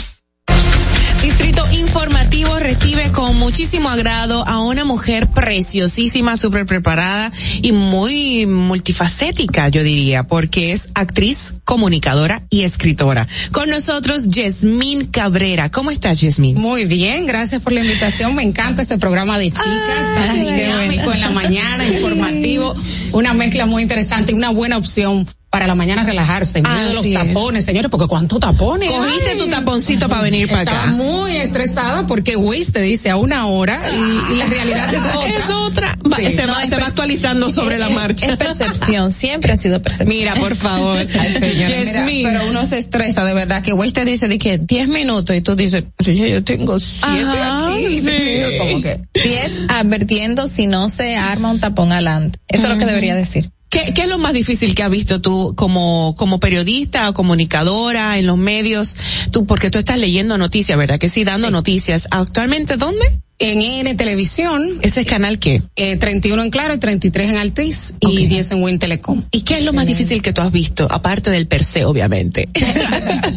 Distrito Informativo recibe con muchísimo agrado a una mujer preciosísima, súper preparada y muy multifacética, yo diría, porque es actriz, comunicadora y escritora. Con nosotros, Yasmín Cabrera. ¿Cómo estás, Yasmín? Muy bien, gracias por la invitación. Me encanta este programa de chicas, tan dinámico en la mañana, informativo, una mezcla muy interesante y una buena opción para la mañana relajarse en medio de los es. tapones, señores, porque cuántos tapones. Cogiste hay? tu taponcito para venir para Estaba acá. muy estresada porque Waze te dice a una hora y, y la realidad es otra. Es otra. Va- Sí. se, No, va, es se va actualizando sobre la marcha. Es percepción, siempre ha sido percepción. Mira, por favor. Ay, señora, mira, Yasmín. Pero uno se estresa, de verdad, que Waze te dice de que 10 minutos y tú dices, "Pero ya yo tengo 7 Ajá, aquí. sí. Como que, Diez advirtiendo si no se arma un tapón adelante. Eso es lo que debería decir. ¿Qué, ¿Qué es lo más difícil que has visto tú como, como periodista o comunicadora en los medios? Tú, porque tú estás leyendo noticias, ¿verdad? Que sí, dando noticias. ¿Actualmente dónde? En N Televisión, ¿Ese es canal qué? eh, 31 en Claro y 33 en Altiz y 10 en Win Telecom. ¿Y qué es lo más difícil que tú has visto? Aparte del per se, obviamente.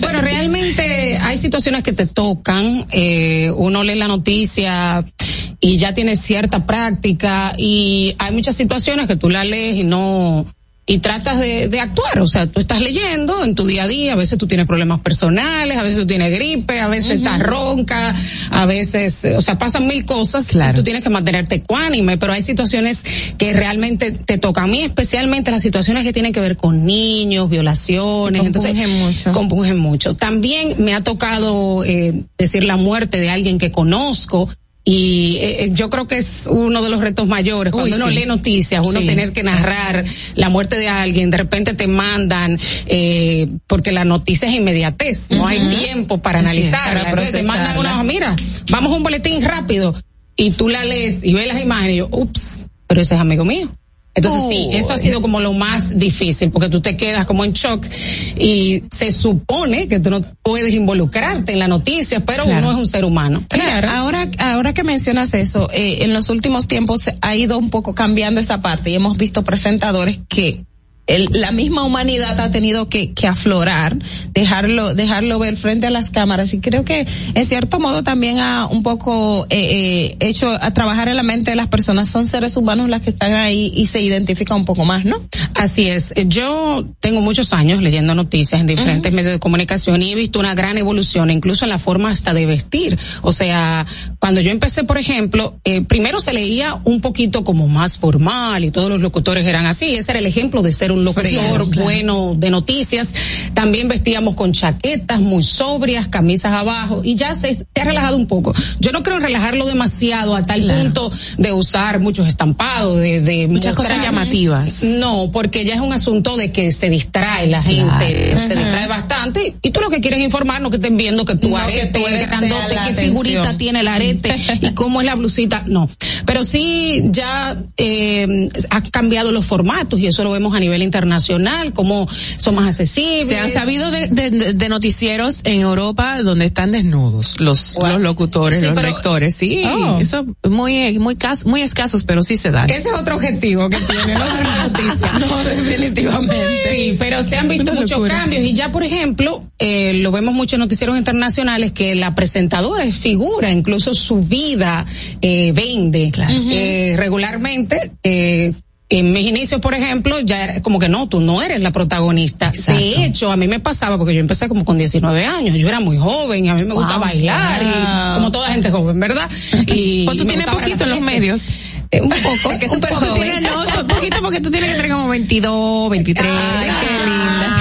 Bueno, realmente hay situaciones que te tocan, eh, uno lee la noticia y ya tiene cierta práctica y hay muchas situaciones que tú la lees y no y tratas de, de actuar, o sea, tú estás leyendo en tu día a día, a veces tú tienes problemas personales, a veces tú tienes gripe, a veces estás ronca, a veces, o sea, pasan mil cosas y tú tienes que mantenerte ecuánime, pero hay situaciones que realmente te tocan. A mí especialmente las situaciones que tienen que ver con niños, violaciones, Que entonces compungen mucho. compunge mucho. También me ha tocado eh, decir la muerte de alguien que conozco. Y eh, eh, yo creo que es uno de los retos mayores. Cuando uno sí. lee noticias, uno Sí. tener que narrar la muerte de alguien, de repente te mandan, eh, porque la noticia es inmediatez, no hay tiempo para Así es, analizarla. para Entonces te mandan una, mira, vamos a un boletín rápido. Y tú la lees y ves las imágenes y yo, ups, pero ese es amigo mío. Entonces sí, eso ha sido como lo más difícil, porque tú te quedas como en shock y se supone que tú no puedes involucrarte en la noticia, pero Claro. uno es un ser humano. Claro. Ahora, ahora que mencionas eso, eh, en los últimos tiempos se ha ido un poco cambiando esta parte y hemos visto presentadores que el- la misma humanidad ha tenido que, que aflorar, dejarlo, dejarlo ver frente a las cámaras y creo que en cierto modo también ha un poco eh, eh, hecho a trabajar en la mente de las personas. Son seres humanos las que están ahí y se identifican un poco más, ¿no? Así es. Yo tengo muchos años leyendo noticias en diferentes medios de comunicación y he visto una gran evolución, incluso en la forma hasta de vestir. O sea, cuando yo empecé, por ejemplo, eh, primero se leía un poquito como más formal y todos los locutores eran así. Ese era el ejemplo de ser un locutor claro. bueno de noticias. También vestíamos con chaquetas muy sobrias, camisas abajo y ya se, se ha relajado un poco. Yo no creo en relajarlo demasiado a tal punto de usar muchos estampados, de, de Muchas cosas llamativas. No, porque ya es un asunto de que se distrae la gente, se distrae bastante y tú lo que quieres es informar, no que estén viendo que tu No, que arete tú es eres- grandote, sea la qué figurita atención. tiene el arete y cómo es la blusita, no. Pero sí ya eh, ha cambiado los formatos y eso lo vemos a nivel internacional, cómo son más accesibles. Se ha sabido de, de- de noticieros en Europa donde están desnudos los, los locutores, Sí, los pero- lectores. Sí, Oh. eso muy, muy, cas- muy escasos, pero sí se dan. Ese es otro objetivo que tiene, no noticia. No, definitivamente. Sí, pero se han visto muchos locura. cambios y ya, por ejemplo, eh, lo vemos mucho en noticieros internacionales que la presentadora es figura, incluso su vida eh, vende. Eh, regularmente, eh, en mis inicios, por ejemplo, ya era como que no, tú no eres la protagonista. De hecho, a mí me pasaba porque yo empecé como con 19 años, yo era muy joven y a mí me gusta Wow. bailar y como toda gente joven, ¿verdad? Y Pues tú tienes poquito en los medios. Eh, un poco, Que un súper poco. joven. No, un poquito porque tú tienes que tener como 22, 23. Ay, qué linda.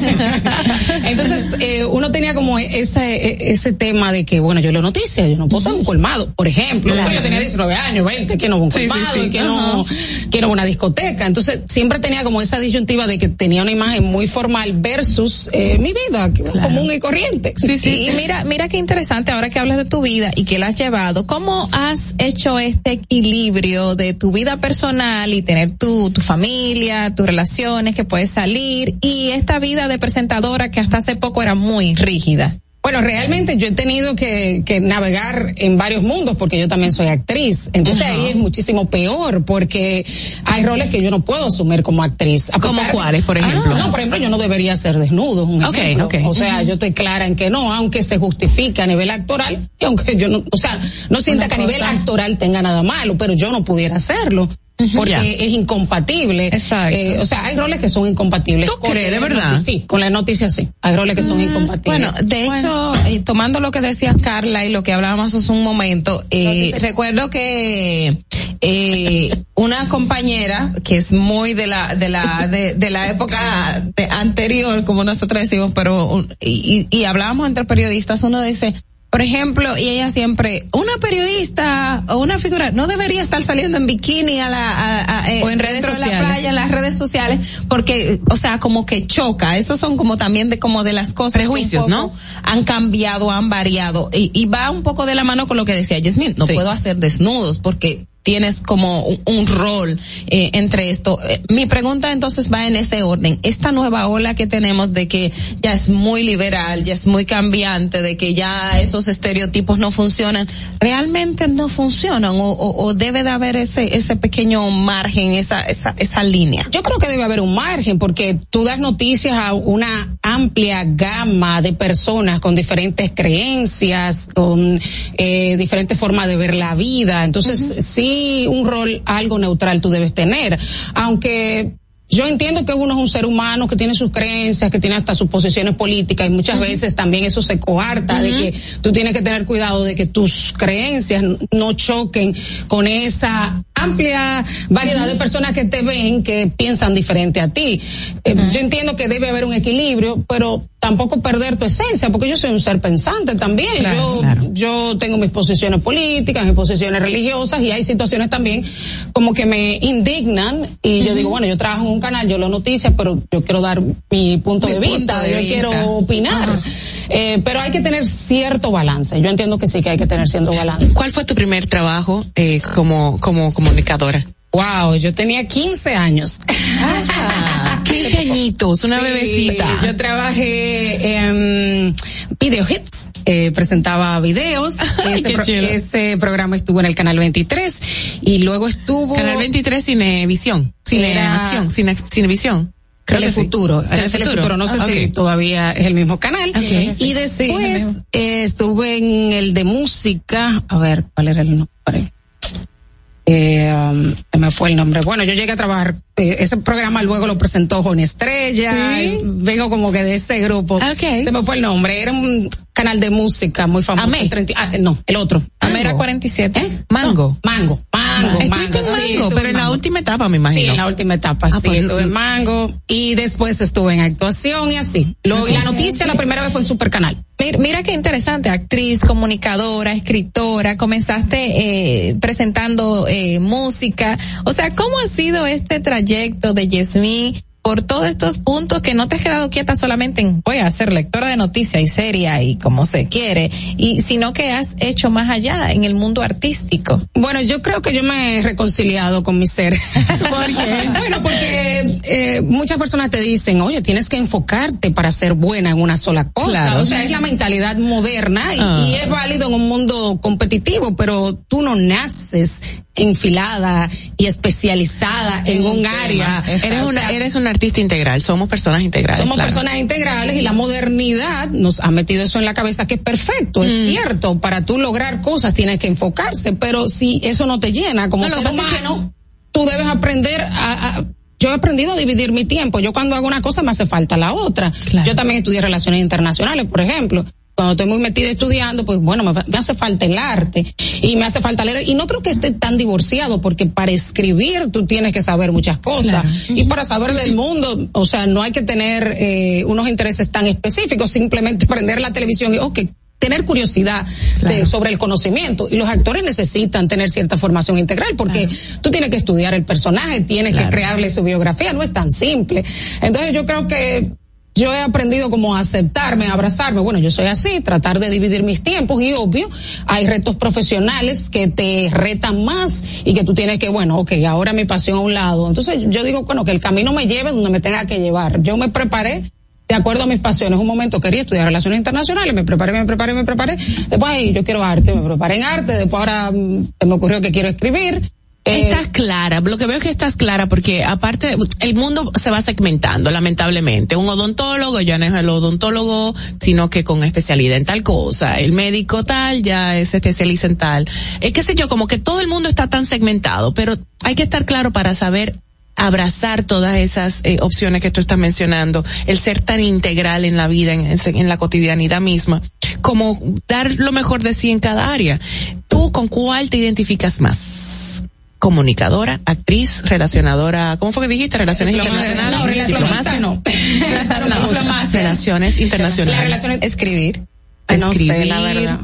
Entonces, eh, uno tenía como ese, ese tema de que, bueno, yo leo noticias, yo no puedo tener un colmado, por ejemplo. Claro. Yo tenía 19 años, 20, que no un Sí, sí, colmado, sí. y que no, que no una discoteca. Entonces, siempre tenía como esa disyuntiva de que tenía una imagen muy formal versus eh, mi vida, común y corriente. y, y mira, mira qué interesante ahora que hablas de tu vida y que la has llevado. ¿Cómo has hecho este equilibrio de tu vida personal y tener tu, tu familia, tus relaciones que puedes salir y esta vida de presentadora que hasta hace poco era muy rígida? Bueno, realmente yo he tenido que, que navegar en varios mundos porque yo también soy actriz. Entonces Ajá. ahí es muchísimo peor porque hay roles que yo no puedo asumir como actriz. A ¿Cómo pesar- cuáles, por Ah, ejemplo? no, por ejemplo, yo no debería ser desnudo. Un Ok, ejemplo. ok. O sea, yo estoy clara en que no, aunque se justifica a nivel actoral y aunque yo no, o sea, no sienta que a nivel actoral tenga nada malo, pero yo no pudiera hacerlo. Porque es incompatible. Eh, o sea, hay roles que son incompatibles. ¿Tú crees, de verdad? Sí, con las noticias sí. Hay roles que son incompatibles. Bueno, de hecho, eh, tomando lo que decías Carla y lo que hablábamos hace un momento, eh, recuerdo que eh, una compañera que es muy de la de la de, de la época de- anterior, como nosotros decimos, pero y y hablábamos entre periodistas, uno dice por ejemplo, y ella siempre, una periodista o una figura no debería estar saliendo en bikini a la, a- a- eh, O en redes dentro de la sociales. playa, en las redes sociales, porque, o sea, como que choca. Esos son como también de como de las cosas. Prejuicios, ¿no? Han cambiado, han variado. Y, y va un poco de la mano con lo que decía Yasmin. No Sí. puedo hacer desnudos porque tienes como un, un rol eh, entre esto. Eh, mi pregunta entonces va en ese orden. Esta nueva ola que tenemos de que ya es muy liberal, ya es muy cambiante, de que ya esos estereotipos no funcionan, realmente no funcionan o, o- o debe de haber ese ese pequeño margen, esa esa esa línea. Yo creo que debe haber un margen porque tú das noticias a una amplia gama de personas con diferentes creencias, con eh, diferentes formas de ver la vida. Entonces, sí, un rol algo neutral tú debes tener. Aunque yo entiendo que uno es un ser humano que tiene sus creencias, que tiene hasta sus posiciones políticas y muchas veces también eso se coarta de que tú tienes que tener cuidado de que tus creencias no choquen con esa amplia variedad de personas que te ven que piensan diferente a ti. Eh, Yo entiendo que debe haber un equilibrio, pero tampoco perder tu esencia, porque yo soy un ser pensante también. Claro, yo, yo tengo mis posiciones políticas, mis posiciones religiosas y hay situaciones también como que me indignan y yo digo, bueno, yo trabajo en un canal, yo leo noticias, pero yo quiero dar mi punto Mi de punto vista, de yo vista. quiero opinar. Eh, pero hay que tener cierto balance. Yo entiendo que sí que hay que tener cierto balance. ¿Cuál fue tu primer trabajo eh, como, como comunicadora? Wow, yo tenía 15 años. 15 añitos, una Sí, bebecita. Yo trabajé en Video Hits, eh, presentaba videos. Ay, ese, programa estuvo en el canal 23 y luego estuvo Canal 23 Cinevisión, Cine Era- Acción, Cine, Cinevisión. Creo que sí. Telefuturo, Telefuturo. Telefuturo, no sé Ah, si todavía es el mismo canal. Y después eh, estuve en el de música, a ver, ¿cuál era el nombre? Eh, um, me fue el nombre. Bueno, yo llegué a trabajar, eh, ese programa luego lo presentó Joni Estrella, Sí. vengo como que de ese grupo. Se me fue el nombre, era un canal de música muy famoso. Amé. en 30 ah, no, el otro. Amera 47. Mango. Mango, Mango, Mango. en sí, Mango, pero en la última etapa, me Sí, imagino. en la última etapa, Ah, sí, pues, estuve en mm. Mango y después estuve en actuación y así. Luego, y la noticia la primera vez fue en Super Canal. Mira, mira qué interesante, actriz, comunicadora, escritora, comenzaste eh, presentando eh, música. O sea, ¿cómo ha sido este trayecto de Yasmín por todos estos puntos que no te has quedado quieta solamente en voy a ser lectora de noticias y seria y como se quiere, y sino que has hecho más allá en el mundo artístico? Bueno, yo creo que yo me he reconciliado con mi ser. bueno, porque eh, muchas personas te dicen, oye, tienes que enfocarte para ser buena en una sola cosa. Claro. O sea, es la mentalidad moderna y, Ah. y es válido en un mundo competitivo, pero tú no naces enfilada y especializada en un área. Eres O una, eres un artista integral, somos personas integrales. Somos claro. personas integrales y la modernidad nos ha metido eso en la cabeza que es perfecto, es Mm. cierto, para tú lograr cosas tienes que enfocarse, pero si eso no te llena como No, ser humano, tú debes aprender a, a- yo he aprendido a dividir mi tiempo. Yo cuando hago una cosa me hace falta la otra. Claro. Yo también estudié relaciones internacionales, por ejemplo. Cuando estoy muy metida estudiando, pues bueno, me, me hace falta el arte y me hace falta leer. Y no creo que esté tan divorciado, porque para escribir tú tienes que saber muchas cosas. Y para saber del mundo, o sea, no hay que tener eh, unos intereses tan específicos, simplemente prender la televisión y, ok, tener curiosidad de- sobre el conocimiento y los actores necesitan tener cierta formación integral porque tú tienes que estudiar el personaje, tienes que crearle su biografía, no es tan simple. Entonces yo creo que yo he aprendido como a aceptarme, abrazarme. Bueno, yo soy así, tratar de dividir mis tiempos y obvio, hay retos profesionales que te retan más y que tú tienes que, bueno, ok, ahora mi pasión a un lado. Entonces yo digo, bueno, que el camino me lleve donde me tenga que llevar. Yo me preparé de acuerdo a mis pasiones. Un momento quería estudiar relaciones internacionales, me preparé, me preparé, me preparé. Después, yo quiero arte, me preparé en arte. Después ahora mm, me ocurrió que quiero escribir. Eh, Estás clara, lo que veo es que estás clara porque aparte el mundo se va segmentando lamentablemente. Un odontólogo ya no es el odontólogo, sino que con especialidad en tal cosa. El médico tal ya es especialista en tal. Es qué sé yo, como que todo el mundo está tan segmentado, pero hay que estar claro para saber abrazar todas esas eh, opciones que tú estás mencionando, el ser tan integral en la vida, en- en la cotidianidad misma, como dar lo mejor de sí en cada área. ¿Tú con cuál te identificas más? Comunicadora, actriz, relacionadora, ¿cómo fue que dijiste? Relaciones internacionales. no, Diplomada. no. Relaciones internacionales. Escribir. Ay, no sé, Escribir. la verdad.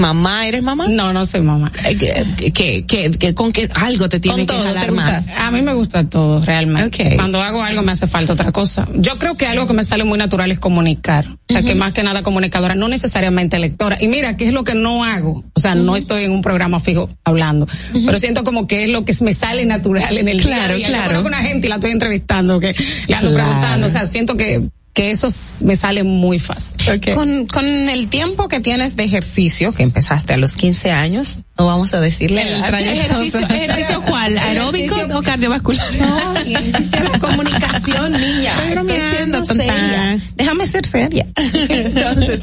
Mamá, ¿eres mamá? No, no soy mamá. ¿Qué, qué, qué, qué- con qué algo te tiene que jalar más? A mí me gusta todo, realmente. Cuando hago algo me hace falta otra cosa. Yo creo que algo que me sale muy natural es comunicar. O sea, que más que nada comunicadora, no necesariamente lectora. Y mira, ¿qué es lo que no hago? O sea, no estoy en un programa fijo hablando, pero siento como que es lo que me sale natural en el Claro, día a día. Yo claro. conozco una gente y la estoy entrevistando, que le ando Claro. preguntando. O sea, siento que, que eso me sale muy fácil. Con, con el tiempo que tienes de ejercicio, que empezaste a los 15 años, no vamos a decirle El trayecto- ¿Ejercicio cuál? ¿Aeróbicos o cardiovascular? No, ejercicio de comunicación, niña. Bromeando, Estoy siendo tonta. Déjame ser seria. Entonces,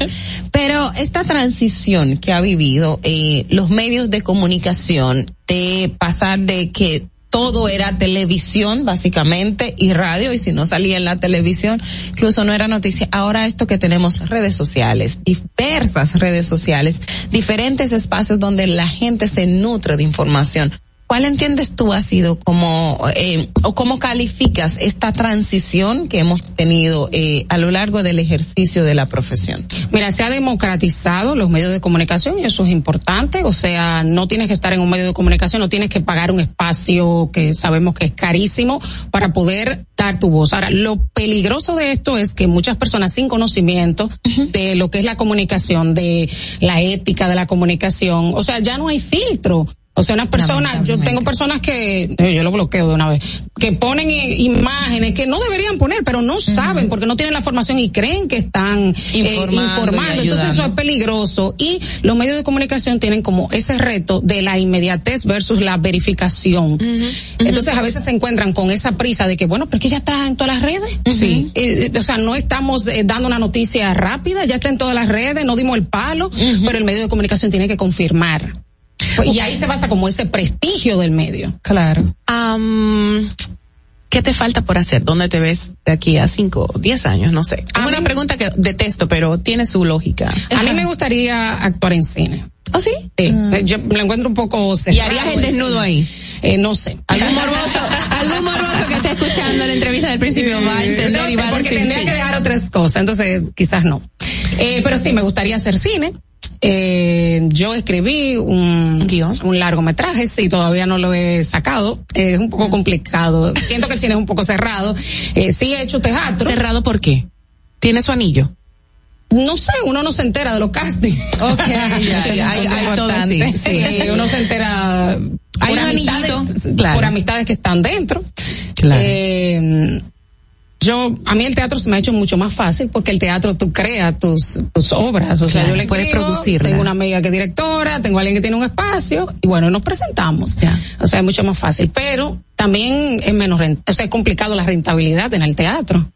pero esta transición que ha vivido eh, los medios de comunicación de pasar de que todo era televisión básicamente y radio y si no salía en la televisión incluso no era noticia. Ahora esto que tenemos redes sociales diversas redes sociales diferentes espacios donde la gente se nutre de información ¿Cuál entiendes tú ha sido como, eh, o cómo calificas esta transición que hemos tenido eh, a lo largo del ejercicio de la profesión? Mira, se ha democratizado los medios de comunicación y eso es importante. O sea, no tienes que estar en un medio de comunicación, no tienes que pagar un espacio que sabemos que es carísimo para poder dar tu voz. Ahora, lo peligroso de esto es que muchas personas sin conocimiento de lo que es la comunicación, de la ética de la comunicación, o sea, ya no hay filtro. O sea, unas personas, yo tengo personas que, eh, yo lo bloqueo de una vez, que ponen imágenes que no deberían poner, pero no saben porque no tienen la formación y creen que están eh, Informando. Entonces eso es peligroso. Y los medios de comunicación tienen como ese reto de la inmediatez versus la verificación. Entonces a veces se encuentran con esa prisa de que, bueno, porque ya está en todas las redes. Sí. Eh, o sea, no estamos eh, dando una noticia rápida, ya está en todas las redes, no dimos el palo, pero el medio de comunicación tiene que confirmar. Pues, Y ahí se basa como ese prestigio del medio. Claro. Am, ¿Qué te falta por hacer? ¿Dónde te ves de aquí a cinco, diez años? No sé. Es una pregunta que detesto, pero tiene su lógica. A mí me gustaría actuar en cine. ¿Ah, sí? Sí, yo me lo encuentro un poco ¿Y cerrado harías el ese. desnudo ahí? Eh, no sé. Algún morboso, algún morboso que esté escuchando la entrevista del principio va a entender No y va a porque decir tendría sí. que dejar otras cosas, entonces quizás no. Eh, pero sí, me gustaría hacer cine. Eh, yo escribí un, un largometraje, sí, todavía no lo he sacado. Eh, es un poco complicado. Siento que el cine es un poco cerrado. Eh, sí he hecho teatro. ¿Cerrado por qué? ¿Tiene su anillo? No sé, uno no se entera de los castings. Ok, ya, hay- hay todo, sí. Sí, uno se entera Hay por un amistades, claro. por amistades que están dentro. Claro. Eh, yo, a mí el teatro se me ha hecho mucho más fácil porque el teatro tú creas tus, tus obras. O sea, yo le puedes producirla. Tengo una amiga que es directora, tengo alguien que tiene un espacio y bueno, nos presentamos. O sea, es mucho más fácil. Pero también es menos, rent- o sea, es complicado la rentabilidad en el teatro.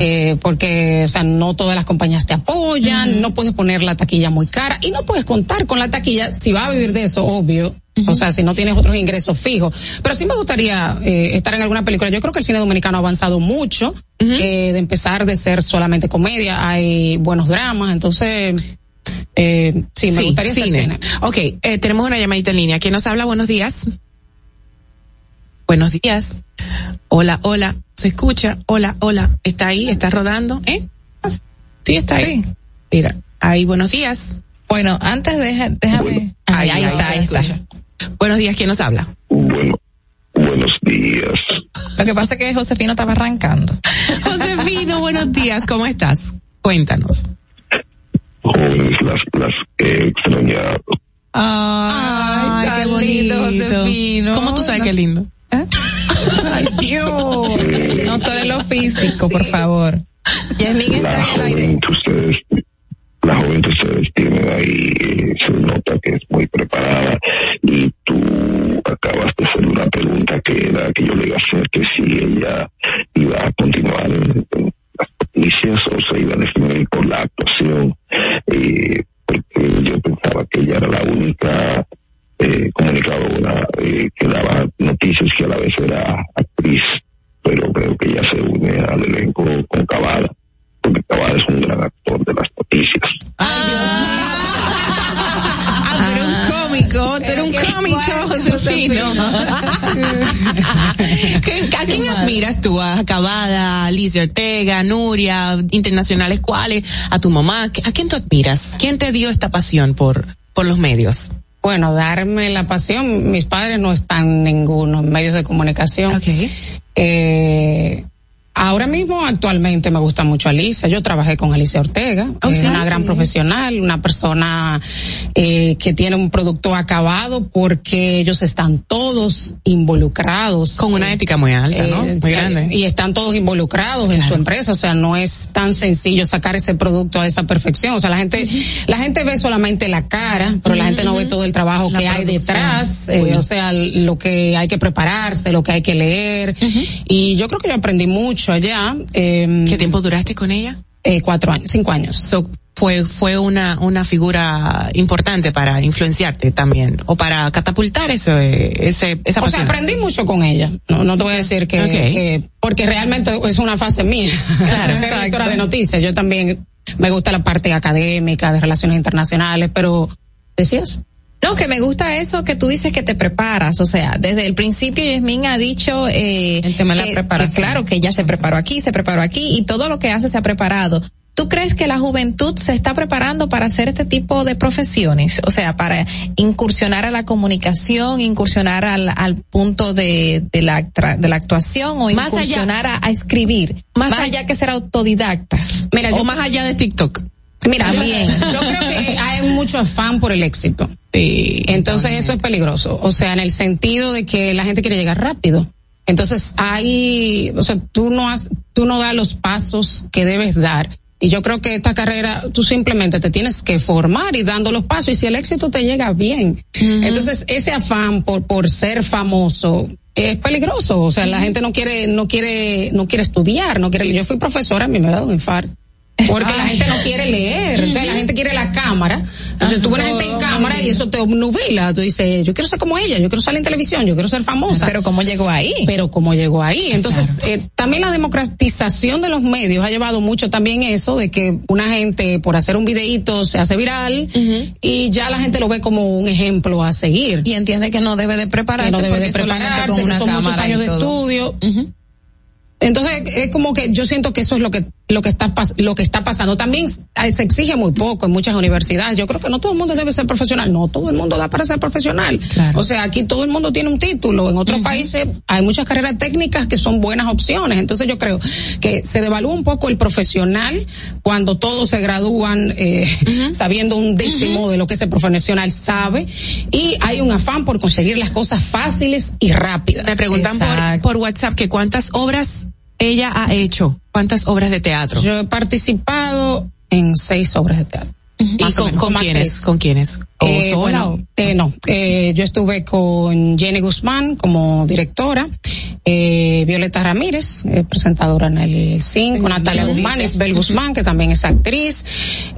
Eh, porque, o sea, no todas las compañías te apoyan, no puedes poner la taquilla muy cara y no puedes contar con la taquilla si vas a vivir de eso, obvio. O sea, si no tienes otros ingresos fijos. Pero sí me gustaría eh, estar en alguna película. Yo creo que el cine dominicano ha avanzado mucho eh, de empezar de ser solamente comedia. Hay buenos dramas, entonces Eh, sí, me gustaría hacer cine. cine. Ok, eh, tenemos una llamadita en línea. ¿Quién nos habla? Buenos días. Buenos días. Hola, hola. ¿Se escucha? Hola, hola. ¿Está ahí? ¿Está rodando? ¿Eh? Sí, está ahí. Mira, ahí, buenos días. Bueno, antes deja, déjame. Ahí, ahí está, ahí está. Buenos días, ¿quién nos habla? Buenos días. Lo que pasa es que Josefino estaba arrancando. Josefino, buenos días, ¿cómo estás? Cuéntanos. Jóvenes, las, las he extrañado. Ay, qué bonito, Josefino. ¿Cómo tú sabes es lindo? Ay, Dios. No solo en lo físico, por favor. Yasmín La está en el aire. ustedes, la joven que ustedes tienen ahí, eh, se nota que es muy preparada y tú acabas de hacer una pregunta que era que yo le iba a hacer que si ella iba a continuar en, en las noticias o se iba a definir por la actuación, eh, porque yo pensaba que ella era la única eh, comunicadora eh, que daba noticias que a la vez era actriz, pero creo que ella se une al elenco con Cavada, porque Cavada es un gran actor de las noticias. Ah, un cómico, tú eres un cómico, Josefino. ¿Qué- ¿A quién admiras tú? ¿A Cavada, a Ortega, Nuria, internacionales cuáles? ¿A tu mamá? ¿A quién tú admiras? ¿Quién te dio esta pasión por, por los medios? Bueno, darme la pasión, mis padres no están ninguno en medios de comunicación. Eh, ahora mismo, actualmente, me gusta mucho Alicia. Yo trabajé con Alicia Ortega, Oh, es sí. una gran profesional, una persona eh, que tiene un producto acabado porque ellos están todos involucrados. Con una ética muy alta, ¿no? Muy grande. Y están todos involucrados en su empresa, o sea, no es tan sencillo sacar ese producto a esa perfección. O sea, la gente, la gente ve solamente la cara, pero la gente no ve todo el trabajo La que hay detrás, eh, o sea, lo que hay que prepararse, lo que hay que leer. Y yo creo que yo aprendí mucho allá. Eh, ¿Qué tiempo duraste con ella? Eh, cuatro años, cinco años. So, fue, fue una, una figura importante para influenciarte también, o para catapultar ese, ese, esa o sea, pasión. aprendí mucho con ella. No, no te voy a decir que, Ok. que- porque realmente es una fase mía. Claro, directora de noticias. Yo también me gusta la parte académica, de relaciones internacionales, pero decías. No, que me gusta eso que tú dices que te preparas, o sea, desde el principio Yasmín ha dicho eh, tema de la preparación. que claro que ella se preparó aquí, se preparó aquí y todo lo que hace se ha preparado. ¿Tú crees que la juventud se está preparando para hacer este tipo de profesiones? O sea, para incursionar a la comunicación, incursionar al, al punto de, de, la, de la actuación o Más allá- incursionar a, a escribir, más, Más allá que ser autodidactas. Mira, o yo- más allá de TikTok. Mira, También. yo creo que hay mucho afán por el éxito. Entonces eso es peligroso. O sea, en el sentido de que la gente quiere llegar rápido. Entonces hay, o sea, tú no has, tú no das los pasos que debes dar. Y yo creo que esta carrera, tú simplemente te tienes que formar y dando los pasos. Y si el éxito te llega bien. Entonces ese afán por, por ser famoso, es peligroso, o sea, la gente no quiere, no quiere, no quiere estudiar, no quiere. Yo fui profesora, a mí me ha dado un infarto. Porque la gente no quiere leer, entonces la gente quiere la cámara. Entonces tú ves la gente en cámara y eso te obnubila. Tú dices, yo quiero ser como ella, yo quiero salir en televisión, yo quiero ser famosa. Pero ¿cómo llegó ahí? Pero cómo llegó ahí. Entonces, eh, también la democratización de los medios ha llevado mucho también eso de que una gente por hacer un videíto se hace viral y ya la gente lo ve como un ejemplo a seguir. Y entiende que no debe de prepararse que no debe de prepararse, con que son muchos años de estudio. Entonces es como que yo siento que eso es lo que lo que está lo que está pasando. También eh, se exige muy poco en muchas universidades. Yo creo que no todo el mundo debe ser profesional. No todo el mundo da para ser profesional. O sea, aquí todo el mundo tiene un título. En otros países hay muchas carreras técnicas que son buenas opciones. Entonces yo creo que se devalúa un poco el profesional cuando todos se gradúan eh, sabiendo un décimo de lo que ese profesional sabe y hay un afán por conseguir las cosas fáciles y rápidas. Me preguntan por, por WhatsApp que cuántas obras ella ha hecho, cuántas obras de teatro. Yo he participado en seis obras de teatro. ¿Y con, con quiénes? ¿Con quiénes? ¿O Eh, sola bueno, eh, no, eh, yo estuve con Jenny Guzmán como directora, eh, Violeta Ramírez, eh, presentadora en el 5, Natalia Guzmán, Isabel Guzmán, que también es actriz,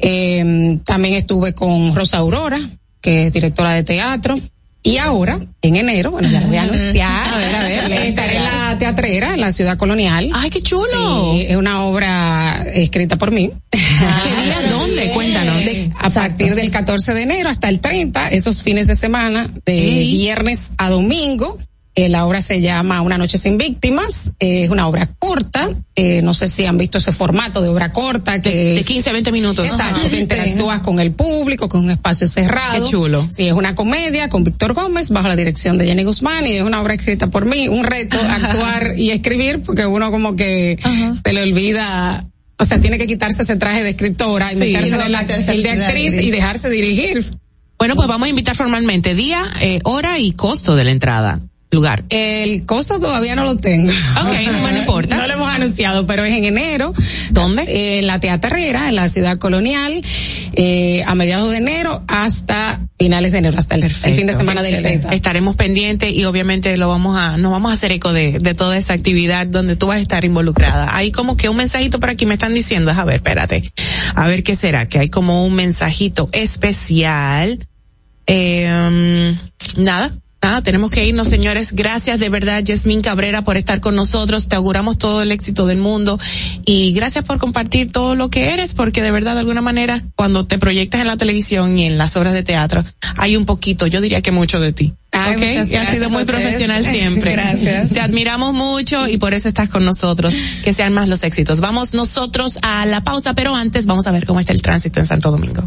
también estuve con Rosa Aurora, que es directora de teatro, y ahora, en enero, bueno, ya lo voy a anunciar, A ver, a ver. estaré en la teatrera, en la ciudad colonial. ¡Ay, qué chulo! Sí, es una obra escrita por mí. ¿Qué día? ¿Dónde? Cuéntanos. De- a partir del 14 de enero hasta el 30, esos fines de semana, de viernes a domingo. Eh, la obra se llama Una noche sin víctimas. eh, es una obra corta. eh, no sé si han visto ese formato de obra corta que De 15 a 20 minutos. Exacto, Ajá. que interactúas con el público, con un espacio cerrado. Qué chulo. Sí, es una comedia con Víctor Gómez bajo la dirección de Jenny Guzmán y es una obra escrita por mí. Un reto actuar y escribir porque uno como que se le olvida. O sea, tiene que quitarse ese traje de escritora y Sí. meterse en el, el de actriz. y dejarse dirigir. Bueno, pues vamos a invitar formalmente día, eh, hora y costo de la entrada. Lugar. El costo todavía no lo tengo. Ok, no me importa. No lo hemos anunciado, pero es en enero. ¿Dónde? en la Teatrera, en la ciudad colonial, eh, a mediados de enero hasta finales de enero, hasta el, el fin de semana del. 30. Estaremos pendientes y obviamente lo vamos a, nos vamos a hacer eco de, de toda esa actividad donde tú vas a estar involucrada. Hay como que un mensajito por aquí me están diciendo, a ver, espérate, a ver qué será, que hay como un mensajito especial. Eh, nada. Nada, tenemos que irnos, señores. Gracias de verdad, Yasmín Cabrera, por estar con nosotros. Te auguramos todo el éxito del mundo. Y gracias por compartir todo lo que eres, porque de verdad, de alguna manera, cuando te proyectas en la televisión y en las obras de teatro, hay un poquito, yo diría que mucho de ti. Ay, muchas Y has sido gracias muy profesional siempre. Gracias. Te admiramos mucho y por eso estás con nosotros. Que sean más los éxitos. Vamos nosotros a la pausa, pero antes vamos a ver cómo está el tránsito en Santo Domingo.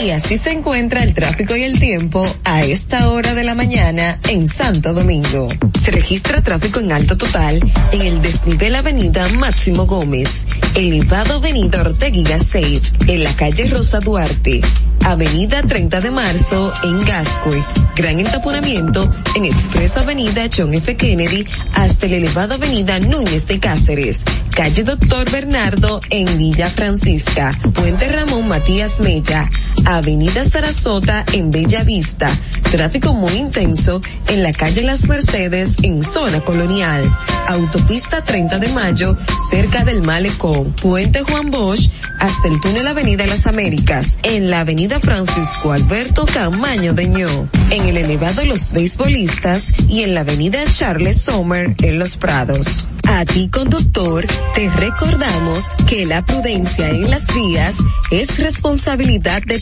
Y así se encuentra el tráfico y el tiempo a esta hora de la mañana en Santo Domingo. Se registra tráfico en alto total en el desnivel Avenida Máximo Gómez, elevado Avenida Ortega y Gasset, en la calle Rosa Duarte, Avenida 30 de Marzo en Gascoy, gran entaponamiento en Expreso Avenida John F. Kennedy hasta el elevado Avenida Núñez de Cáceres, calle Doctor Bernardo en Villa Francisca, Puente Ramón Matías Mella, Avenida Sarasota en Bella Vista, tráfico muy intenso en la calle Las Mercedes en zona colonial, autopista 30 de Mayo cerca del Malecón, Puente Juan Bosch hasta el túnel Avenida Las Américas, en la Avenida Francisco Alberto Camaño de Ño, en el elevado Los Beisbolistas y en la Avenida Charles Sommer en Los Prados. A ti conductor, te recordamos que la prudencia en las vías es responsabilidad de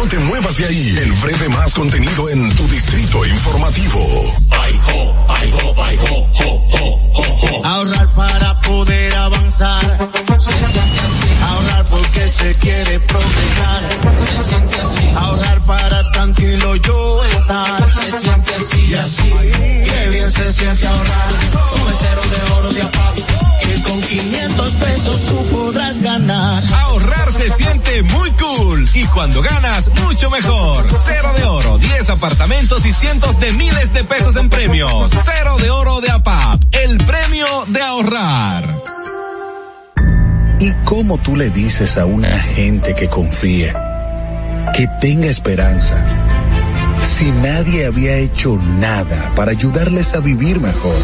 No te muevas de ahí. El breve más contenido en tu distrito informativo. Ahorrar para poder avanzar. Se siente así. Ahorrar porque se quiere progresar. Se siente así. Ahorrar para tranquilo yo estar. Se siente así y así. Qué bien se siente ahorrar. El cero de oro de APAP. Que con 500 pesos tú podrás ganar. Ahorrar se siente muy cool y cuando ganas mucho mejor. Cero de oro, 10 apartamentos y cientos de miles de pesos en premios. Cero de oro de APAP, el premio de ahorrar. ¿Y cómo tú le dices a una gente que confíe, que tenga esperanza, si nadie había hecho nada para ayudarles a vivir mejor?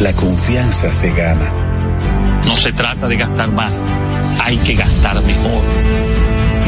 La confianza se gana. No se trata de gastar más, hay que gastar mejor.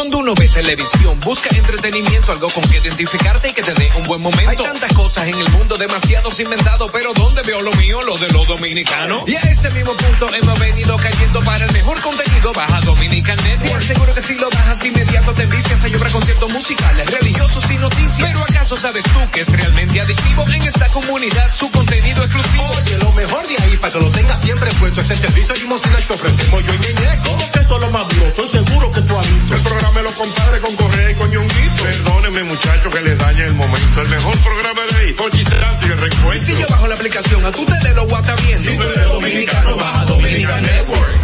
Cuando uno ve televisión, busca entretenimiento, algo con que identificarte y que te dé un buen momento. Hay tantas cosas en el mundo, demasiados inventados, pero ¿dónde veo lo mío? Lo de los dominicanos. Y a ese mismo punto hemos venido cayendo para el mejor contenido. Baja Dominican Network. Seguro que si lo bajas inmediato te vistes a llorar conciertos musicales, religiosos y noticias. Pero ¿acaso sabes tú que es realmente adictivo en esta comunidad su contenido exclusivo? Oye, lo mejor de ahí para que lo tengas siempre puesto es el servicio limosina que ofrecemos yo y Ñeñe. ¿Cómo que eso lo más duro? Estoy seguro que tú has visto. El programa Los Compadres con Correa y con Ñonguito. Perdónenme muchachos que les dañe el momento. El mejor programa de ahí, Pochi Santo y el reencuentro. Si yo bajo la aplicación, a tú te le lo guata bien. Si tú eres dominicano, baja Dominican Network.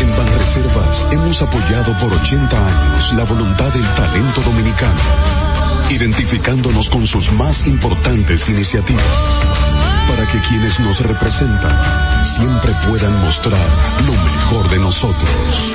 En Banreservas hemos apoyado por 80 años la voluntad del talento dominicano, identificándonos con sus más importantes iniciativas, para que quienes nos representan siempre puedan mostrar lo mejor de nosotros.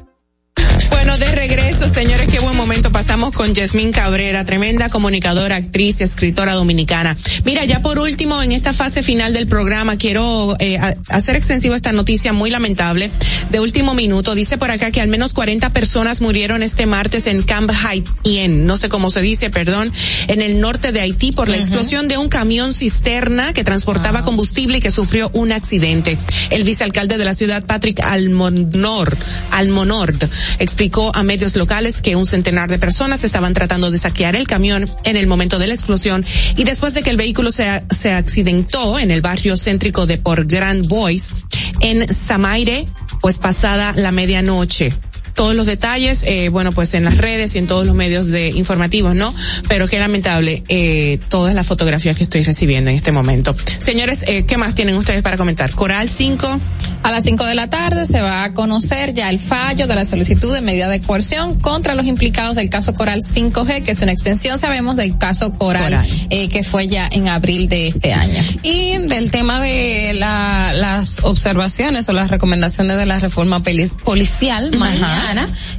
Bueno, de regreso, señores, qué buen momento pasamos con Yasmín Cabrera, tremenda comunicadora, actriz y escritora dominicana. Mira, ya por último, en esta fase final del programa, quiero eh, hacer extensivo esta noticia muy lamentable de último minuto. Dice por acá que al menos 40 personas murieron este martes en Camp Haitien, no sé cómo se dice, perdón, en el norte de Haití por la explosión de un camión cisterna que transportaba combustible y que sufrió un accidente. El vicealcalde de la ciudad, Patrick Almonor, Almonord, explicó a medios locales que un centenar de personas estaban tratando de saquear el camión en el momento de la explosión y después de que el vehículo se, se accidentó en el barrio céntrico de Port Grand Boys en Samaire, pues pasada la medianoche todos los detalles, eh, bueno, pues en las redes y en todos los medios de informativos, ¿no? Pero qué lamentable eh, todas las fotografías que estoy recibiendo en este momento. Señores, eh, ¿qué más tienen ustedes para comentar? Coral 5. A las 5 de la tarde se va a conocer ya el fallo de la solicitud de medida de coerción contra los implicados del caso Coral 5G, que es una extensión, sabemos, del caso Coral, Coral. Eh, que fue ya en abril de este año. Y del tema de la, las observaciones o las recomendaciones de la reforma policial, mañana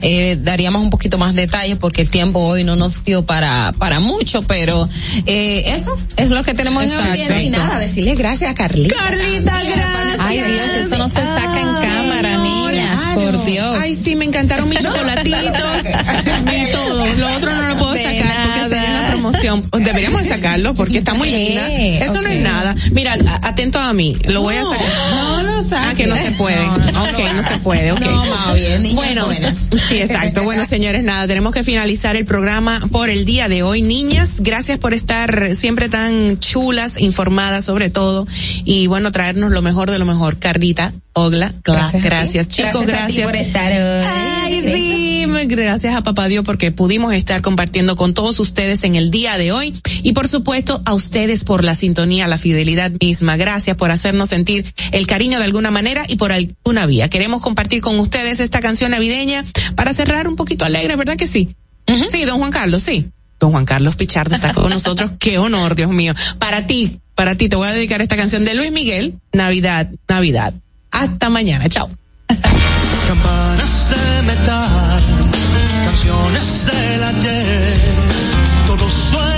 eh, daríamos un poquito más detalles porque el tiempo hoy no nos dio para, para mucho, pero eh, eso es lo que tenemos en Exacto. hoy. Y nada, decirle gracias a Carlita. Carlita, gracias. Ay, Dios, eso no se saca en cámara, niñas, por Dios. Ay, sí, me encantaron mis chocolatitos todo. Lo promoción. Deberíamos sacarlo porque está muy linda. Eso no es nada. Mira, atento a mí. Lo voy a sacar. No lo Ah, que no se puede. No, ok, no se puede. No, bien, bueno, buenas. sí, exacto. Bueno, señores, nada, tenemos que finalizar el programa por el día de hoy. Niñas, gracias por estar siempre tan chulas, informadas sobre todo. Y bueno, traernos lo mejor de lo mejor. Carlita, Ogla, gracias, gracias, chicos, Gracias gracias. por estar hoy. Ay, sí, gracias a Papá Dios porque pudimos estar compartiendo con todos ustedes en el día de hoy y por supuesto a ustedes por la sintonía, la fidelidad misma. Gracias por hacernos sentir el cariño de alguna manera y por alguna vía. Queremos compartir con ustedes esta canción navideña para cerrar un poquito alegre, ¿verdad que sí? Sí, don Juan Carlos, sí. Don Juan Carlos Pichardo está con nosotros. Qué honor, Dios mío. Para ti, para ti te voy a dedicar esta canción de Luis Miguel, Navidad, Navidad. Hasta mañana, chao. Campanas de metal, canciones del ayer. Todo suena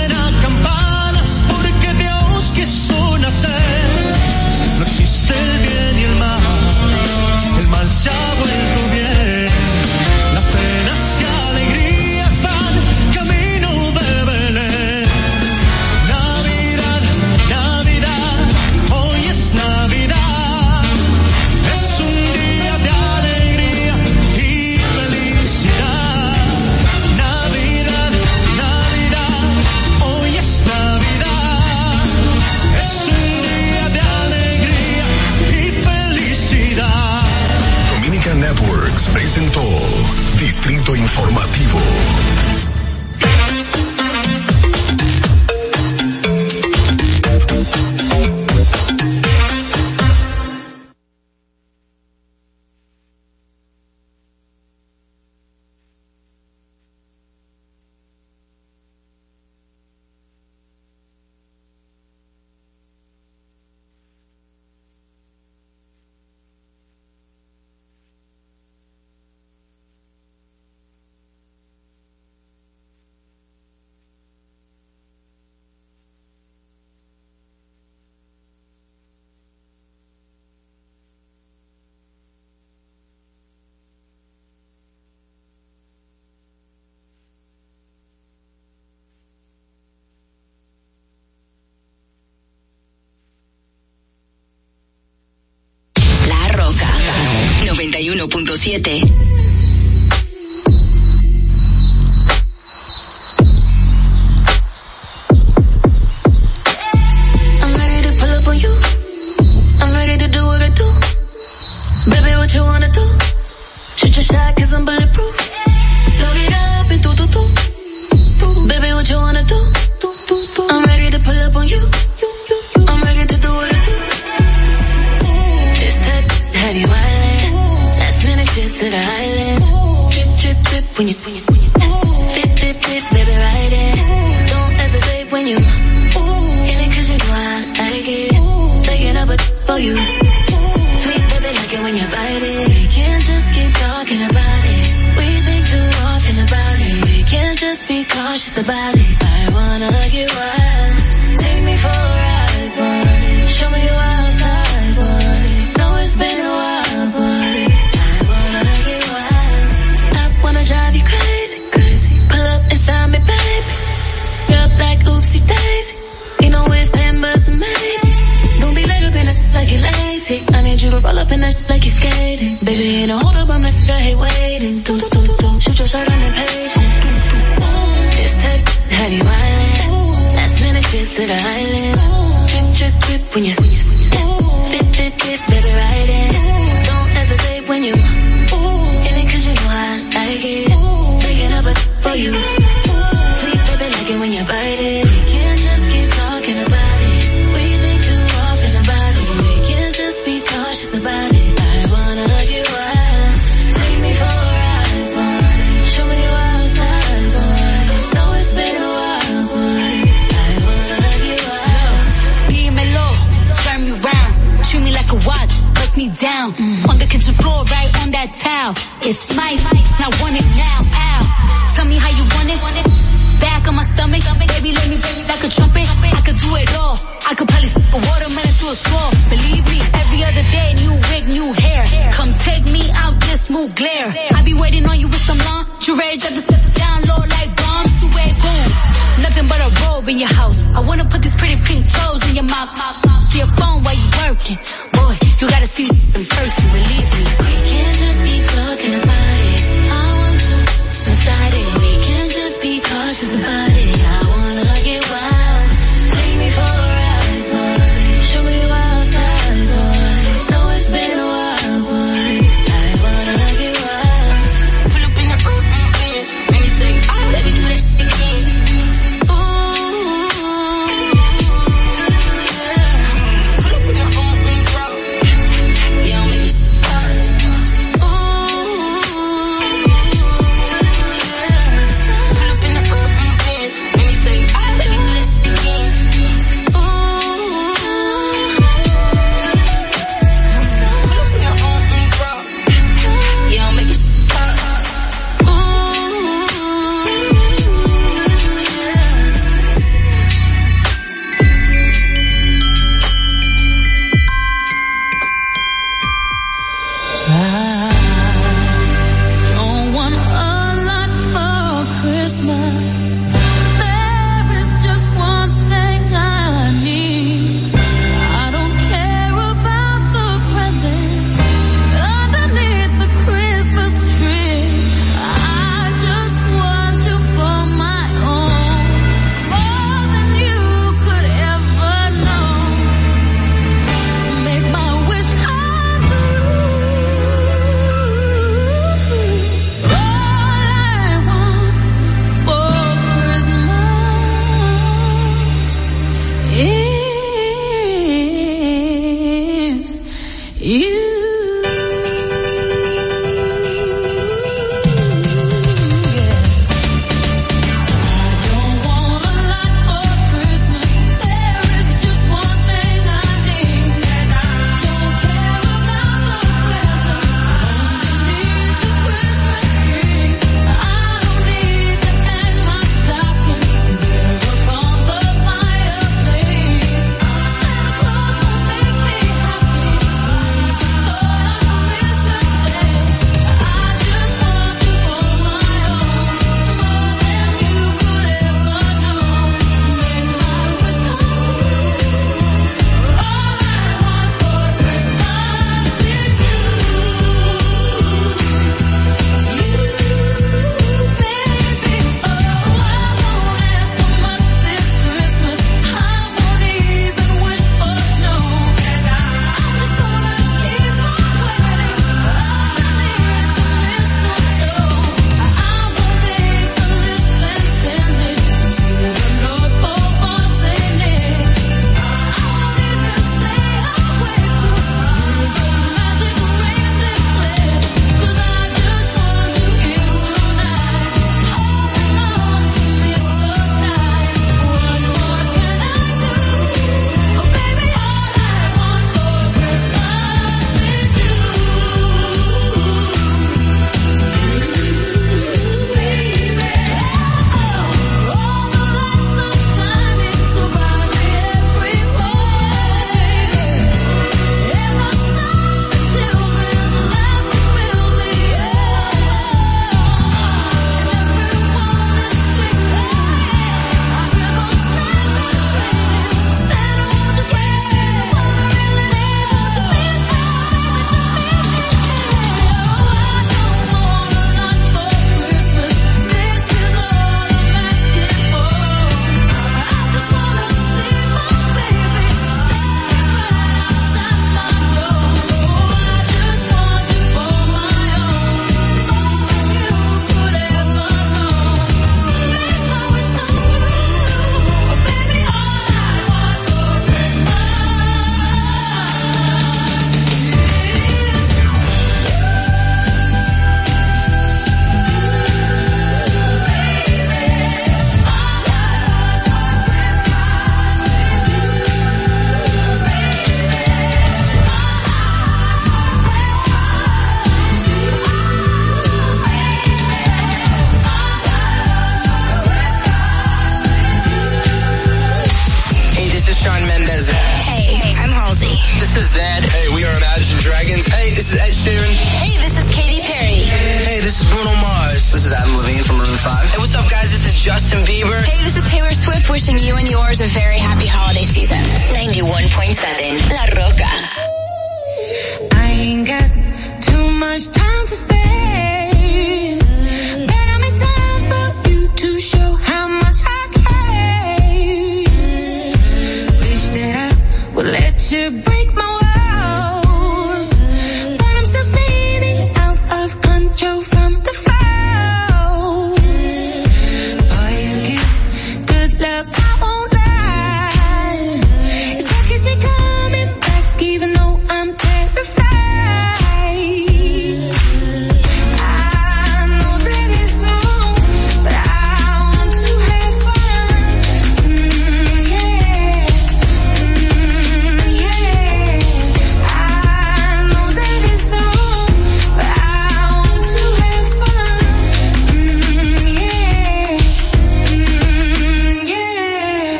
91.7.